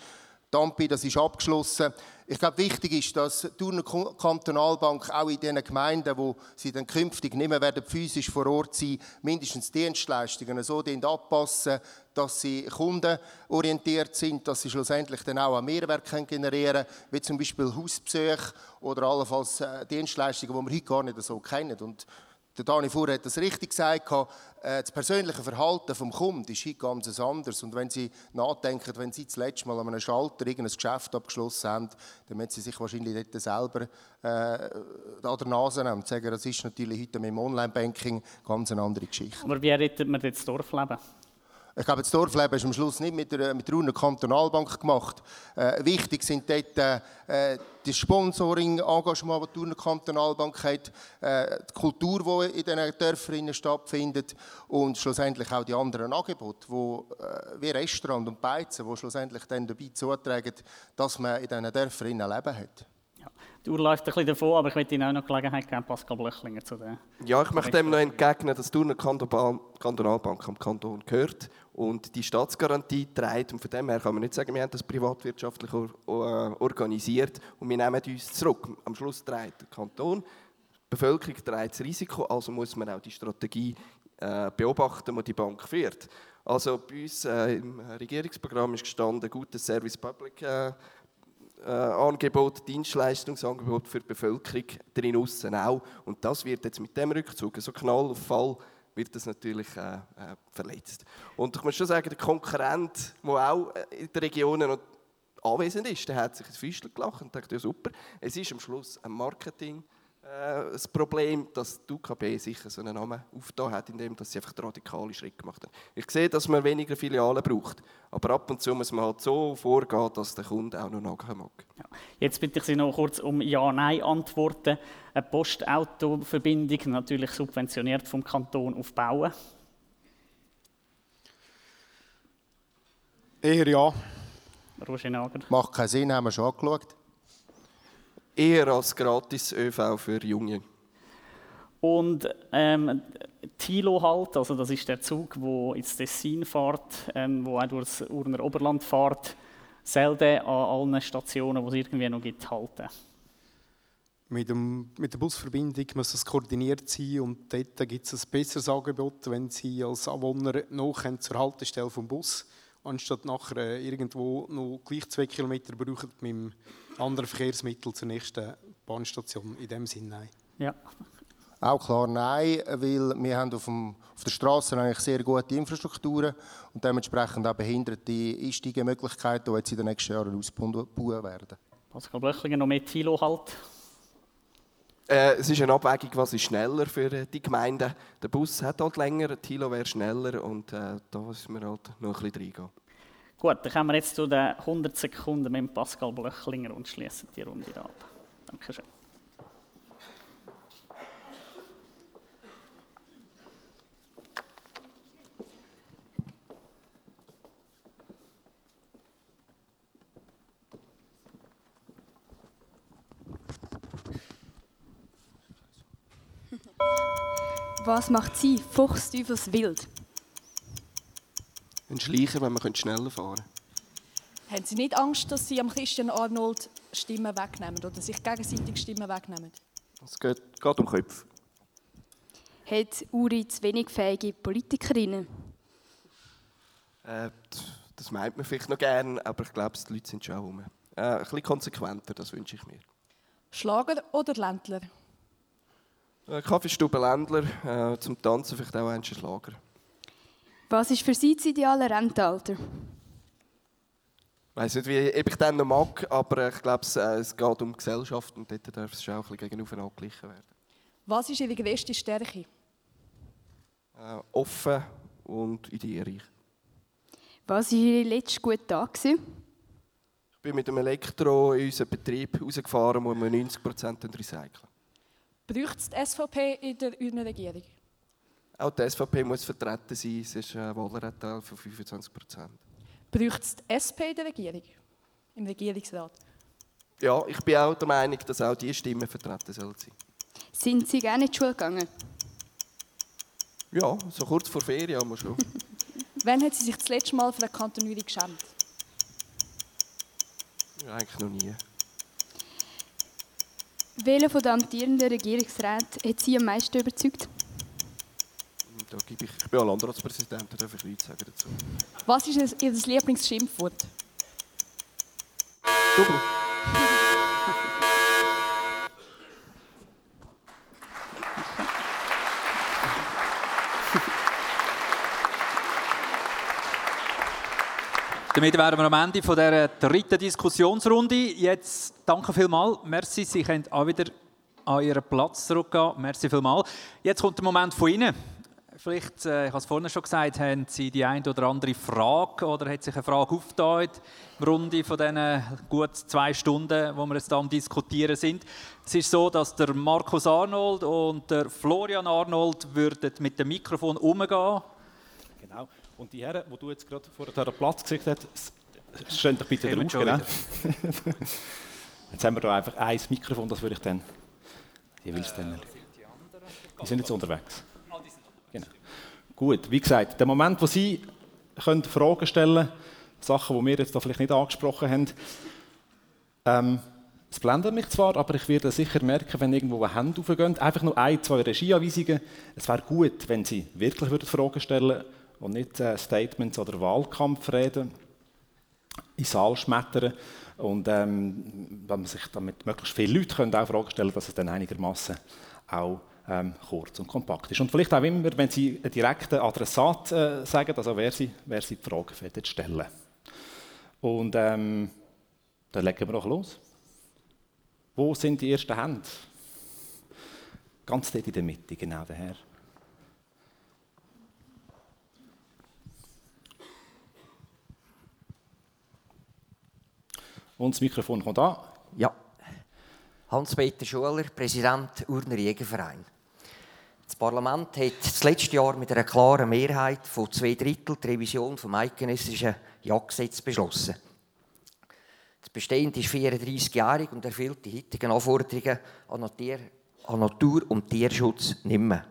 Tampi, das ist abgeschlossen. Ich glaube, wichtig ist, dass die Urner Kantonalbank auch in den Gemeinden, wo sie dann künftig nicht mehr werden physisch vor Ort sein, mindestens Dienstleistungen so abpassen, dass sie kundenorientiert sind, dass sie schlussendlich dann auch einen Mehrwert generieren können, wie zum Beispiel Hausbesuche oder allenfalls äh, Dienstleistungen, die wir heute gar nicht so kennen. Und der Dani Fuhr hat das richtig gesagt. Äh, das persönliche Verhalten des Kunden ist heute ganz anders. Und wenn Sie nachdenken, wenn Sie das letzte Mal an einem Schalter irgendein Geschäft abgeschlossen haben, dann müssen Sie sich wahrscheinlich dort selber äh, an der Nase nehmen und sagen, das ist natürlich heute mit dem Online-Banking ganz eine andere Geschichte. Aber wie rettet man das Dorfleben? Ich glaube, das Dorfleben ist am Schluss nicht mit der, mit der Urner Kantonalbank gemacht. Äh, wichtig sind dort äh, das Sponsoring-Engagement, das die Urner Kantonalbank hat, äh, die Kultur, die in diesen Dörfern stattfindet und schlussendlich auch die anderen Angebote, wo, äh, wie Restaurant und Beizen, die schlussendlich dann dabei zutragen, dass man in diesen Dörfern Leben hat. Die Uhr läuft ein bisschen davon, aber ich möchte Ihnen auch noch Gelegenheit geben, Pascal Blöchlinger zu dem. Ja, ich möchte dem noch entgegnen, dass die Urner Kantonalbank am Kanton gehört und die Staatsgarantie trägt. Und von dem her kann man nicht sagen, wir haben das privatwirtschaftlich organisiert und wir nehmen uns zurück. Am Schluss trägt der Kanton, die Bevölkerung trägt das Risiko, also muss man auch die Strategie äh, beobachten, die die Bank führt. Also bei uns äh, im Regierungsprogramm ist gestanden, gutes Service Public äh, äh, Angebot, Dienstleistungsangebot für die Bevölkerung drin aussen auch. Und das wird jetzt mit dem Rückzug, so Knall auf Fall, wird das natürlich äh, äh, verletzt. Und ich muss schon sagen, der Konkurrent, der auch in den Regionen anwesend ist, der hat sich ins Fischl gelacht und dachte, ja super, es ist am Schluss ein Marketing- äh, das Problem, dass die UKB sicher so einen Namen aufgetan hat, indem sie einfach radikale Schritte gemacht hat. Ich sehe, dass man weniger Filialen braucht, aber ab und zu muss man halt so vorgehen, dass der Kunde auch noch nachher mag. Ja. Jetzt bitte ich Sie noch kurz um Ja-Nein-Antworten. Eine Postautobverbindung, natürlich subventioniert vom Kanton, aufbauen? Eher ja. Roger Nager. Macht keinen Sinn, haben wir schon angeschaut eher als gratis ÖV für Junge. Und ähm, Tilo halt, also das ist der Zug, der ins Tessin fährt, ähm, wo auch durchs Urner Oberland fährt, selten an allen Stationen, wo es irgendwie noch gibt, halten. Mit, dem, mit der Busverbindung muss das koordiniert sein und dort gibt es ein besseres Angebot, wenn Sie als Anwohner noch zur Haltestelle vom Bus, anstatt nachher äh, irgendwo noch gleich zwei Kilometer brauchen mit dem andere Verkehrsmittel zur nächsten Bahnstation. In dem Sinne nein. Ja. Auch klar nein, weil wir haben auf, dem, auf der Straße eigentlich sehr gute Infrastrukturen und dementsprechend auch behinderte Einsteigemöglichkeiten, die jetzt in den nächsten Jahren ausgebaut werden. Pascal Blöchlinger, noch mehr Tilo halt? Äh, es ist eine Abwägung, was ist schneller für äh, die Gemeinde. Der Bus hat halt länger, der Tilo wäre schneller und äh, da müssen wir halt noch ein bisschen reingehen. Gut, dann kommen wir jetzt zu den 100 Sekunden mit Pascal Blöchlinger und schließen die Runde ab. Dankeschön. Was macht Sie fuchsteufels wild? Ein Schleicher, wenn man schneller fahren könnte. Haben Sie nicht Angst, dass Sie am Christian Arnold Stimmen wegnehmen oder sich gegenseitig Stimmen wegnehmen? Es geht, geht um Köpfe. Hat Uri zu wenig fähige Politikerinnen? Äh, das meint man vielleicht noch gern, aber ich glaube, die Leute sind schon rum. Äh, ein bisschen konsequenter, das wünsche ich mir. Schlager oder Ländler? Äh, Kaffeestube Ländler, äh, zum Tanzen vielleicht auch ein Schlager. Was ist für Sie das ideale Rentenalter? Ich weiß nicht, wie ich den noch mag, aber ich glaube, es, äh, es geht um Gesellschaft und dort darf es schon auch ein bisschen gegenüber angeglichen werden. Was ist Ihre größte Stärke? Äh, offen und ideenreich. Was war Ihr letzter guter Tag? Ich bin mit dem Elektro in unseren Betrieb rausgefahren, wo wir 90% recyceln. Braucht es die SVP in der Regierung? Auch die SVP muss vertreten sein. Es ist ein Wahlanteil von 25 Braucht es die SP in der Regierung? Im Regierungsrat? Ja, ich bin auch der Meinung, dass auch diese Stimmen vertreten sollen sein. Sind Sie gerne in die Schule gegangen? Ja, so kurz vor Ferien haben wir schon. Wann hat sie sich das letzte Mal für den Kanton Uri geschämt? Ja, eigentlich noch nie. Welcher von den amtierenden Regierungsräten hat Sie am meisten überzeugt? Da gebe ich, ich bin auch Landratspräsident, da darf ich nichts sagen dazu. Was ist Ihr Lieblingsschimpfwort? Double. Damit wären wir am Ende von dieser dritten Diskussionsrunde. Jetzt danke vielmals. Merci, Sie können auch wieder an Ihren Platz zurückgehen. Merci vielmals. Jetzt kommt der Moment von Ihnen. Vielleicht, äh, ich habe es vorhin schon gesagt, haben Sie die eine oder andere Frage oder hat sich eine Frage aufgetan im Runde von diesen gut zwei Stunden, wo wir jetzt am Diskutieren sind. Es ist so, dass der Markus Arnold und der Florian Arnold würden mit dem Mikrofon umgehen. Genau. Und die Herren, die du jetzt gerade vor der Platz gesehen hast, stehen doch bitte drauf. Genau. jetzt haben wir da einfach ein Mikrofon, das würde ich dann. Die willst du dann. Die sind jetzt unterwegs. Gut, wie gesagt, der Moment, wo Sie können Fragen stellen können, Sachen, die wir jetzt da vielleicht nicht angesprochen haben, ähm, es blendet mich zwar, aber ich werde sicher merken, wenn irgendwo eine Hand aufgehen, einfach nur ein, zwei Regieanweisungen. Es wäre gut, wenn Sie wirklich Fragen stellen würden und nicht äh, Statements oder Wahlkampfreden in Saal schmettern. Und ähm, wenn man sich damit möglichst viele Leute können auch Fragen stellen dass es dann einigermaßen auch ähm, kurz und kompakt ist. Und vielleicht auch immer, wenn Sie einen direkten Adressat äh, sagen, also wer Sie, wer Sie die Frage stellen. Und ähm, dann legen wir noch los. Wo sind die ersten Hände? Ganz dort in der Mitte, genau daher. Und das Mikrofon kommt an. Ja. Hans-Peter Schuler, Präsident Urner Jägerverein. Das Parlament hat das letzte Jahr mit einer klaren Mehrheit von zwei Drittel die Revision des eidgenössischen Jagdgesetzes beschlossen. Das Bestehende ist 34-jährig und erfüllt die heutigen Anforderungen an, Natur- und Tierschutz nicht mehr.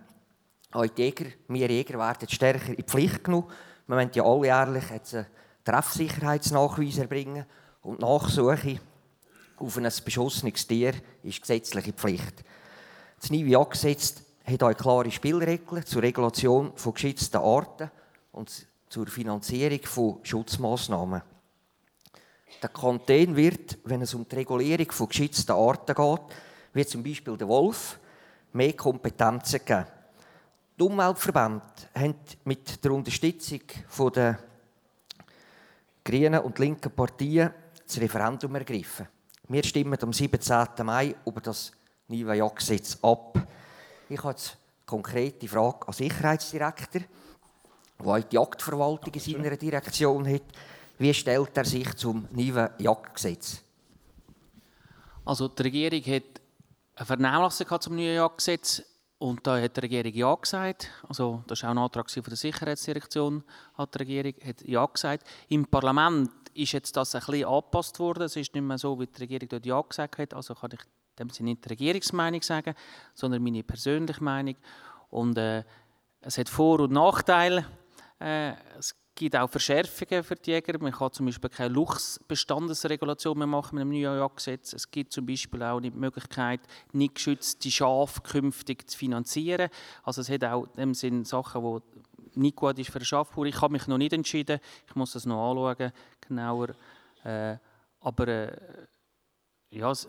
Auch die Jäger, wir Jäger werden stärker in die Pflicht genommen. Wir wollen ja alljährlich einen Treffsicherheitsnachweis erbringen und die Nachsuche auf ein beschossenes Tier ist gesetzliche Pflicht. Das neue Jagdgesetz hat auch klare Spielregeln zur Regulation von geschützten Arten und zur Finanzierung von Schutzmaßnahmen. Der Kanton wird, wenn es um die Regulierung von geschützten Arten geht, wie zum Beispiel der Wolf, mehr Kompetenzen geben. Die Umweltverbände haben mit der Unterstützung der grünen und linken Partien das Referendum ergriffen. Wir stimmen am 17. Mai über das neuen Jagdgesetz ab. Ich habe jetzt eine konkrete Frage an Sicherheitsdirektor, der auch die Jagdverwaltung in seiner Direktion hat. Wie stellt er sich zum neuen Jagdgesetz? Also die Regierung hat eine Vernehmlassung zum neuen Jagdgesetz und da hat die Regierung Ja gesagt. Also das war auch ein Antrag von der Sicherheitsdirektion, hat die Regierung hat Ja gesagt. Im Parlament ist jetzt das ein bisschen angepasst worden. Es ist nicht mehr so, wie die Regierung dort Ja gesagt hat. Also kann ich dem Sinne nicht die Regierungsmeinung sagen, sondern meine persönliche Meinung. Und äh, es hat Vor- und Nachteile. Äh, es gibt auch Verschärfungen für die Jäger. Man kann zum Beispiel keine Luchsbestandesregulation mehr machen mit dem neuen Jagdgesetz. Es gibt zum Beispiel auch die Möglichkeit, nicht geschützte Schafe künftig zu finanzieren. Also es hat auch in dem Sinn Sachen, die nicht gut ist für den Schafbauer. Ich habe mich noch nicht entschieden. Ich muss das noch anschauen, genauer. Äh, aber äh, ja, es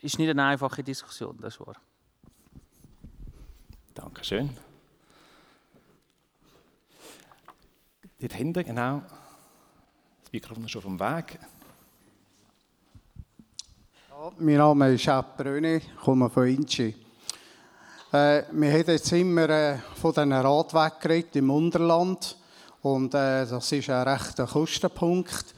ist nicht eine einfache Diskussion, das wahr. Dankeschön. Dort hinten, genau. Das Mikrofon ist schon dem Weg. Ja, mein Name ist ich komme von Inchi. Äh, wir haben jetzt immer äh, von diesen Radweg geredet im Unterland und äh, das ist ein rechter Kostenpunkt.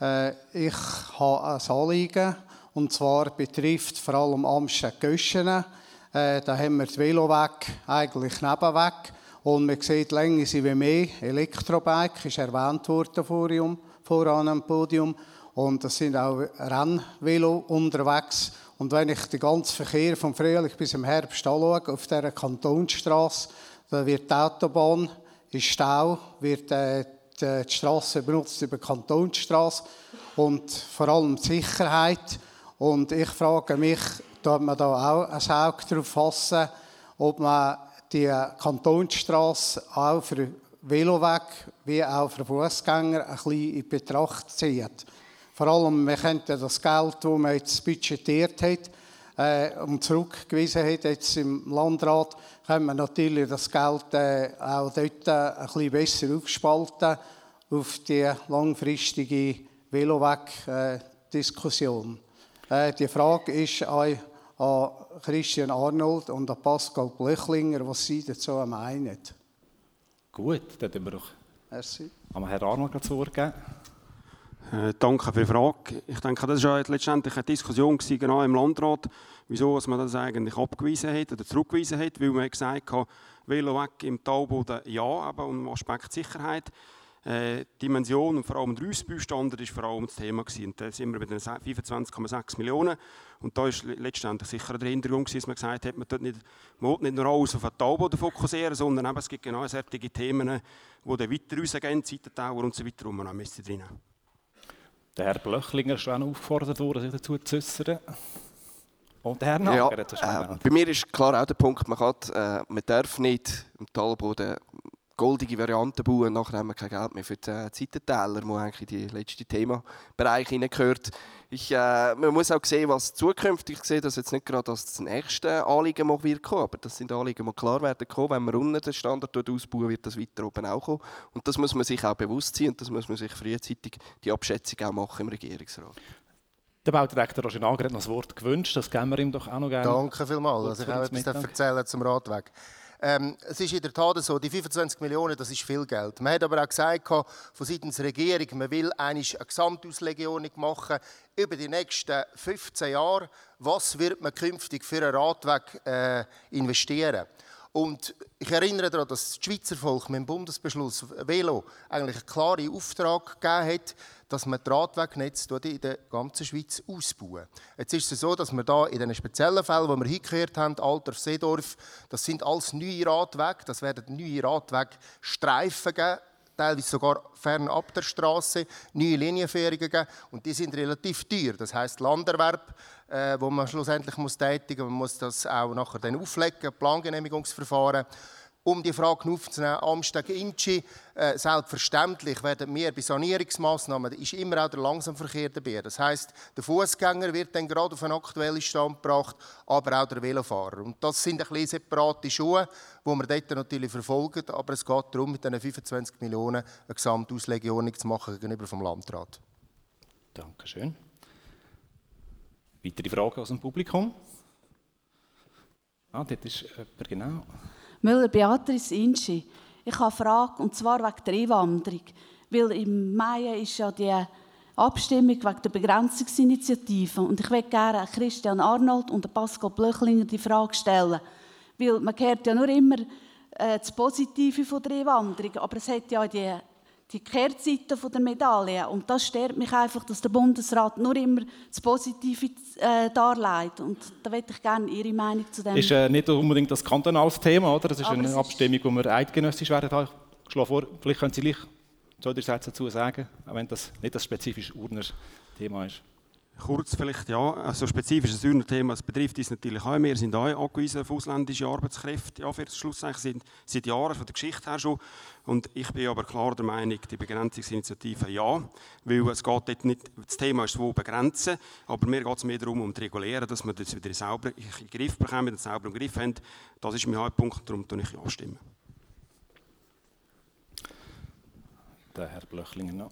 Äh, ich habe ein Anliegen und zwar betrifft vor allem Amstetten-Göschenen. Äh, da haben wir den Veloweg eigentlich nebenweg. Und man sieht, länger sind wie mehr. Elektrobike ist erwähnt worden voran, voran am Podium. Und es sind auch Rennvelo unterwegs. Und wenn ich den ganzen Verkehr vom Frühling bis im Herbst anschaue, auf dieser Kantonsstraße, da wird die Autobahn ist Stau, wird äh, die, die Straße benutzt über die Kantonsstraße und vor allem die Sicherheit. Und ich frage mich, darf man da auch ein Auge darauf fassen, ob man die Kantonsstraße auch für Veloweg wie auch für Fußgänger ein bisschen in Betracht zieht. Vor allem, wir könnten das Geld, das man jetzt budgetiert hat äh, und zurückgewiesen hat jetzt im Landrat, können wir natürlich das Geld äh, auch dort äh, ein bisschen besser aufspalten auf die langfristige Veloweg-Diskussion. Äh, die Frage ist an Christian Arnold und an Pascal Blechlinger, was sie dazu meinen. Gut, dann tun wir doch Merci. an Herrn Arnold das Wort geben. Äh, danke für die Frage. Ich denke, das war ja letztendlich eine Diskussion gewesen, genau im Landrat, wieso man das eigentlich abgewiesen hat oder zurückgewiesen hat, weil man gesagt hat, Velo weg im Talboden ja, aber um Aspekt Sicherheit. Äh, Dimension und vor allem der Ausbaustandard war vor allem das Thema. Gewesen. Und da sind wir bei den 25,6 Millionen. Und da war letztendlich sicher der Hintergrund, dass man gesagt hat, man will nicht, man nicht nur alles auf den Talboden fokussieren, sondern eben, es gibt genau solche Themen, die dann weiter rausgehen, Seitentauer und so weiter, wo man auch drin Der Herr Blöchlinger ist schon aufgefordert worden, sich dazu zu äußern. Und der Herr Nager ja, äh, Bei mir ist klar auch der Punkt, man, kann, äh, man darf nicht im Talboden goldige Varianten bauen und nachher haben wir kein Geld mehr für die Zeitentäler, wo eigentlich in die letzte Themabereich hineingehört. Ich, äh, man muss auch sehen, was zukünftig ich sehe, das jetzt nicht gerade als das nächste Anliegen mag wird kommen, aber das sind Anliegen, die klar werden kommen. Wenn man unten den Standard dort ausbauen, wird das weiter oben auch kommen. Und das muss man sich auch bewusst sein und das muss man sich frühzeitig die Abschätzung auch machen im Regierungsrat. Der Baudirektor Roger Nager hat noch das Wort gewünscht, das geben wir ihm doch auch noch gerne. Danke vielmals, dass ich auch etwas erzählen zum Radweg. Ähm, es ist in der Tat so, die 25 Millionen, das ist viel Geld. Man hat aber auch gesagt, von seitens der Regierung, man will eine Gesamtauslegung machen über die nächsten 15 Jahre. Was wird man künftig für einen Radweg äh, investieren? Und ich erinnere daran, dass das Schweizer Volk mit dem Bundesbeschluss Velo eigentlich einen klaren Auftrag gegeben hat, dass man das Radwegnetz in der ganzen Schweiz ausbauen. Jetzt ist es so, dass wir da in den speziellen Fällen, die wir hingehört haben, Altdorf, Seedorf, das sind alles neue Radwege, das werden neue Radwegstreifen geben, teilweise sogar fernab der Straße, neue Linienführungen geben und die sind relativ teuer. Das heißt Landerwerb, äh, wo man schlussendlich muss tätigen, man muss das auch nachher dann auflegen, Plangenehmigungsverfahren um die Frage aufzunehmen, Amsteg-Inchi, äh, selbstverständlich werden wir bei Sanierungsmaßnahmen, ist immer auch der Langsamverkehr dabei. Das heißt, der Fußgänger wird dann gerade auf einen aktuellen Stand gebracht, aber auch der Velofahrer. Und das sind ein bisschen separate Schuhe, die wir dort natürlich verfolgen, aber es geht darum, mit diesen 25 Millionen eine Gesamtauslegeordnung zu machen gegenüber vom Landrat. Dankeschön. Weitere Fragen aus dem Publikum? Ah, dort ist jemand, genau. Müller Beatrice Inschi. Ich habe eine Frage, und zwar wegen der Einwanderung. Weil im Mai ist ja die Abstimmung wegen der Begrenzungsinitiative. Und ich möchte gerne Christian Arnold und Pascal Blöchlinger die Frage stellen. Weil man hört ja nur immer äh, das Positive von der Einwanderung, aber es hat ja die, die Kehrseite der Medaille. Und das stört mich einfach, dass der Bundesrat nur immer das Positive äh, darlegt. Und da möchte ich gerne Ihre Meinung zu dem. Ist äh, nicht unbedingt das kantonales Thema, oder? Das ist Aber eine es ist- Abstimmung, die wir eidgenössisch werden. Ich schlage vor, vielleicht können Sie gleich zwei, drei Sätze dazu sagen, auch wenn das nicht das spezifische Urner Thema ist. Kurz vielleicht, ja. Also spezifisches Urner Thema, es betrifft uns natürlich auch. Wir sind auch angewiesen auf ausländische Arbeitskräfte, ja, für das Schlussendlich sind seit Jahren, von der Geschichte her schon. Und ich bin aber klar der Meinung, die Begrenzungsinitiative ja, weil es geht dort nicht, das Thema ist wo begrenzen, aber mir geht es mehr darum, um zu regulieren, dass wir das wieder sauber in den Griff bekommen, einen sauberen Griff haben. Das ist mein Hauptpunkt, darum tue ich ja stimmen. Der Herr Blöchlinger noch.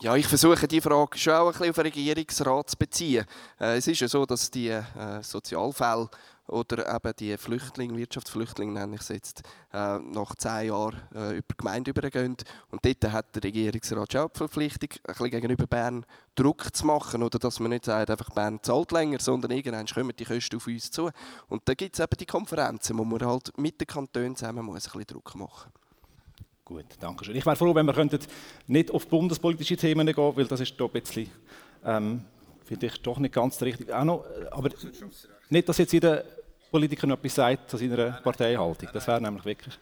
Ja, ich versuche die Frage schon auch ein bisschen auf den Regierungsrat zu beziehen. Äh, es ist ja so, dass die äh, Sozialfälle oder eben die Flüchtlinge, Wirtschaftsflüchtlinge nenne ich es jetzt, äh, nach zehn Jahren äh, über die Gemeinde übergehen. Und dort hat der Regierungsrat schon die Verpflichtung, ein bisschen gegenüber Bern Druck zu machen. Oder dass man nicht sagt, einfach Bern zahlt länger, sondern irgendwann kommen die Kosten auf uns zu. Und da gibt es eben die Konferenzen, wo man halt mit den Kantonen zusammen muss ein bisschen Druck machen Gut, danke schön. Ich wäre froh, wenn wir könnten nicht auf bundespolitische Themen gehen weil das ist doch ein bisschen, ähm, finde ich, doch nicht ganz richtig. Auch noch, äh, aber nicht, dass jetzt jeder Politiker noch etwas sagt zu seiner Parteihaltung. Das wäre nämlich wirklich...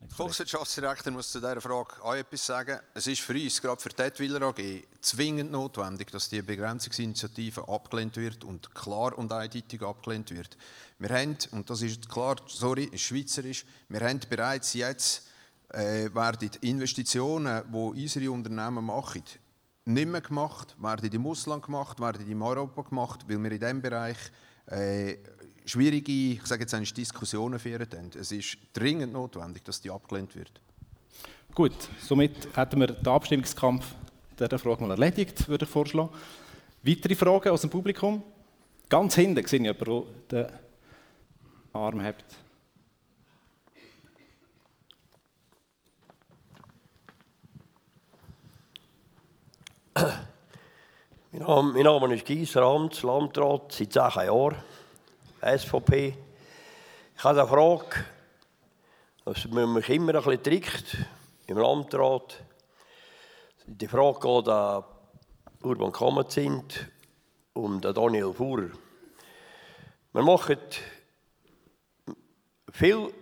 Der Volkswirtschaftsdirektor muss zu dieser Frage auch etwas sagen. Es ist für uns, gerade für die Edwiler AG, zwingend notwendig, dass die Begrenzungsinitiative abgelehnt wird und klar und eindeutig abgelehnt wird. Wir haben, und das ist klar, sorry, ist schweizerisch, wir haben bereits jetzt äh, werden Investitionen, die unsere Unternehmen machen, nicht mehr gemacht, werden im Ausland gemacht, werden in Europa gemacht, weil wir in diesem Bereich äh, schwierige, ich sage jetzt Diskussionen führen. Es ist dringend notwendig, dass die abgelehnt wird. Gut, somit hätten wir den Abstimmungskampf dieser Frage mal erledigt, würde ich vorschlagen. Weitere Fragen aus dem Publikum? Ganz hinten sehe ich jemanden, der den Arm hebt. Mein Name, mein Name ist Gieser Amts, Landrat seit 10 Jahren, SVP. Ich habe eine Frage, man mich immer ein bisschen trickt im Landrat. Die Frage geht an Urban Kammerzint um den Daniel Fuhrer. Wir machen viel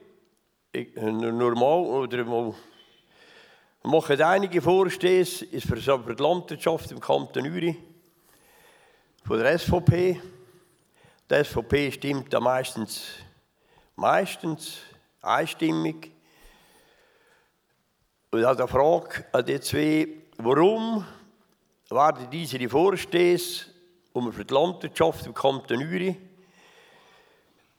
normal oder mal wir machen einige Vorstöße ist für die Landwirtschaft im Kanton Uri von der SVP. Die SVP stimmt da meistens, meistens einstimmig. Und hat eine Frage an die zwei, warum werden diese die Vorstöße um für die Landwirtschaft im Kanton Uri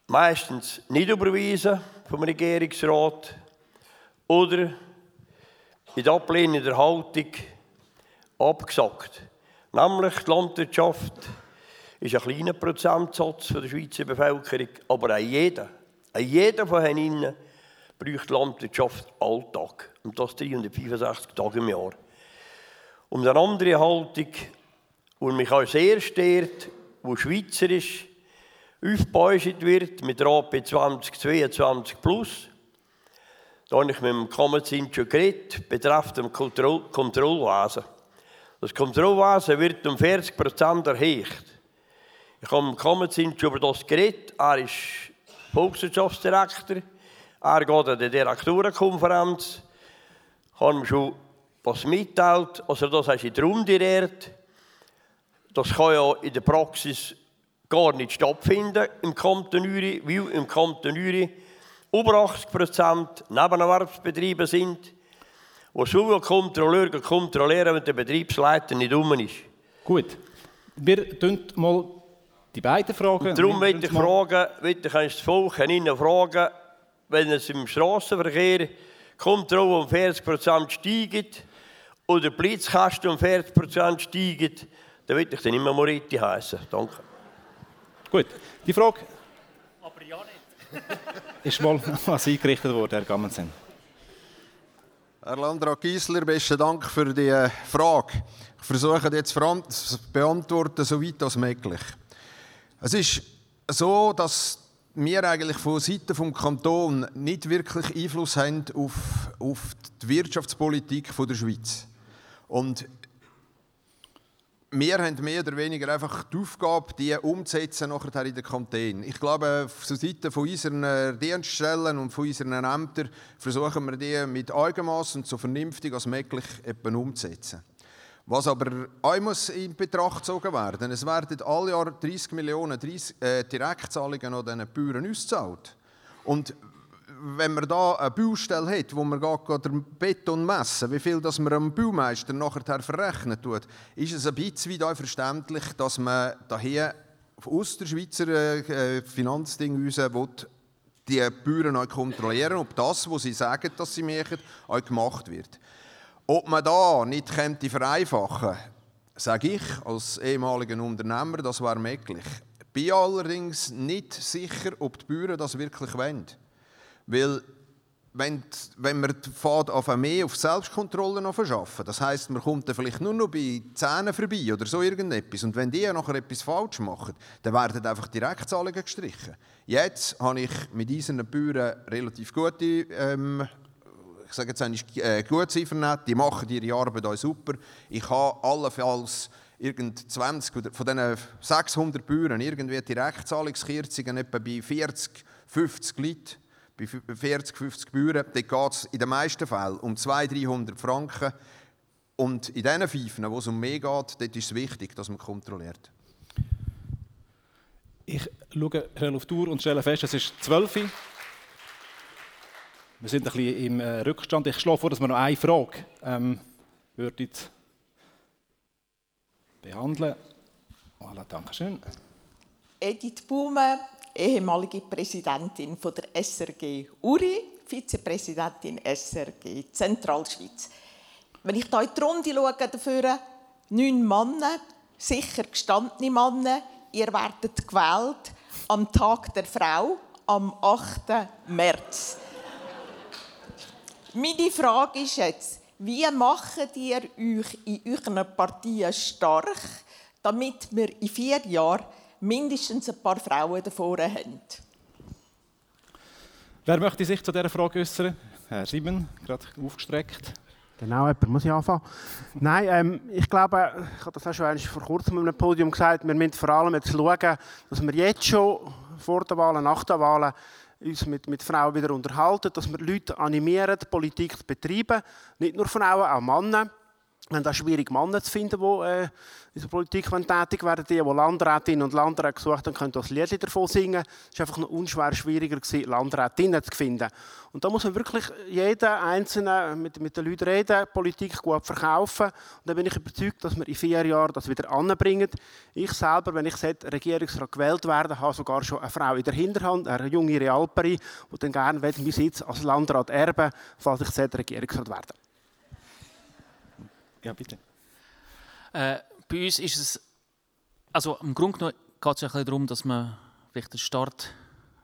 meistens nicht überwiesen vom Regierungsrat oder in der ablehnenden Haltung abgesagt. Nämlich die Landwirtschaft ist ein kleiner Prozentsatz von der Schweizer Bevölkerung, aber auch jeder, auch jeder von ihnen braucht Landwirtschaft Alltag. Und das 365 Tage im Jahr. Und eine andere Haltung, die mich auch sehr stört, die schweizerisch aufgebauscht wird mit der AP 2022 Plus, da habe ich mit dem Kammerzins schon geredet, betreffend dem Kontroll Kontrollwesen. Das Kontrollwesen wird um 40 Prozent erhöht. Ich habe mit dem schon über das geredet. Er ist Volkswirtschaftsdirektor. Er geht an die Direktorenkonferenz. Ich habe ihm schon was mitteilt. Also das heißt in der Runde lehrt. Das kann ja in der Praxis gar nicht stattfinden im Kanton Uri, weil im Kanton Uri über 80 Prozent Nebenerwerbsbetriebe sind, wo so Kontrolleur kontrollieren, wenn der Betriebsleiter nicht um ist. Gut. Wir tun mal die beiden Fragen. Darum Wir möchte ich fragen, möchte ich das Volk Ihnen fragen, wenn es im Straßenverkehr Kontrolle um 40 Prozent steigt oder die Blitzkasten um 40 Prozent steigen, dann würde ich dann immer Moretti heißen. Danke. Gut. Die Frage. Aber ja nicht. ist mal was eingerichtet worden, Herr Gammensen. Herr Landrat Giesler, besten Dank für die äh, Frage. Ich versuche jetzt zu beantworten, so weit als möglich. Es ist so, dass wir eigentlich von Seiten des Kantons nicht wirklich Einfluss haben auf, auf die Wirtschaftspolitik der Schweiz. Und wir haben mehr oder weniger einfach die Aufgabe, die umzusetzen nachher in den Kantonen. Ich glaube, von Seiten von unseren Dienststellen und von unseren Ämtern versuchen wir die mit Augenmaß und so vernünftig als möglich umzusetzen. Was aber auch muss in Betracht gezogen werden, es werden alle Jahre 30 Millionen 30, äh, Direktzahlungen an diesen Bauern ausgezahlt. Und wenn man da eine Baustelle hat, wo man den Beton messen, wie viel das man am Baumeister nachher verrechnen tut, ist es ein bisschen verständlich, dass man daher aus der Schweizer äh, Finanzding raus die Bauern auch kontrollieren, ob das, was sie sagen, dass sie machen, auch gemacht wird. Ob man da nicht könnte vereinfachen könnte, sage ich als ehemaliger Unternehmer, das wäre möglich. Ich bin allerdings nicht sicher, ob die Bauern das wirklich wollen. Weil, wenn, wenn man auf mehr auf Selbstkontrolle noch verschaffen, das heißt, man kommt dann vielleicht nur noch bei Zähnen vorbei oder so irgendetwas. Und wenn die nachher etwas falsch machen, dann werden einfach Direktzahlungen gestrichen. Jetzt habe ich mit diesen Bauern relativ gute ähm, ich sage jetzt eigentlich, äh, gut Ziffern die machen ihre Arbeit auch super. Ich habe allenfalls irgend 20 oder von diesen 600 Bauern irgendwie die Rechtszahlungskürzungen etwa bei 40, 50 Leuten, bei 40, 50 Bauern, dort geht es in den meisten Fällen um 200, 300 Franken. Und in diesen Pfeifen, wo es um mehr geht, dort ist es wichtig, dass man kontrolliert. Ich schaue auf die Uhr und stelle fest, es ist 12 Uhr. Wir sind ein bisschen im äh, Rückstand. Ich schlage vor, dass wir noch eine Frage ähm, würden behandeln. Voilà, danke schön. Edith Baume, ehemalige Präsidentin von der SRG Uri, Vizepräsidentin SRG Zentralschweiz. Wenn ich hier in die Runde schaue, dafür neun Männer, sicher gestandene Männer, ihr werdet gewählt am Tag der Frau, am 8. März. Meine Frage ist jetzt, wie macht ihr euch in euren Partien stark, damit wir in vier Jahren mindestens ein paar Frauen davor haben? Wer möchte sich zu dieser Frage äußern? Herr Simon, gerade aufgestreckt. Genau, jemand muss ich anfangen. Nein, ähm, ich glaube, ich habe das auch schon vor kurzem auf einem Podium gesagt, wir müssen vor allem jetzt schauen, dass wir jetzt schon vor der Wahl, nach der Wahl uns mit, mit Frauen wieder unterhalten, dass wir Leute animieren, Politik zu betreiben. Nicht nur Frauen, auch Männer. Haben auch schwierig, Männer zu finden, die äh, in der Politik tätig werden. Die, die Landrätinnen und Landräte gesucht haben, können das Lied davon singen. Es war einfach noch unschwer schwieriger, Landrätinnen zu finden. Und da muss man wirklich jeder Einzelne mit, mit den Leuten reden, Politik gut verkaufen. Und dann bin ich überzeugt, dass wir in vier Jahren das wieder anbringen. Ich selber, wenn ich sollte, Regierungsrat gewählt werden, habe sogar schon eine Frau in der Hinterhand, eine junge Realperi, die dann gerne meinen Sitz als Landrat erben falls ich Regierungsrat werden ja, bitte. Äh, bei uns ist es, also im Grunde genommen geht es ja darum, dass man vielleicht den Start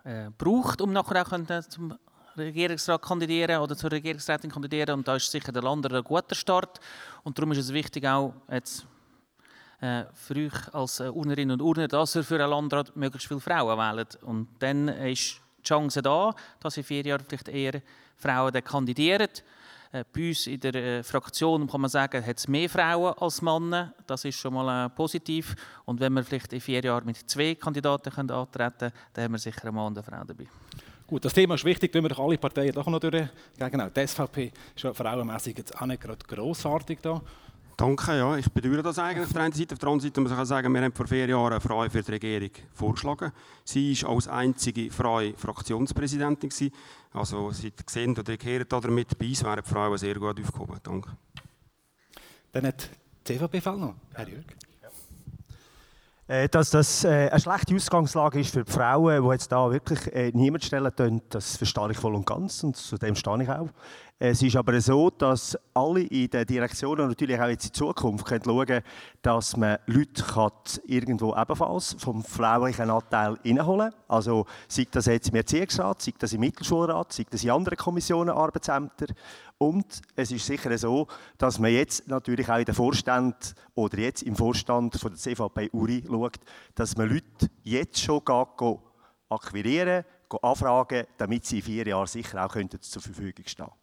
äh, braucht, um nachher auch können, zum Regierungsrat kandidieren oder zur Regierungsrätin kandidieren. Und da ist sicher der Land ein guter Start. Und darum ist es wichtig auch jetzt äh, für euch als äh, Urnerinnen und Urner, dass ihr für einen Landrat möglichst viele Frauen wählt. Und dann ist die Chance da, dass in vier Jahren vielleicht eher Frauen kandidieren. Äh, bei uns in der äh, Fraktion kann man sagen, hat es mehr Frauen als Männer. Das ist schon mal äh, positiv. Und wenn wir vielleicht in vier Jahren mit zwei Kandidaten können antreten können, dann haben wir sicher einen Mann und eine Frau dabei. Gut, das Thema ist wichtig, wenn wir doch alle Parteien doch noch durchgehen. Genau, die SVP ist ja frauenmässig jetzt auch nicht gerade grossartig da. Danke, ja. Ich bedauere das eigentlich auf der einen Seite. Auf der anderen Seite muss ich sagen, wir haben vor vier Jahren eine Frau für die Regierung vorgeschlagen. Sie war als einzige Frau Fraktionspräsidentin. Gewesen. Also, Sie sehen oder gehört damit, bei uns wären die Frauen sehr gut aufgehoben. Danke. Dann hat die CVP-Fall noch, Herr Jürg. Äh, dass das äh, eine schlechte Ausgangslage ist für die Frauen, die jetzt da wirklich äh, niemand stellen können, das verstehe ich voll und ganz und zu dem stehe ich auch. Es ist aber so, dass alle in den Direktionen natürlich auch jetzt in Zukunft können schauen können, dass man Leute kann irgendwo ebenfalls vom fraulichen Anteil reinholen kann. Also sei das jetzt im Erziehungsrat, sei das im Mittelschulrat, sei das in anderen Kommissionen, Arbeitsämtern. Und es ist sicher so, dass man jetzt natürlich auch in den Vorstand oder jetzt im Vorstand von der CVP Uri schaut, dass man Leute jetzt schon akquirieren, anfragen, damit sie in vier Jahren sicher auch zur Verfügung stehen können.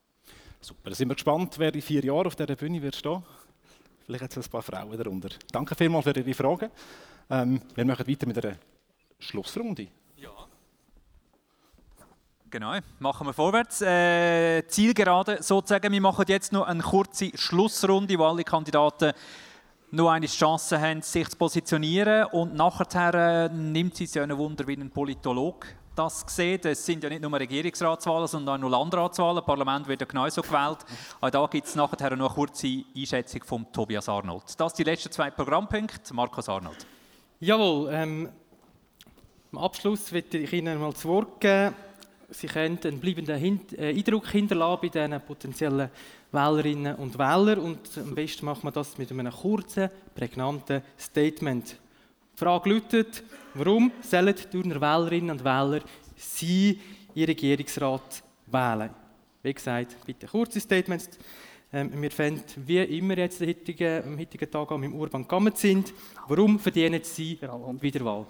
Super, dann sind wir gespannt, wer in vier Jahren auf dieser Bühne wird stehen. Vielleicht hat es ein paar Frauen darunter. Danke vielmals für Ihre Fragen. Ähm, wir machen weiter mit einer Schlussrunde. Genau, machen wir vorwärts. Äh, Zielgerade sozusagen. Wir machen jetzt noch eine kurze Schlussrunde, wo alle Kandidaten noch eine Chance haben, sich zu positionieren. Und nachher äh, nimmt es ja ein Wunder wie ein Politolog das sieht. Es sind ja nicht nur Regierungsratswahlen, sondern auch noch Landratswahlen. Das Parlament wird ja genauso gewählt. Auch da gibt es nachher noch eine kurze Einschätzung von Tobias Arnold. Das sind die letzten zwei Programmpunkte. Markus Arnold. Jawohl. Ähm, am Abschluss möchte ich Ihnen mal das Wort geben. Sie können einen bleibenden Hin äh, Eindruck hinterlassen bei diesen potenziellen Wählerinnen und Wählern. Und am besten macht man das mit einem kurzen, prägnanten Statement. Die Frage lautet, warum sollen die Turner Wählerinnen und Wähler Sie, Ihr Regierungsrat, wählen? Wie gesagt, bitte kurze Statements. Ähm, wir finden, wie immer jetzt den heutigen, am heutigen Tag mit dem Urban gekommen sind, warum verdienen Sie Wiederwahl?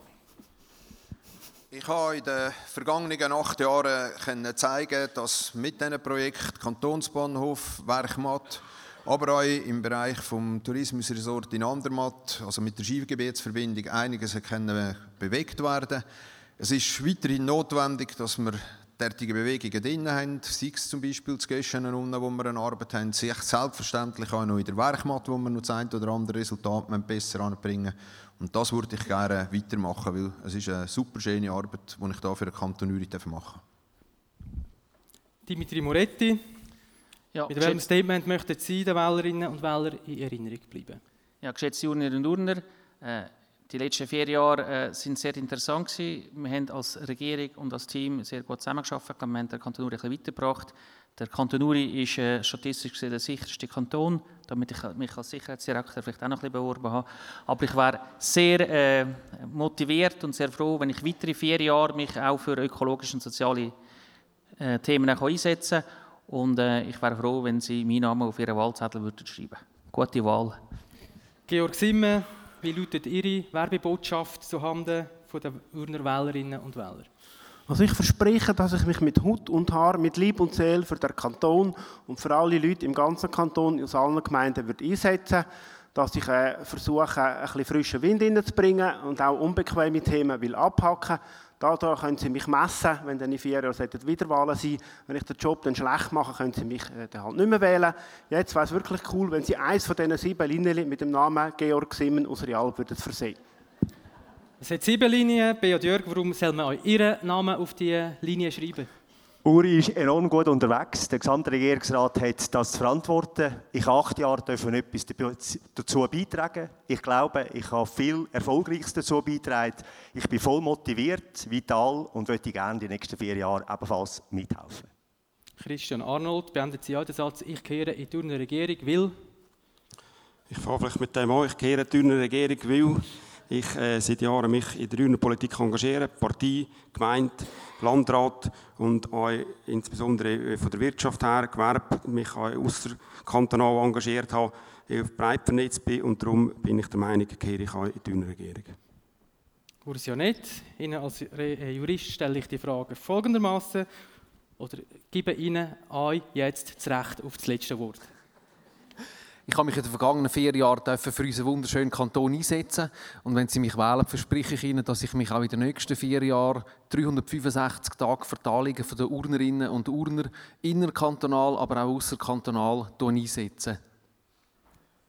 Ich habe in den vergangenen acht Jahren zeigen, dass mit diesem Projekt Kantonsbahnhof, Werkmatt, aber auch im Bereich des Tourismusresort in Andermatt, also mit der Skigebietsverbindung, einiges können bewegt werden. Es ist weiterhin notwendig, dass wir derartige Bewegungen drin haben, sei es zum Beispiel zu Göschen unten, wo wir eine Arbeit haben, sich selbstverständlich auch noch in der Werkmatt, wo wir noch das ein oder andere Resultat besser anbringen Und das würde ich gerne weitermachen, weil es ist eine super schöne Arbeit, die ich hier für den Kanton Uri machen darf. Dimitri Moretti, ja, Mit welchem Statement möchten Sie den Wählerinnen und Wählern in Erinnerung bleiben? Ja, geschätzte Urnerinnen und Urner, äh, die letzten vier Jahre äh, sind sehr interessant gewesen. Wir haben als Regierung und als Team sehr gut zusammengearbeitet. Wir haben den Kanton Uri ein bisschen weitergebracht. Der Kanton Uri ist äh, statistisch gesehen der sicherste Kanton, damit ich mich als Sicherheitsdirektor vielleicht auch noch ein bisschen beworben habe. Aber ich wäre sehr äh, motiviert und sehr froh, wenn ich weitere vier Jahre mich auch für ökologische und soziale äh, Themen einsetzen kann und äh, ich wäre froh, wenn Sie meinen Namen auf Ihren Wahlzettel würden schreiben Gute Wahl. Georg Simme, wie lautet Ihre Werbebotschaft zuhanden der Urner Wählerinnen und Wähler? Also ich verspreche, dass ich mich mit Hut und Haar, mit Lieb und Seele für den Kanton und für alle Leute im ganzen Kanton, aus allen Gemeinden wird einsetzen dass ich äh, versuche, ein bisschen frischen Wind reinzubringen und auch unbequeme Themen will abhacken da können Sie mich messen, wenn dann in vier Jahren Wiederwahlen sein Wenn ich den Job dann schlecht mache, können Sie mich äh, dann halt nicht mehr wählen. Jetzt wäre es wirklich cool, wenn Sie eins von diesen sieben Linien mit dem Namen Georg Simmen aus Real würden versehen. Es hat sieben Linien. Beat Jörg, warum soll man auch Ihren Namen auf die Linie schreiben? Uri ist enorm gut unterwegs. Der gesamte Regierungsrat hat das zu verantworten. Ich habe acht Jahre dürfen etwas dazu beitragen. Ich glaube, ich habe viel Erfolgreiches dazu beitragen. Ich bin voll motiviert, vital und möchte gerne die nächsten vier Jahre ebenfalls mithelfen. Christian Arnold beendet Sie auch den Satz, ich kehre in die Regierung, will? Ich fange vielleicht mit dem an, ich kehre in die Regierung, will ich äh, seit Jahren mich in der grünen Politik engagiere, Partei, Gemeinde, Landrat und auch insbesondere von der Wirtschaft her, Gewerbe, mich auch außerkantonal engagiert habe, auf breit vernetzt bin und darum bin ich der Meinung, kehre ich auch in die Regierung. Urs ja. Ihnen als äh, Jurist stelle ich die Frage folgendermaßen oder gebe Ihnen jetzt das Recht auf das letzte Wort. Ich habe mich in den vergangenen vier Jahren für unseren wunderschönen Kanton einsetzen. Und wenn Sie mich wählen, verspreche ich Ihnen, dass ich mich auch in den nächsten vier Jahren 365 Tage für die Anliegen der Urnerinnen und Urner innerkantonal, aber auch außerkantonal einsetze.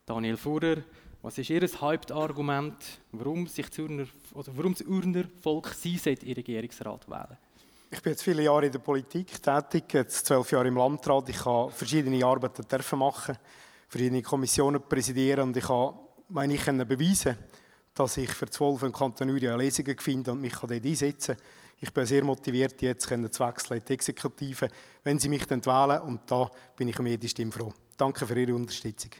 Daniel Fuhrer, was ist Ihr Hauptargument, warum sich das Urner, oder warum das Urner Volk Sie in Regierungsrat wählen? Ich bin jetzt viele Jahre in der Politik tätig, jetzt zwölf Jahre im Landrat. Ich habe verschiedene Arbeiten machen verschiedene Kommissionen präsidieren und ich habe, meine ich, beweisen dass ich für zwölf Kanton Uri Lesungen finde und mich dort einsetzen kann. Ich bin sehr motiviert, jetzt zu wechseln in die Exekutive, wenn Sie mich dann wählen. Und da bin ich um jede Stimme froh. Danke für Ihre Unterstützung.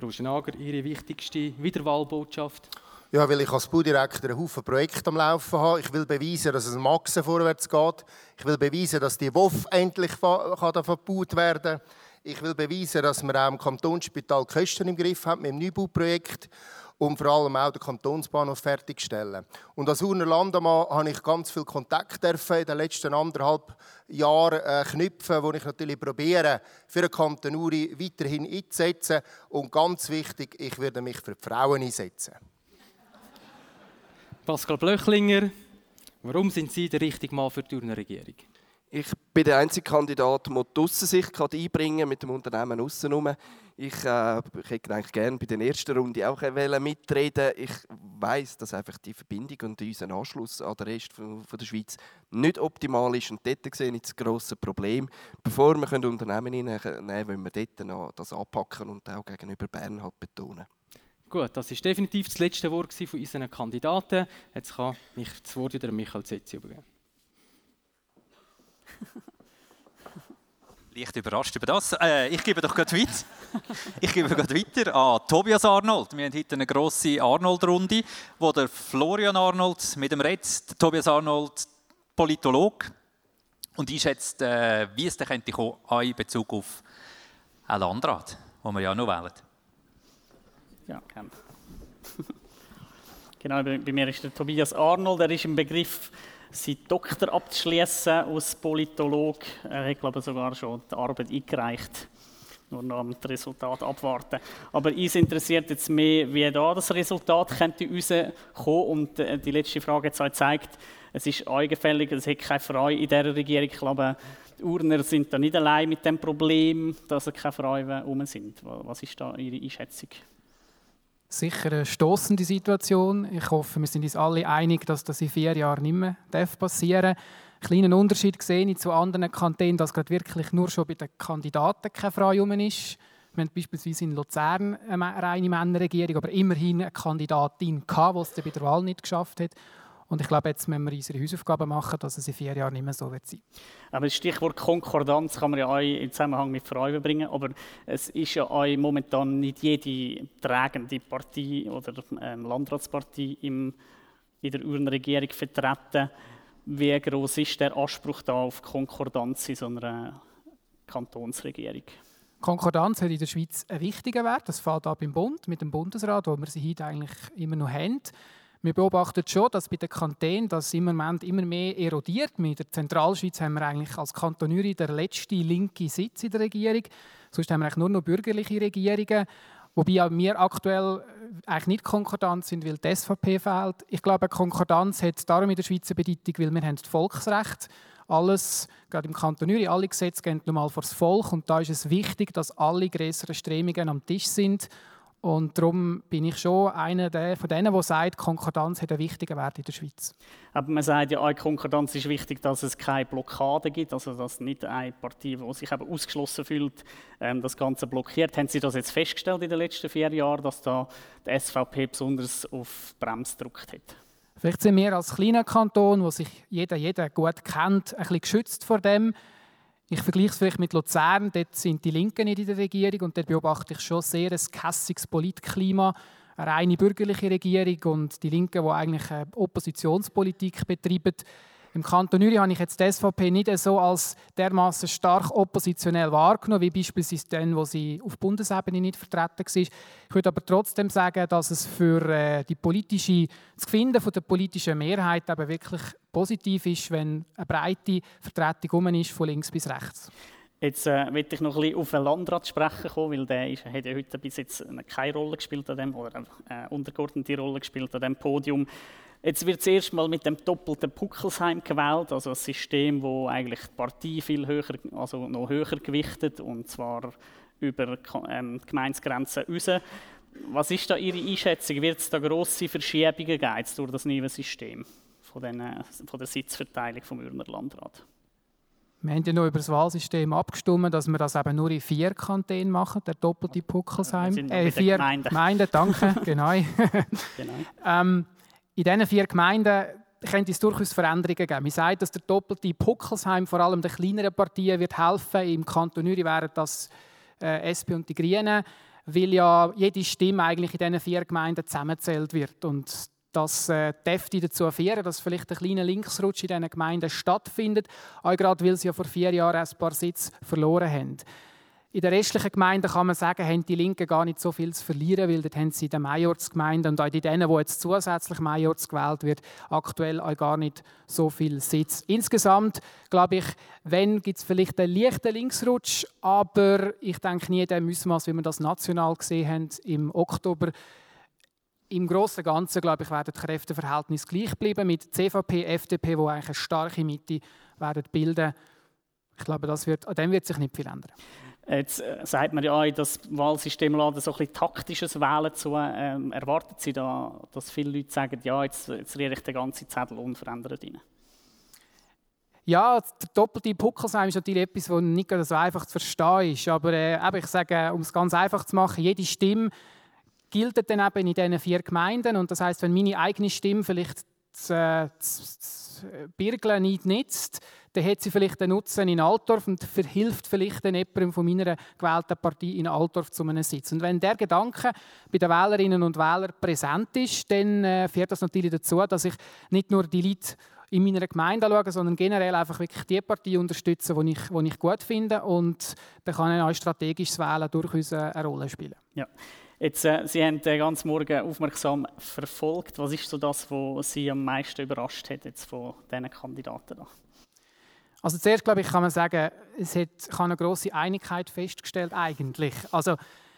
Rogenager, Ihre wichtigste Wiederwahlbotschaft? Ja, weil ich als Baudirektor einen Haufen Projekte am Laufen habe. Ich will beweisen, dass es im Maxen vorwärts geht. Ich will beweisen, dass die WOF endlich verbaut werden kann. Ich will beweisen, dass wir auch im Kantonsspital Kosten im Griff haben mit dem Neubauprojekt und vor allem auch den Kantonsbahnhof fertigstellen. Und als Urner Landemann habe ich ganz viel Kontakt in den letzten anderthalb Jahren äh, knüpfen, wo ich natürlich probiere, für den Kanton Uri weiterhin einzusetzen. Und ganz wichtig, ich werde mich für die Frauen einsetzen. Pascal Blöchlinger, warum sind Sie der richtige Mann für die Urner Regierung? Ich bin der einzige Kandidat, der die Aussensicht einbringen kann mit dem Unternehmen außenrum. Ich, äh, ich hätte eigentlich gerne bei der ersten Runde auch mitreden Ich weiß, dass einfach die Verbindung und unser Anschluss an den Rest von, von der Schweiz nicht optimal ist. Und dort sehe ich das grosse Problem. Bevor wir Unternehmen nehmen können, wollen wir dort das anpacken und auch gegenüber Bern halt betonen. Gut, das ist definitiv das letzte Wort von unseren Kandidaten. Jetzt kann ich das Wort wieder an Michael Zetzi übergeben. Leicht überrascht über das. Äh, ich gebe doch gerade weiter. Ich gebe gerade weiter an Tobias Arnold. Wir haben heute eine grosse Arnold-Runde, wo der Florian Arnold mit dem Retz, Tobias Arnold, Politolog, und einschätzt, äh, wie es dann könnte kommen in Bezug auf einen Landrat, den wir ja noch wählen. Ja, gerne. genau, bei, bei mir ist der Tobias Arnold, der ist im Begriff seinen Doktor abzuschließen als Politolog. Er hat, glaube ich, sogar schon die Arbeit eingereicht. Nur noch am Resultat abwarten. Aber uns interessiert jetzt mehr, wie da das Resultat könnte rauskommen. Und äh, die letzte Frage hat gezeigt, es ist eingefällig, es hat keine Frau in dieser Regierung. Ich glaube, die Urner sind da nicht allein mit dem Problem, dass keine Frauen herum sind. Was ist da Ihre Einschätzung? Sicher eine stoßende Situation. Ich hoffe, wir sind uns alle einig, dass das in vier Jahren nicht mehr passieren darf. Einen kleinen Unterschied sehe ich zu anderen Kantonen, dass gerade wirklich nur schon bei den Kandidaten keine Frau rum ist. Wir haben beispielsweise in Luzern eine reine Männerregierung, aber immerhin eine Kandidatin die es bei der Wahl nicht geschafft hat. Und ich glaube, jetzt müssen wir unsere Hausaufgaben machen, dass es in vier Jahren nicht mehr so wird sein. Aber das Stichwort Konkordanz kann man ja auch im Zusammenhang mit Frauen bringen. Aber es ist ja auch momentan nicht jede tragende Partei oder ähm, Landratspartei im, in der Urner Regierung vertreten. Wie groß ist der Anspruch da auf Konkordanz in so einer Kantonsregierung? Konkordanz hat in der Schweiz einen wichtigen Wert. Das fällt ab im Bund, mit dem Bundesrat, wo wir sie heute eigentlich immer noch haben. Wir beobachten schon, dass bei den Kantonen das im Moment immer mehr erodiert. Mit der Zentralschweiz haben wir eigentlich als Kanton Uri der letzte linke Sitz in der Regierung. Sonst haben wir eigentlich nur noch bürgerliche Regierungen. Wobei wir aktuell äh, eigentlich nicht konkordant sind, weil die SVP fehlt. Ich glaube, Konkordanz hat darum in der Schweiz eine Bedeutung, weil wir haben das Volksrecht alles, gerade im Kanton Uri, alle Gesetze gehen normal vor das Volk und da ist es wichtig, dass alle größeren Strömungen am Tisch sind und darum bin ich schon einer von denen, der sagt, Konkordanz hat einen wichtigen Wert in der Schweiz. Aber man sagt ja, Konkordanz ist wichtig, dass es keine Blockade gibt, also dass nicht eine Partei, die sich eben ausgeschlossen fühlt, ähm, das Ganze blockiert. Haben Sie das jetzt festgestellt in den letzten vier Jahren, dass da die SVP besonders auf die Bremse gedrückt hat? Vielleicht sind wir als kleiner Kanton, wo sich jeder, jeder gut kennt, ein bisschen geschützt vor dem. Ich vergleiche es vielleicht mit Luzern, dort sind die Linken nicht in der Regierung und dort beobachte ich schon sehr ein kässiges Politklima, eine reine bürgerliche Regierung und die Linken, die eigentlich Oppositionspolitik betreiben. Im Kanton Uri habe ich jetzt die SVP nicht so als dermaßen stark oppositionell wahrgenommen, wie beispielsweise dann, wo sie auf Bundesebene nicht vertreten war. Ich würde aber trotzdem sagen, dass es für äh, die politische, das Finden von der politischen Mehrheit eben wirklich positiv ist, wenn eine breite Vertretung ist, von links bis rechts. Jetzt äh, möchte ich noch ein bisschen auf den Landrat sprechen kommen, weil der ist, hat ja heute bis jetzt keine Rolle gespielt an dem, oder eine äh, untergeordnete Rolle gespielt an dem Podium. Jetzt wird zuerst mal mit dem doppelten Puckelsheim gewählt, also ein System, wo eigentlich die Partei viel höher, also noch höher gewichtet und zwar über ähm, Gemeinsgrenzen raus. Was ist da Ihre Einschätzung? Wird es da grosse Verschiebungen geben durch das neue System von, den, von der Sitzverteilung vom Ürner Landrat? Wir haben ja noch über das Wahlsystem abgestimmt, dass wir das eben nur in vier Kantonen machen, der doppelte Puckelsheim. Äh, vier Gemeinden. Gemeinden, danke, genau. genau. ähm, in diesen vier Gemeinden könnte es durchaus Veränderungen geben. Man sagt, dass der doppelte Puckelsheim vor allem den kleineren Partien wird helfen. Im Kanton Uri wären das äh, SP und die Grünen, weil ja jede Stimme eigentlich in diesen vier Gemeinden zusammenzählt wird. Und das äh, dürfte dazu führen, dass vielleicht ein kleiner Linksrutsch in diesen Gemeinden stattfindet, auch gerade weil sie ja vor vier Jahren ein paar Sitze verloren haben. In den restlichen Gemeinden kann man sagen, haben die Linken gar nicht so viel zu verlieren, weil dort haben sie in den Majorsgemeinden und auch in denen, wo jetzt zusätzlich Majors gewählt wird, aktuell auch gar nicht so viel Sitz. Insgesamt glaube ich, wenn gibt es vielleicht einen leichten Linksrutsch, aber ich denke nie dem Ausmaß, wie wir das national gesehen haben im Oktober. Im Großen und Ganzen glaube ich, werden die Kräfteverhältnisse gleich bleiben mit CVP, FDP, wo eigentlich eine starke Mitte werden bilden. Ich glaube, das wird, an dem wird sich nicht viel ändern. Jetzt äh, sagt man ja, das Wahlsystem lädt so ein bisschen taktisches Wählen zu. Ähm, erwarten Sie da, dass viele Leute sagen, ja, jetzt, jetzt rühre ich den ganzen Zettel unverändert rein? Ja, der doppelte Puckelsheim ist natürlich etwas, das nicht so einfach zu verstehen ist. Aber äh, ich sage, um es ganz einfach zu machen, jede Stimme gilt dann eben in diesen vier Gemeinden. Und das heißt, wenn meine eigene Stimme vielleicht das, das, das Birgeln nicht nützt, dann hat sie vielleicht einen Nutzen in Altdorf und verhilft vielleicht dann jemandem von meiner gewählten Partei in Altdorf zu einem Sitz. Und wenn der Gedanke bei den Wählerinnen und Wählern präsent ist, dann äh, führt das natürlich dazu, dass ich nicht nur die Leute in meiner Gemeinde anschaue, sondern generell einfach wirklich die Partei unterstützen, die ich, die ich gut finde. Und dann kann auch strategisches Wählen durchaus eine Rolle spielen. Ja. Jetzt, äh, Sie haben den ganzen Morgen aufmerksam verfolgt. Was ist so das, was Sie am meisten überrascht hat jetzt von diesen Kandidaten? Da? Also zuerst glaube ich, kann man sagen, es hat eine große Einigkeit festgestellt eigentlich. Also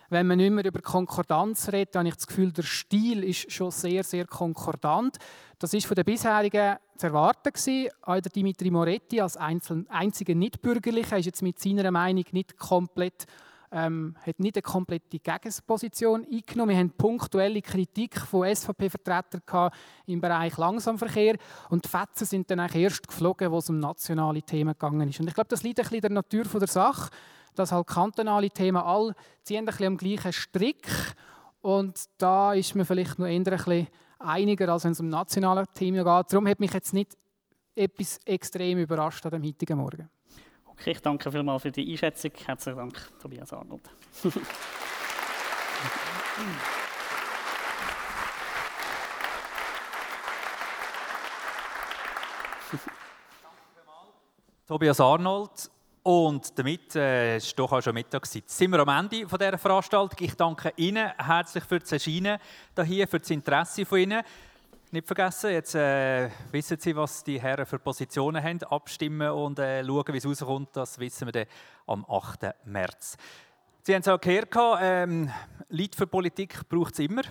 wenn man nicht mehr über Konkordanz redet, habe ich das Gefühl, der Stil ist schon sehr, sehr konkordant. Das ist von den bisherigen zu erwarten gewesen. Auch der Dimitri Moretti als einziger Nicht-Bürgerlicher ist jetzt mit seiner Meinung nicht komplett ähm, hat nicht eine komplette Gegenposition eingenommen. Wir hatten punktuelle Kritik von SVP-Vertretern im Bereich Langsamverkehr und die Fetzen sind dann eigentlich erst geflogen, wo es um nationale Themen gegangen ist. Und ich glaube, das liegt ein bisschen der Natur der Sache, dass halt kantonale Themen all ziehen ein bisschen am gleichen Strick und da ist man vielleicht noch ein bisschen einiger, als wenn es um nationale Themen geht. Darum hat mich jetzt nicht etwas extrem überrascht an dem heutigen Morgen. Okay, ich danke vielmals für die Einschätzung. Herzlichen Dank, Tobias Arnold. Tobias Arnold. Und damit äh, ist doch auch schon Mittag. Sind wir am Ende von dieser Veranstaltung. Ich danke Ihnen herzlich für das Erscheinen hier, für das Interesse von Ihnen. Nicht vergessen, jetzt äh, wissen Sie, was die Herren für Positionen haben. Abstimmen und äh, schauen, wie es rauskommt. Das wissen wir dann am 8. März. Sie haben es auch gehört, ähm, Leid für Politik braucht es immer.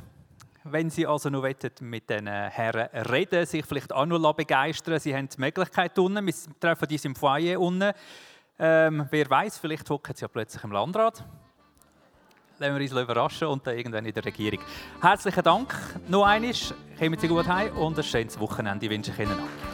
Wenn Sie also noch mit den Herren reden, sich vielleicht auch noch begeistern Sie haben die Möglichkeit unten. Wir treffen uns im Foyer unten. Ähm, wer weiß, vielleicht hocken Sie ja plötzlich im Landrat lassen wir uns überraschen und dann irgendwann in der Regierung. Herzlichen Dank noch einmal, kommen Sie gut heim und ein schönes Wochenende wünsche ich Ihnen noch.